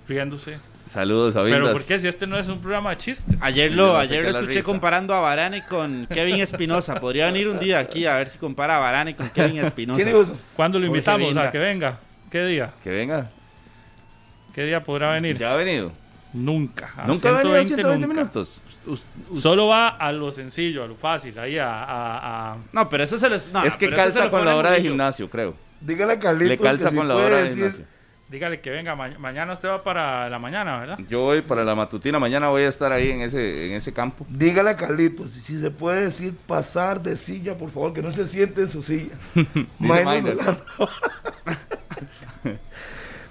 Speaker 5: riéndose.
Speaker 2: Saludos a
Speaker 5: Pero
Speaker 2: Vindas.
Speaker 5: ¿por qué si este no es un programa de chistes?
Speaker 4: Ayer lo, ayer lo escuché
Speaker 2: risa.
Speaker 4: comparando a Varane con Kevin Espinosa. Podría venir un día aquí a ver si compara a Varane con Kevin Espinosa.
Speaker 5: ¿Cuándo lo invitamos a
Speaker 4: Vindas.
Speaker 5: que venga? ¿Qué día?
Speaker 2: Que venga.
Speaker 5: ¿Qué día podrá venir?
Speaker 2: Ya ha venido.
Speaker 5: Nunca. A
Speaker 2: Nunca ha venido a 120
Speaker 5: nunca.
Speaker 2: minutos.
Speaker 5: Solo va a lo sencillo, a lo fácil, ahí a... a- a-
Speaker 4: No, pero eso se los. no,
Speaker 2: es que
Speaker 4: pero
Speaker 2: calza con la hora de gimnasio, creo.
Speaker 3: Dígale a Carlitos
Speaker 2: Le calza
Speaker 3: que si
Speaker 2: con la hora de
Speaker 3: decir-
Speaker 2: gimnasio.
Speaker 5: Dígale que venga, ma- mañana usted va para la mañana, ¿verdad?
Speaker 2: Yo voy para la matutina, mañana voy a estar ahí en ese, en ese campo.
Speaker 3: Dígale a Carlitos, si se puede decir pasar de silla, por favor, que no se siente en su silla. [LAUGHS] Solano.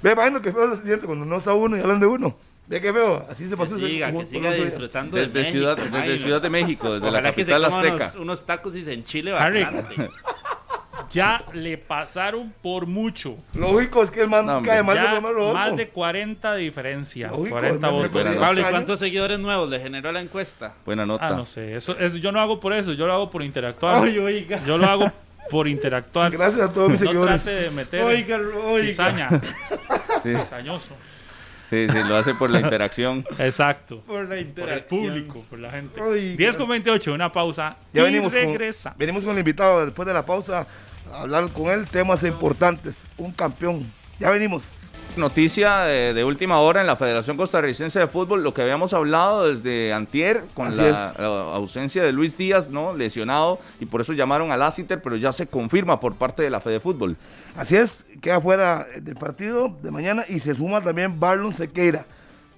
Speaker 3: Ve, Maynor, que feo se siente cuando no está uno y hablan de uno. Ve que feo, así se pasó. ese
Speaker 4: Diga, que siga disfrutando de
Speaker 2: Desde
Speaker 4: México,
Speaker 2: Ciudad, desde. Ciudad de México, desde
Speaker 4: Ojalá
Speaker 2: la
Speaker 4: que se
Speaker 2: capital
Speaker 4: coma
Speaker 2: azteca.
Speaker 4: unos, unos tacos y se enchile bastante. [LAUGHS]
Speaker 5: Ya le pasaron por mucho.
Speaker 3: Lógico, es que el man
Speaker 2: No,
Speaker 3: cae más de Rodolfo.
Speaker 5: más de 40 de diferencia.
Speaker 3: Lógico,
Speaker 5: 40
Speaker 3: me- me
Speaker 5: votos.
Speaker 4: Pablo, ¿y cuántos seguidores nuevos le generó la encuesta?
Speaker 2: Buena nota.
Speaker 5: Ah, no sé. Eso, es- yo no hago por eso, yo lo hago por interactuar.
Speaker 4: oiga.
Speaker 5: Yo lo hago por interactuar.
Speaker 3: Gracias a todos mis
Speaker 5: No
Speaker 3: seguidores.
Speaker 5: trate de meter
Speaker 4: Oiga, oiga.
Speaker 5: cizaña.
Speaker 2: Sí.
Speaker 5: Cizañoso.
Speaker 2: Sí, sí, lo hace por la interacción.
Speaker 5: Exacto.
Speaker 4: Por la
Speaker 5: Por el
Speaker 4: interacción.
Speaker 5: público, por la gente.
Speaker 4: Oiga.
Speaker 5: 10 con 28, una pausa.
Speaker 3: Ya
Speaker 5: y
Speaker 3: venimos
Speaker 5: regresa.
Speaker 3: con, venimos con el invitado después de la pausa a hablar con él temas importantes. Un campeón. Ya venimos.
Speaker 2: Noticia de, de última hora en la Federación Costarricense de Fútbol, lo que habíamos hablado desde antier con la, ausencia de Luis Díaz, ¿no? Lesionado, y por eso llamaron al Lassiter, pero ya se confirma por parte de la Fede Fútbol.
Speaker 3: Así es, queda fuera del partido de mañana y se suma también Barlon Sequeira.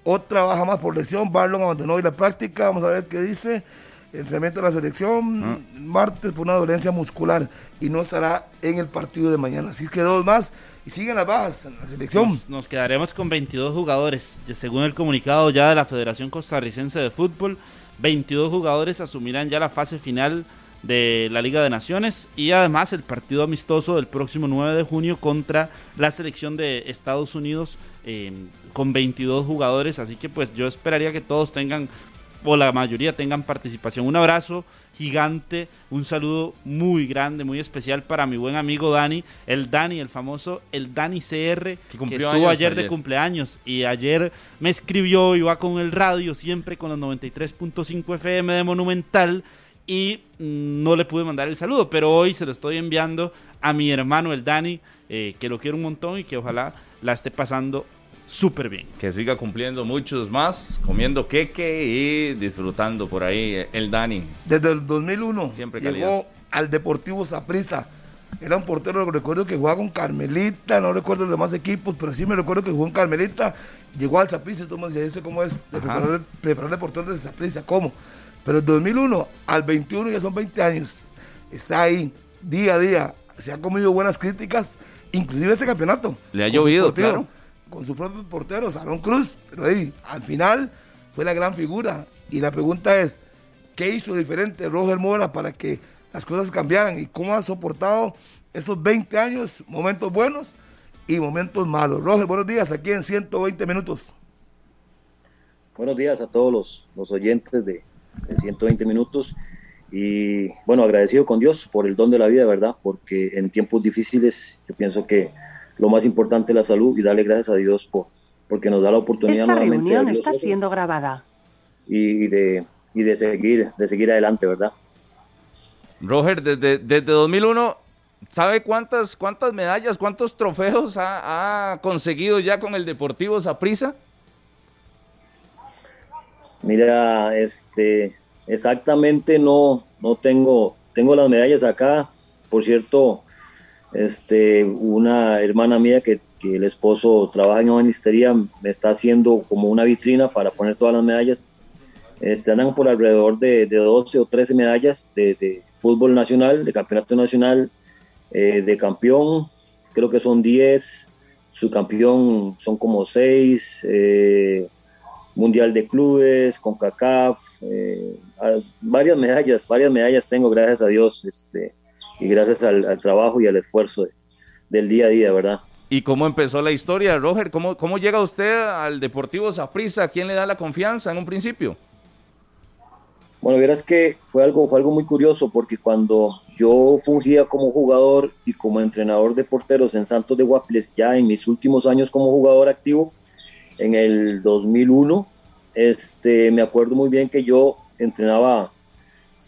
Speaker 3: Otra baja más por lesión. Barlon abandonó hoy la práctica. Vamos a ver qué dice. El entrenamiento de la selección martes por una dolencia muscular y no estará en el partido de mañana. Así que dos más y siguen las bajas en la selección.
Speaker 4: Nos, nos quedaremos con 22 jugadores. Según el comunicado ya de la Federación Costarricense de Fútbol, 22 jugadores asumirán ya la fase final de la Liga de Naciones y además el partido amistoso del próximo 9 de junio contra la selección de Estados Unidos eh, con 22 jugadores. Así que pues yo esperaría que todos tengan o la mayoría tengan participación. Un abrazo gigante, un saludo muy grande, muy especial para mi buen amigo Dani, el Dani, el famoso, el Dani CR, que, estuvo ayer, de cumpleaños y ayer me escribió y va con el radio, siempre con los 93.5 FM de Monumental y mm, no le pude mandar el saludo, pero hoy se lo estoy enviando a mi hermano el Dani, eh, que lo quiero un montón y que ojalá la esté pasando súper bien.
Speaker 2: Que siga cumpliendo muchos más, comiendo queque y disfrutando por ahí eh, el Dani.
Speaker 3: Desde el 2001
Speaker 2: Siempre
Speaker 3: llegó al Deportivo Saprissa. Era un portero, recuerdo que jugaba con Carmelita, no recuerdo los demás equipos, pero sí me recuerdo que jugó en Carmelita. Llegó al Saprissa y todo el mundo decía, ¿ese cómo es? De preparar, preparar de portero de Saprissa, ¿cómo? Pero el 2001 al 21 ya son 20 años. Está ahí, día a día. Se ha comido buenas críticas, inclusive ese campeonato.
Speaker 2: Le ha
Speaker 3: Con
Speaker 2: llovido, claro.
Speaker 3: Con su propio portero, Salón Cruz. Pero ahí, al final, fue la gran figura. Y la pregunta es, ¿qué hizo diferente Roger Mora para que las cosas cambiaran? ¿Y cómo ha soportado estos 20 años, momentos buenos y momentos malos? Roger, buenos días, aquí en 120 minutos.
Speaker 6: Buenos días a todos los, los oyentes de, de 120 minutos y bueno, agradecido con Dios por el don de la vida, ¿verdad? Porque en tiempos difíciles yo pienso que lo más importante es la salud y darle gracias a Dios por porque nos da la oportunidad
Speaker 7: Esta
Speaker 6: nuevamente de
Speaker 7: reunión
Speaker 6: los
Speaker 7: está siendo grabada.
Speaker 6: y, y de, y de seguir de seguir adelante, ¿verdad?
Speaker 2: Roger, desde, desde 2001, ¿sabe cuántas, cuántas medallas, cuántos trofeos ha, ha conseguido ya con el Deportivo Saprissa?
Speaker 6: Mira, este exactamente no, no tengo, tengo las medallas acá. Por cierto, este, una hermana mía que, que el esposo trabaja en ministerial me está haciendo como una vitrina para poner todas las medallas. Este, andan por alrededor de, de 12 o 13 medallas de, de fútbol nacional, de campeonato nacional, eh, de campeón, creo que son 10, subcampeón son como 6, eh, mundial de clubes, con CACAF, eh, varias medallas, varias medallas tengo, gracias a Dios, este, y gracias al, trabajo y al esfuerzo del día a día, ¿verdad?
Speaker 2: ¿Y cómo empezó la historia, Roger? ¿Cómo, cómo llega usted al Deportivo Zaprisa? ¿Quién le da la confianza en un principio?
Speaker 6: Bueno, verás que fue algo, fue algo muy curioso porque cuando yo fungía como jugador y como entrenador de porteros en Santos de Guapiles, ya en mis últimos años como jugador activo, en el 2001, este, me acuerdo muy bien que yo entrenaba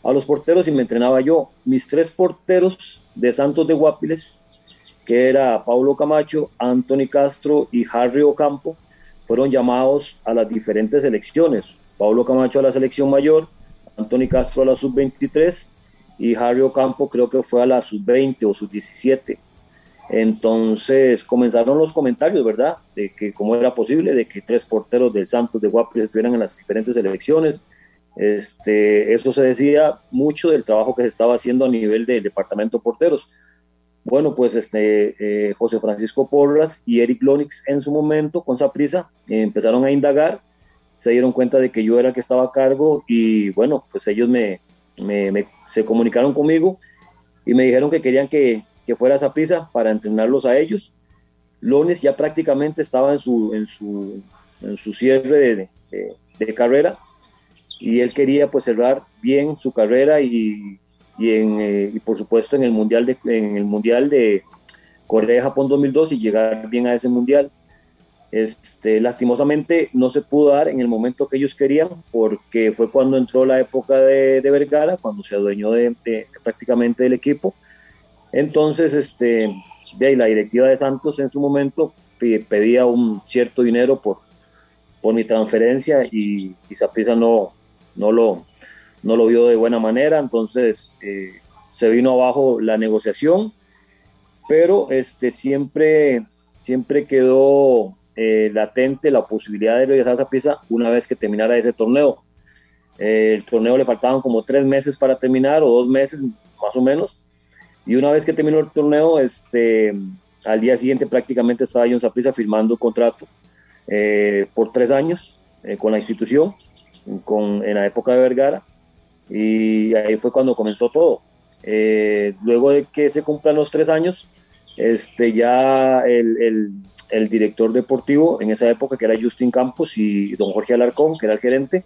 Speaker 6: a los porteros y me entrenaba yo. Mis tres porteros de Santos de Guapiles, que era Pablo Camacho, Anthony Castro y Harry Ocampo, fueron llamados a las diferentes selecciones. Pablo Camacho a la selección mayor, Anthony Castro a la sub-23 y Harry Ocampo creo que fue a la sub-20 o sub-17. Entonces comenzaron los comentarios, ¿verdad? De que cómo era posible de que tres porteros del Santos de Guapiles estuvieran en las diferentes elecciones. Este, eso se decía mucho del trabajo que se estaba haciendo a nivel del departamento de porteros. Bueno, pues este, eh, José Francisco Porras y Eric Lonix en su momento, con esa prisa, empezaron a indagar se dieron cuenta de que yo era el que estaba a cargo y bueno, pues ellos me, se comunicaron conmigo y me dijeron que querían que, que fuera pizza para entrenarlos a ellos. Lones ya prácticamente estaba en su, en su, en su cierre de, de, carrera y él quería pues cerrar bien su carrera y, eh, y por supuesto en el mundial de en el mundial de Corea Japón 2002 y llegar bien a ese mundial este, lastimosamente no se pudo dar en el momento que ellos querían porque fue cuando entró la época de, Vergara, cuando se adueñó de, prácticamente del equipo. Entonces, este, de la directiva de Santos en su momento pedía un cierto dinero por, por mi transferencia y, y no, no, lo, no lo vio de buena manera, entonces eh, se vino abajo la negociación, pero este, siempre, siempre quedó eh, latente la posibilidad de regresar a esa pieza una vez que terminara ese torneo. Eh, el torneo le faltaban como tres meses para terminar o dos meses más o menos. Y una vez que terminó el torneo, este, al día siguiente prácticamente estaba John Zapisa firmando contrato eh, por tres años con la institución, con, en la época de Vergara. Y ahí fue cuando comenzó todo. luego de que se cumplan los tres años, este, ya el, el, el director deportivo en esa época, que era Justin Campos y don Jorge Alarcón, que era el gerente,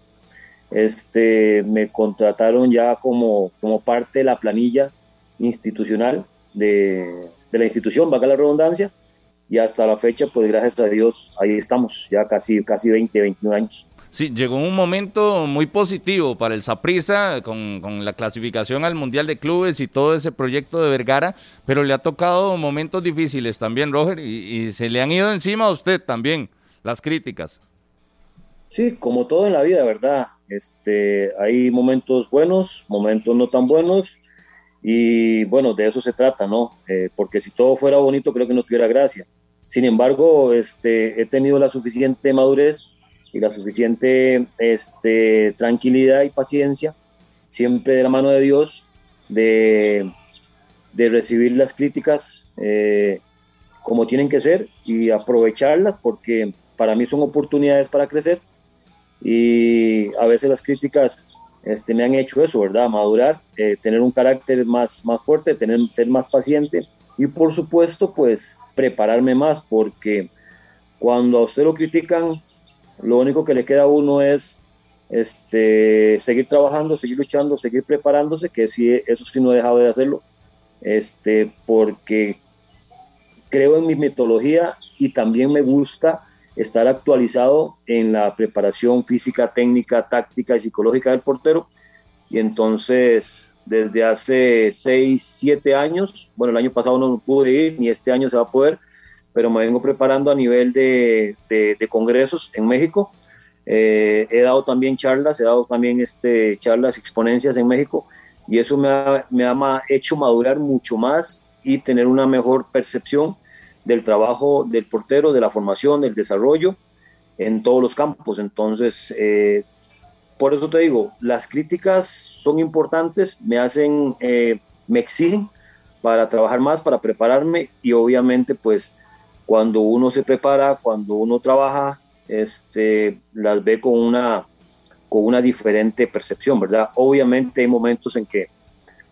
Speaker 6: este, me contrataron ya como, como parte de la planilla institucional de, de la institución, valga la redundancia, y hasta la fecha, pues gracias a Dios, ahí estamos, ya casi, casi 20, 21 años.
Speaker 2: Sí, llegó un momento muy positivo para el Saprissa con, con, la clasificación al Mundial de Clubes y todo ese proyecto de Vergara, pero le ha tocado momentos difíciles también, Roger, y, se le han ido encima a usted también las críticas.
Speaker 6: Sí, como todo en la vida, ¿verdad? Este, hay momentos buenos, momentos no tan buenos, y bueno, de eso se trata, ¿no? Eh, porque si todo fuera bonito, creo que no tuviera gracia. Sin embargo, este, he tenido la suficiente madurez y la suficiente este, tranquilidad y paciencia, siempre de la mano de Dios, de, de recibir las críticas eh, como tienen que ser y aprovecharlas porque para mí son oportunidades para crecer y a veces las críticas este, me han hecho eso, ¿verdad? Madurar, eh, tener un carácter más, más fuerte, tener, ser más paciente y por supuesto pues prepararme más porque cuando a usted lo critican lo único que le queda a uno es este, seguir trabajando, seguir luchando, seguir preparándose, que sí, eso sí no he dejado de hacerlo, este, porque creo en mi metodología y también me gusta estar actualizado en la preparación física, técnica, táctica y psicológica del portero. Y entonces, desde hace 6, 7 años, bueno, el año pasado no pude ir, ni este año se va a poder, pero me vengo preparando a nivel de, de, congresos en México Eh, he dado también charlas, he dado también este, charlas, exponencias en México y eso me ha, me ha hecho madurar mucho más y tener una mejor percepción del trabajo del portero, de la formación, del desarrollo en todos los campos. Entonces, eh, por eso te digo, las críticas son importantes, me hacen, eh, me exigen para trabajar más, para prepararme y obviamente pues cuando uno se prepara, cuando uno trabaja, este, las ve con una, con una diferente percepción, ¿verdad? Obviamente hay momentos en que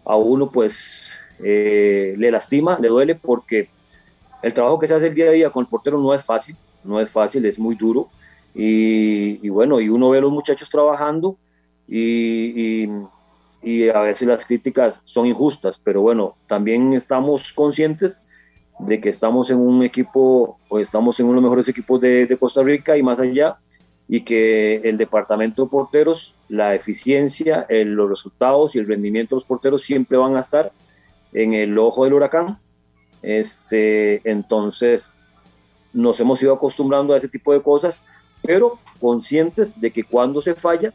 Speaker 6: a uno pues eh, le lastima, le duele porque el trabajo que se hace el día a día con el portero no es fácil, no es fácil, es muy duro. Y, bueno, y uno ve a los muchachos trabajando y, y, a veces las críticas son injustas, pero bueno, también estamos conscientes de que estamos en un equipo, o estamos en uno de los mejores equipos de, de Costa Rica y más allá, y que el departamento de porteros, la eficiencia, los resultados y el rendimiento de los porteros siempre van a estar en el ojo del huracán. Este, entonces, nos hemos ido acostumbrando a ese tipo de cosas, pero conscientes de que cuando se falla,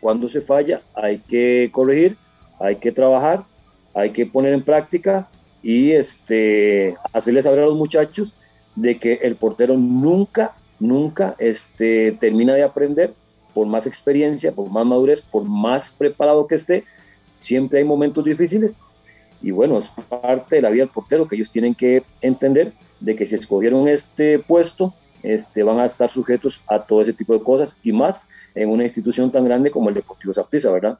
Speaker 6: cuando se falla, hay que corregir, hay que trabajar, hay que poner en práctica y este, hacerles saber a los muchachos de que el portero nunca, nunca este, termina de aprender, por más experiencia, por más madurez, por más preparado que esté, siempre hay momentos difíciles y bueno, es parte de la vida del portero que ellos tienen que entender de que si escogieron este puesto, este, van a estar sujetos a todo ese tipo de cosas y más en una institución tan grande como el Deportivo Saprissa, ¿verdad?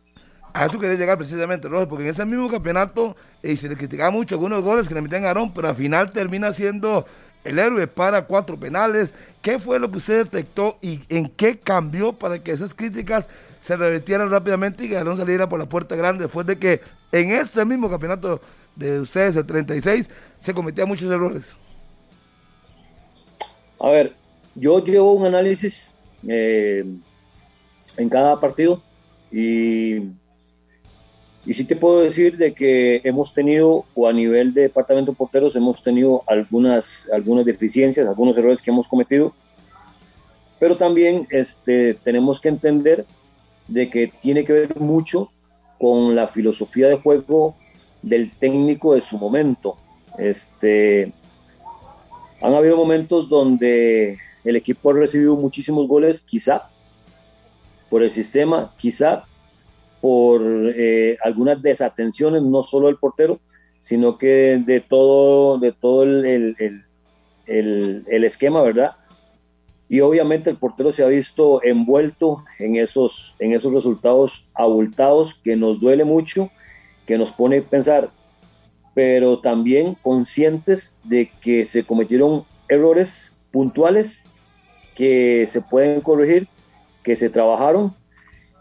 Speaker 3: A eso quería llegar precisamente, Roger, porque en ese mismo campeonato eh, se le criticaba mucho algunos goles que le meten a Aarón, pero al final termina siendo el héroe para cuatro penales. ¿Qué fue lo que usted detectó y en qué cambió para que esas críticas se revirtieran rápidamente y que Aarón saliera por la puerta grande después de que en este mismo campeonato de ustedes, el 36, se cometían muchos errores?
Speaker 6: A ver, yo llevo un análisis eh, en cada partido y, y sí te puedo decir de que hemos tenido, o a nivel de departamento de porteros, hemos tenido algunas, algunas deficiencias, algunos errores que hemos cometido, pero también este, tenemos que entender de que tiene que ver mucho con la filosofía de juego del técnico de su momento. Este, han habido momentos donde el equipo ha recibido muchísimos goles, quizá por el sistema, quizá por eh, algunas desatenciones, no solo del portero, sino que de todo, de todo el, el, el esquema, ¿verdad? y obviamente el portero se ha visto envuelto en esos, en esos resultados abultados que nos duele mucho, que nos pone a pensar, pero también conscientes de que se cometieron errores puntuales que se pueden corregir, que se trabajaron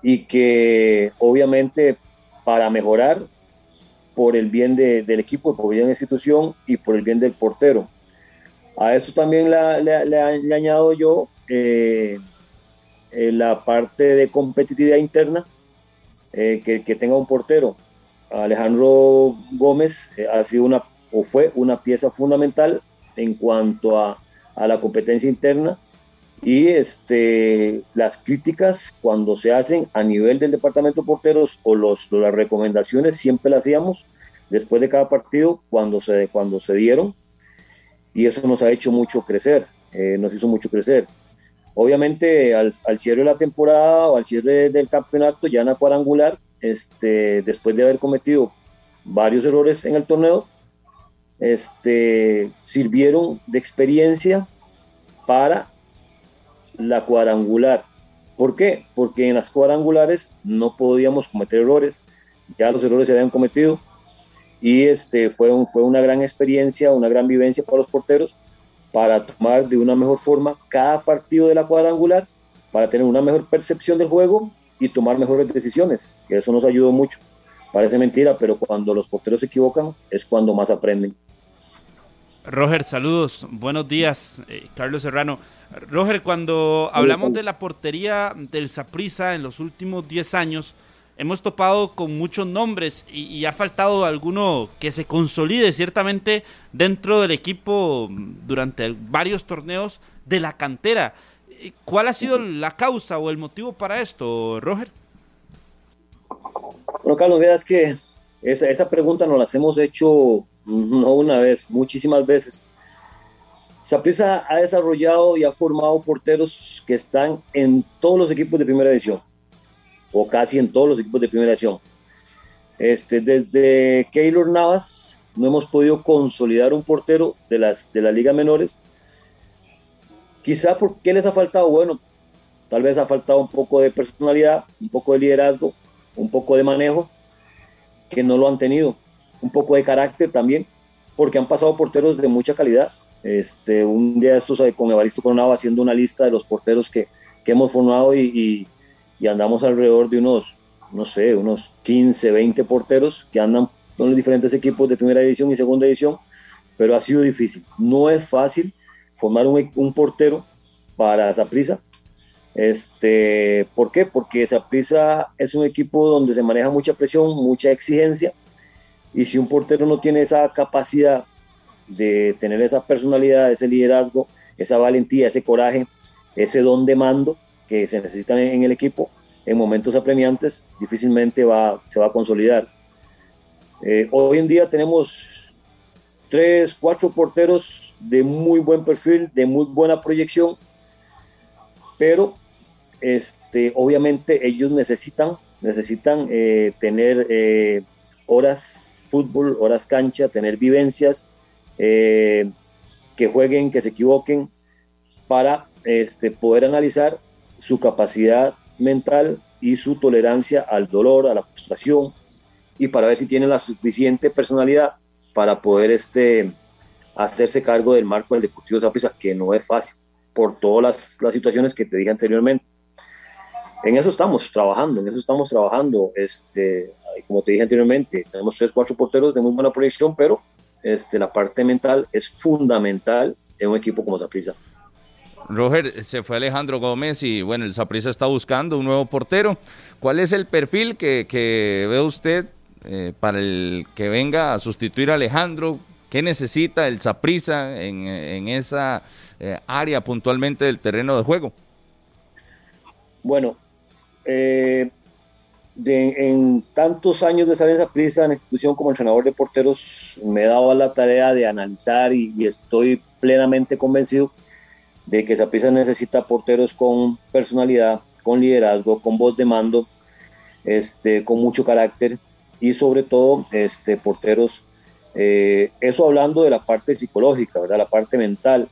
Speaker 6: y que obviamente para mejorar por el bien del equipo, por el bien de la institución y por el bien del portero. A eso también le, añado yo eh, eh, la parte de competitividad interna, eh, que, que, tenga un portero. Alejandro Gómez ha sido una, o fue una pieza fundamental en cuanto a, a la competencia interna y este, las críticas cuando se hacen a nivel del departamento de porteros o los, las recomendaciones siempre las hacíamos después de cada partido cuando se, cuando se dieron y eso nos ha hecho mucho crecer, eh, nos hizo mucho crecer. Obviamente al, al, cierre de la temporada o al cierre del campeonato ya en la cuadrangular, este, después de haber cometido varios errores en el torneo, este, sirvieron de experiencia para la cuadrangular. ¿Por qué? Porque en las cuadrangulares no podíamos cometer errores, ya los errores se habían cometido, y este, fue, un, fue una gran experiencia, una gran vivencia para los porteros para tomar de una mejor forma cada partido de la cuadrangular, para tener una mejor percepción del juego y tomar mejores decisiones, que eso nos ayudó mucho. Parece mentira, pero cuando los porteros se equivocan es cuando más aprenden.
Speaker 4: Roger, saludos, buenos días, eh, Carlos Serrano. Roger, cuando hablamos de la portería del Saprissa en los últimos 10 años, hemos topado con muchos nombres y, ha faltado alguno que se consolide ciertamente dentro del equipo durante varios torneos de la cantera. ¿Cuál ha sido la causa o el motivo para esto, Roger?
Speaker 6: Bueno, Carlos, veas que esa, esa pregunta nos la hemos hecho no una vez, muchísimas veces. Saprissa ha desarrollado y ha formado porteros que están en todos los equipos de primera edición, o casi en todos los equipos de primera edición. Este, desde Keylor Navas no hemos podido consolidar un portero de las de la liga menores. Quizá porque les ha faltado, bueno, tal vez ha faltado un poco de personalidad, un poco de liderazgo, un poco de manejo, que no lo han tenido, un poco de carácter también, porque han pasado porteros de mucha calidad este, un día estos eh, con Evaristo Coronado haciendo una lista de los porteros que, que hemos formado y, y, andamos alrededor de unos, no sé, unos 15, 20 porteros que andan con los diferentes equipos de primera edición y segunda edición, pero ha sido difícil. No es fácil formar un, un portero para esa prisa. Este, ¿Por qué? Porque esa prisa es un equipo donde se maneja mucha presión, mucha exigencia, y si un portero no tiene esa capacidad de tener esa personalidad, ese liderazgo, esa valentía, ese coraje, ese don de mando que se necesita en el equipo en momentos apremiantes, difícilmente va, se va a consolidar. Eh, hoy en día tenemos tres, cuatro porteros de muy buen perfil, de muy buena proyección, pero este, obviamente ellos necesitan, necesitan eh, tener eh, horas fútbol, horas cancha, tener vivencias, eh, que jueguen, que se equivoquen, para este, poder analizar su capacidad mental y su tolerancia al dolor, a la frustración, y para ver si tienen la suficiente personalidad para poder este, hacerse cargo del marco del Deportivo Zaprisa, que no es fácil, por todas las, las, situaciones que te dije anteriormente. En eso estamos trabajando, en eso estamos trabajando. Este, como te dije anteriormente, tenemos tres, cuatro porteros de muy buena proyección, pero este, la parte mental es fundamental en un equipo como Zaprisa.
Speaker 2: Roger, se fue Alejandro Gómez y bueno, el Zaprisa está buscando un nuevo portero. ¿Cuál es el perfil que, que ve usted eh, para el que venga a sustituir a Alejandro? ¿Qué necesita el Zaprisa en, en, esa eh, área puntualmente del terreno de juego?
Speaker 6: Bueno, eh, en tantos años de estar en esa prisa en institución como entrenador de porteros, me he dado la tarea de analizar y, estoy plenamente convencido de que esa prisa necesita porteros con personalidad, con liderazgo, con voz de mando, este, con mucho carácter y sobre todo este, porteros, eh, eso hablando de la parte psicológica, ¿verdad? la parte mental,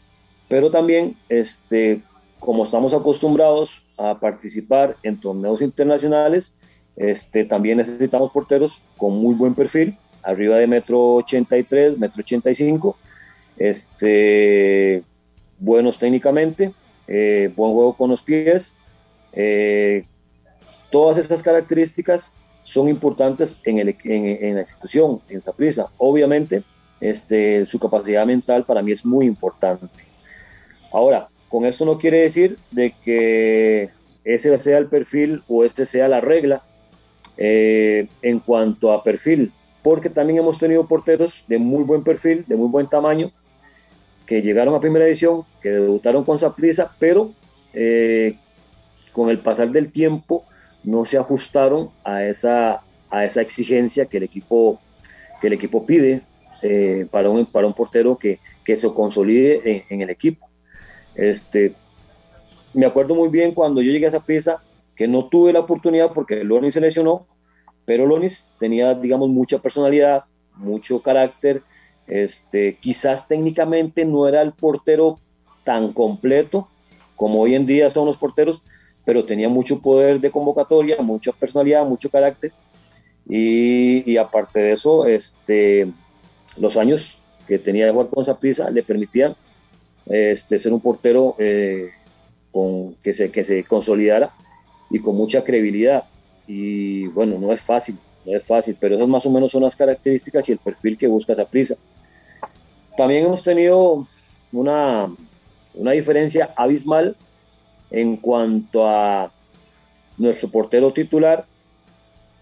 Speaker 6: pero también este, como estamos acostumbrados a participar en torneos internacionales, este, también necesitamos porteros con muy buen perfil, arriba de metro 83, metro 85, este, buenos técnicamente, eh, buen juego con los pies. Eh, todas estas características son importantes en, el, en, la institución, en Saprisa. Obviamente, este, su capacidad mental para mí es muy importante. Ahora, con esto no quiere decir de que ese sea el perfil o este sea la regla eh, en cuanto a perfil, porque también hemos tenido porteros de muy buen perfil, de muy buen tamaño, que llegaron a primera edición, que debutaron con Saprisa, pero eh, con el pasar del tiempo no se ajustaron a esa, a esa exigencia que el equipo, que el equipo pide eh, para, un, para un portero que, que se consolide en, el equipo. Este, me acuerdo muy bien cuando yo llegué a esa pieza, que no tuve la oportunidad porque Lonis se lesionó, pero Lonis tenía, digamos, mucha personalidad, mucho carácter, este, quizás técnicamente no era el portero tan completo como hoy en día son los porteros, pero tenía mucho poder de convocatoria, mucha personalidad, mucho carácter. Y, aparte de eso, este, los años que tenía de jugar con Zaprisa le permitían este, ser un portero eh, que, se, que se consolidara y con mucha credibilidad. Y bueno, no es fácil, no es fácil, pero esas más o menos son las características y el perfil que busca esa prisa. También hemos tenido una, una diferencia abismal en cuanto a nuestro portero titular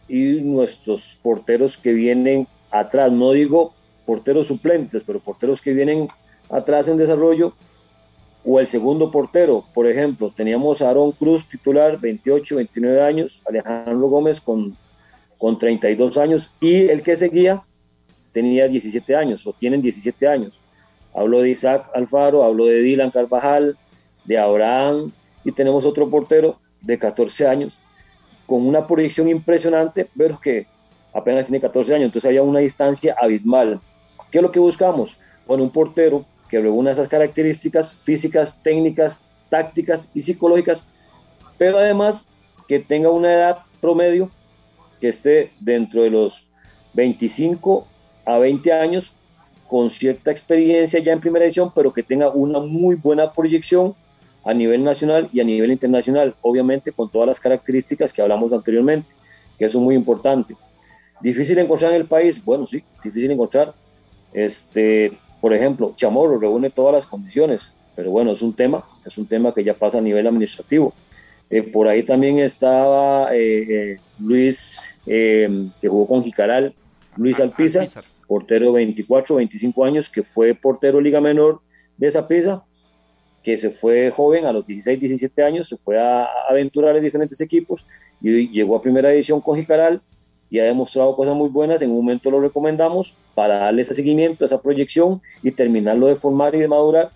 Speaker 6: y nuestros porteros que vienen atrás. No digo porteros suplentes, pero porteros que vienen atrás en desarrollo. o el segundo portero, por ejemplo, teníamos a Aaron Cruz titular, 28, 29 años, Alejandro Gómez con, con 32 años y el que seguía tenía 17 años o tienen 17 años. Hablo de Isaac Alfaro, hablo de Dylan Carvajal, de Abraham y tenemos otro portero de 14 años con una proyección impresionante, pero que apenas tiene 14 años, entonces había una distancia abismal. ¿Qué es lo que buscamos? Bueno, un portero que reúna esas características físicas, técnicas, tácticas y psicológicas, pero además que tenga una edad promedio que esté dentro de los 25 a 20 años con cierta experiencia ya en primera edición, pero que tenga una muy buena proyección a nivel nacional y a nivel internacional, obviamente con todas las características que hablamos anteriormente, que eso es muy importante. Difícil encontrar en el país, bueno, sí, difícil encontrar. Este, por ejemplo, Chamorro reúne todas las condiciones, pero bueno, es un tema, es un tema que ya pasa a nivel administrativo. Eh, por ahí también estaba eh, eh, Luis, que jugó con Jicaral, Luis Alpiza, portero 24, 25 años, que fue portero Liga Menor de esa que se fue joven a los 16, 17 años, se fue a, aventurar en diferentes equipos y llegó a primera edición con Jicaral y ha demostrado cosas muy buenas. En un momento lo recomendamos para darle ese seguimiento, esa proyección y terminarlo de formar y de madurar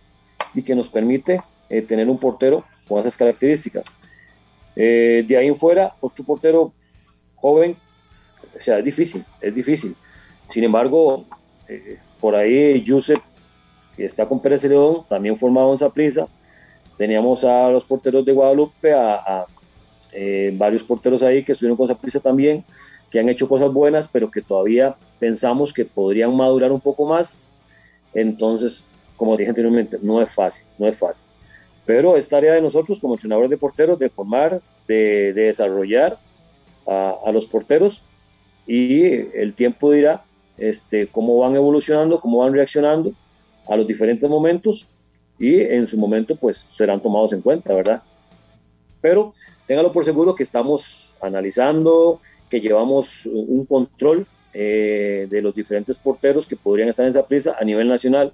Speaker 6: y que nos permite eh, tener un portero con esas características. Eh, de ahí en fuera, otro portero joven, o sea, es difícil, es difícil. Sin embargo, eh, por ahí Yusef, que está con Pérez León, también formado en Zaprisa. Teníamos a los porteros de Guadalupe, a, varios porteros ahí que estuvieron con Zaprisa también que han hecho cosas buenas, pero que todavía pensamos que podrían madurar un poco más. Entonces, como dije anteriormente, no es fácil, no es fácil. Pero es tarea de nosotros como entrenadores de porteros de formar, de, desarrollar a, los porteros y el tiempo dirá este, cómo van evolucionando, cómo van reaccionando a los diferentes momentos y en su momento pues serán tomados en cuenta, ¿verdad? Pero téngalo por seguro que estamos analizando, que llevamos un control eh, de los diferentes porteros que podrían estar en esa prisa a nivel nacional.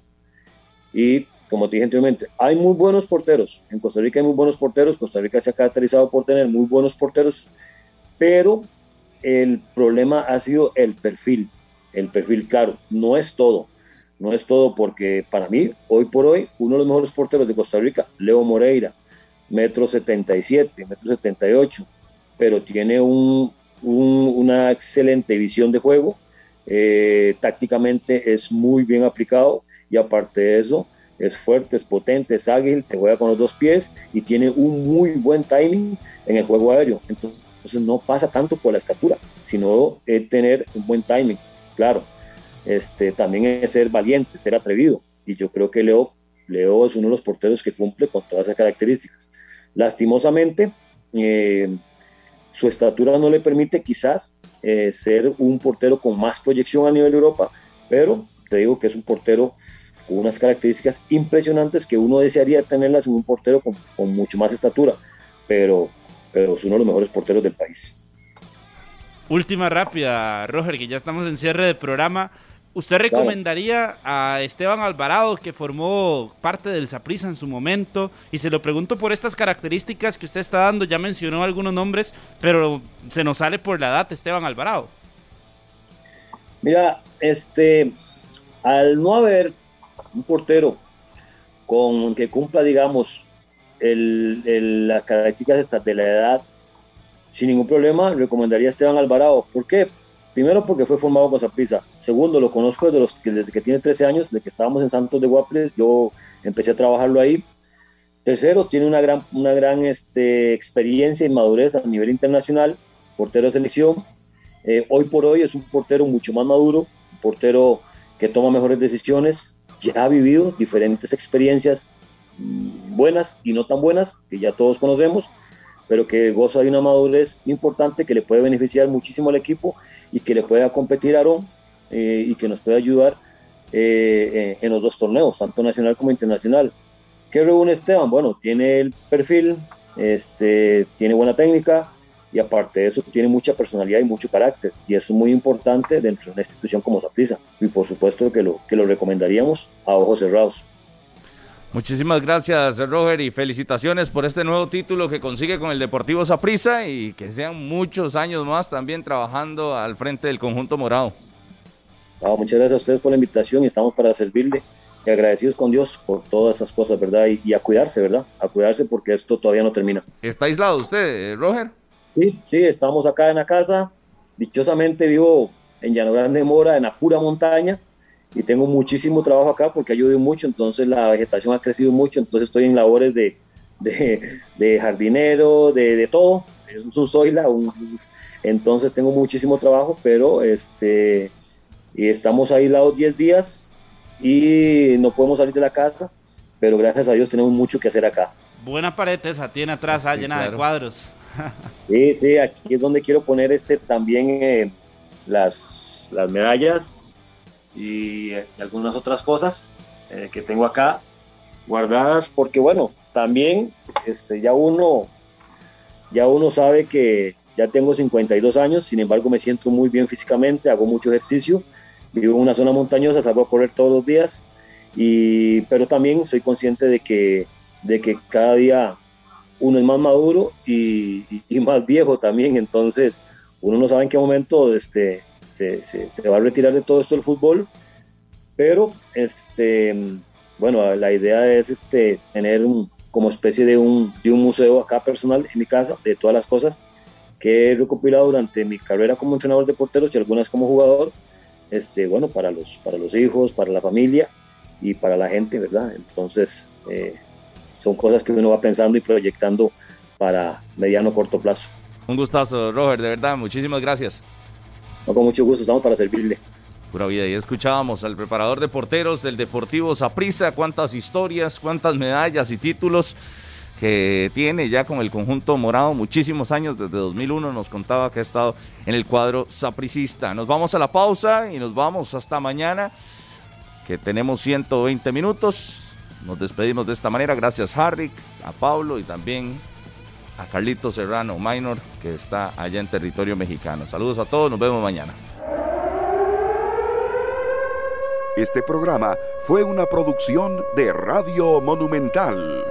Speaker 6: Y como te dije anteriormente, hay muy buenos porteros. En Costa Rica hay muy buenos porteros. Costa Rica se ha caracterizado por tener muy buenos porteros, pero el problema ha sido el perfil. El perfil, claro, no es todo. No es todo porque para mí, hoy por hoy, uno de los mejores porteros de Costa Rica, Leo Moreira, metro 77, metro 78, pero tiene un, una excelente visión de juego, eh, tácticamente es muy bien aplicado y aparte de eso es fuerte, es potente, es ágil, te juega con los dos pies y tiene un muy buen timing en el juego aéreo. Entonces no pasa tanto por la estatura, sino tener un buen timing, claro. Este, también es ser valiente, ser atrevido. Y yo creo que Leo, Leo es uno de los porteros que cumple con todas esas características. Lastimosamente, eh, su estatura no le permite quizás eh, ser un portero con más proyección a nivel Europa, pero te digo que es un portero con unas características impresionantes que uno desearía tenerlas en un portero con, mucho más estatura, pero, pero es uno de los mejores porteros del país.
Speaker 4: Última rápida, Roger, que ya estamos en cierre de programa. ¿Usted recomendaría a Esteban Alvarado, que formó parte del Saprissa en su momento? Y se lo pregunto por estas características que usted está dando. Ya mencionó algunos nombres, pero se nos sale por la edad Esteban Alvarado.
Speaker 6: Mira, este, al no haber un portero con que cumpla, digamos, las características de la edad, sin ningún problema, recomendaría a Esteban Alvarado. ¿Por qué? Primero porque fue formado con Zaprisa. Segundo, lo conozco desde, los, desde que tiene 13 años, desde que estábamos en Santos de Guaples, yo empecé a trabajarlo ahí. Tercero, tiene una gran, una gran este, experiencia y madurez a nivel internacional, portero de selección. Eh, hoy por hoy es un portero mucho más maduro, un portero que toma mejores decisiones, ya ha vivido diferentes experiencias mm, buenas y no tan buenas, que ya todos conocemos, pero que goza de una madurez importante que le puede beneficiar muchísimo al equipo y que le pueda competir a Aarón eh, y que nos pueda ayudar eh, eh, en los dos torneos, tanto nacional como internacional. ¿Qué reúne Esteban? Bueno, tiene el perfil, este, tiene buena técnica y aparte de eso tiene mucha personalidad y mucho carácter y eso es muy importante dentro de una institución como Saprissa y por supuesto que lo, que lo recomendaríamos a ojos cerrados.
Speaker 2: Muchísimas gracias, Roger, y felicitaciones por este nuevo título que consigue con el Deportivo Saprissa y que sean muchos años más también trabajando al frente del conjunto morado.
Speaker 6: muchas gracias a ustedes por la invitación y estamos para servirle y agradecidos con Dios por todas esas cosas, ¿verdad? Y, a cuidarse, ¿verdad? A cuidarse porque esto todavía no termina.
Speaker 2: ¿Está aislado usted, Roger?
Speaker 6: Sí, sí, estamos acá en la casa. Dichosamente vivo en Llano Grande Mora, en la pura montaña y tengo muchísimo trabajo acá porque ha llovido mucho, entonces la vegetación ha crecido mucho, entonces estoy en labores de, de, jardinero, de, de, todo, es un soila, un, entonces tengo muchísimo trabajo, pero este, y estamos aislados 10 días y no podemos salir de la casa, pero gracias a Dios tenemos mucho que hacer acá.
Speaker 4: Buena pared esa tiene atrás, ah, llena de cuadros. [LAUGHS]
Speaker 6: Sí, sí, aquí es donde quiero poner este también eh, las, las medallas y, algunas otras cosas eh, que tengo acá guardadas porque bueno, también este, ya uno ya uno sabe que ya tengo 52 años, sin embargo me siento muy bien físicamente, hago mucho ejercicio, vivo en una zona montañosa, salgo a correr todos los días, y, pero también soy consciente de que, de que cada día uno es más maduro y, y, más viejo también, entonces uno no sabe en qué momento este, se, va a retirar de todo esto el fútbol, pero este, bueno, la idea es este, tener como especie de un, de un museo acá personal en mi casa de todas las cosas que he recopilado durante mi carrera como entrenador de porteros y algunas como jugador, este, bueno, para los, para los hijos, para la familia y para la gente, ¿verdad? Entonces, eh, son cosas que uno va pensando y proyectando para mediano corto plazo.
Speaker 2: Un gustazo, Robert, de verdad, muchísimas gracias
Speaker 6: con mucho gusto, estamos para servirle.
Speaker 2: Pura vida, y escuchábamos al preparador de porteros del Deportivo Saprissa, cuántas historias, cuántas medallas y títulos que tiene ya con el conjunto morado, muchísimos años, desde 2001 nos contaba que ha estado en el cuadro sapricista. Nos vamos a la pausa y nos vamos hasta mañana, que tenemos 120 minutos. Nos despedimos de esta manera, gracias Harry, a Pablo y también a Carlito Serrano Minor, que está allá en territorio mexicano. Saludos a todos, nos vemos mañana.
Speaker 1: Este programa fue una producción de Radio Monumental.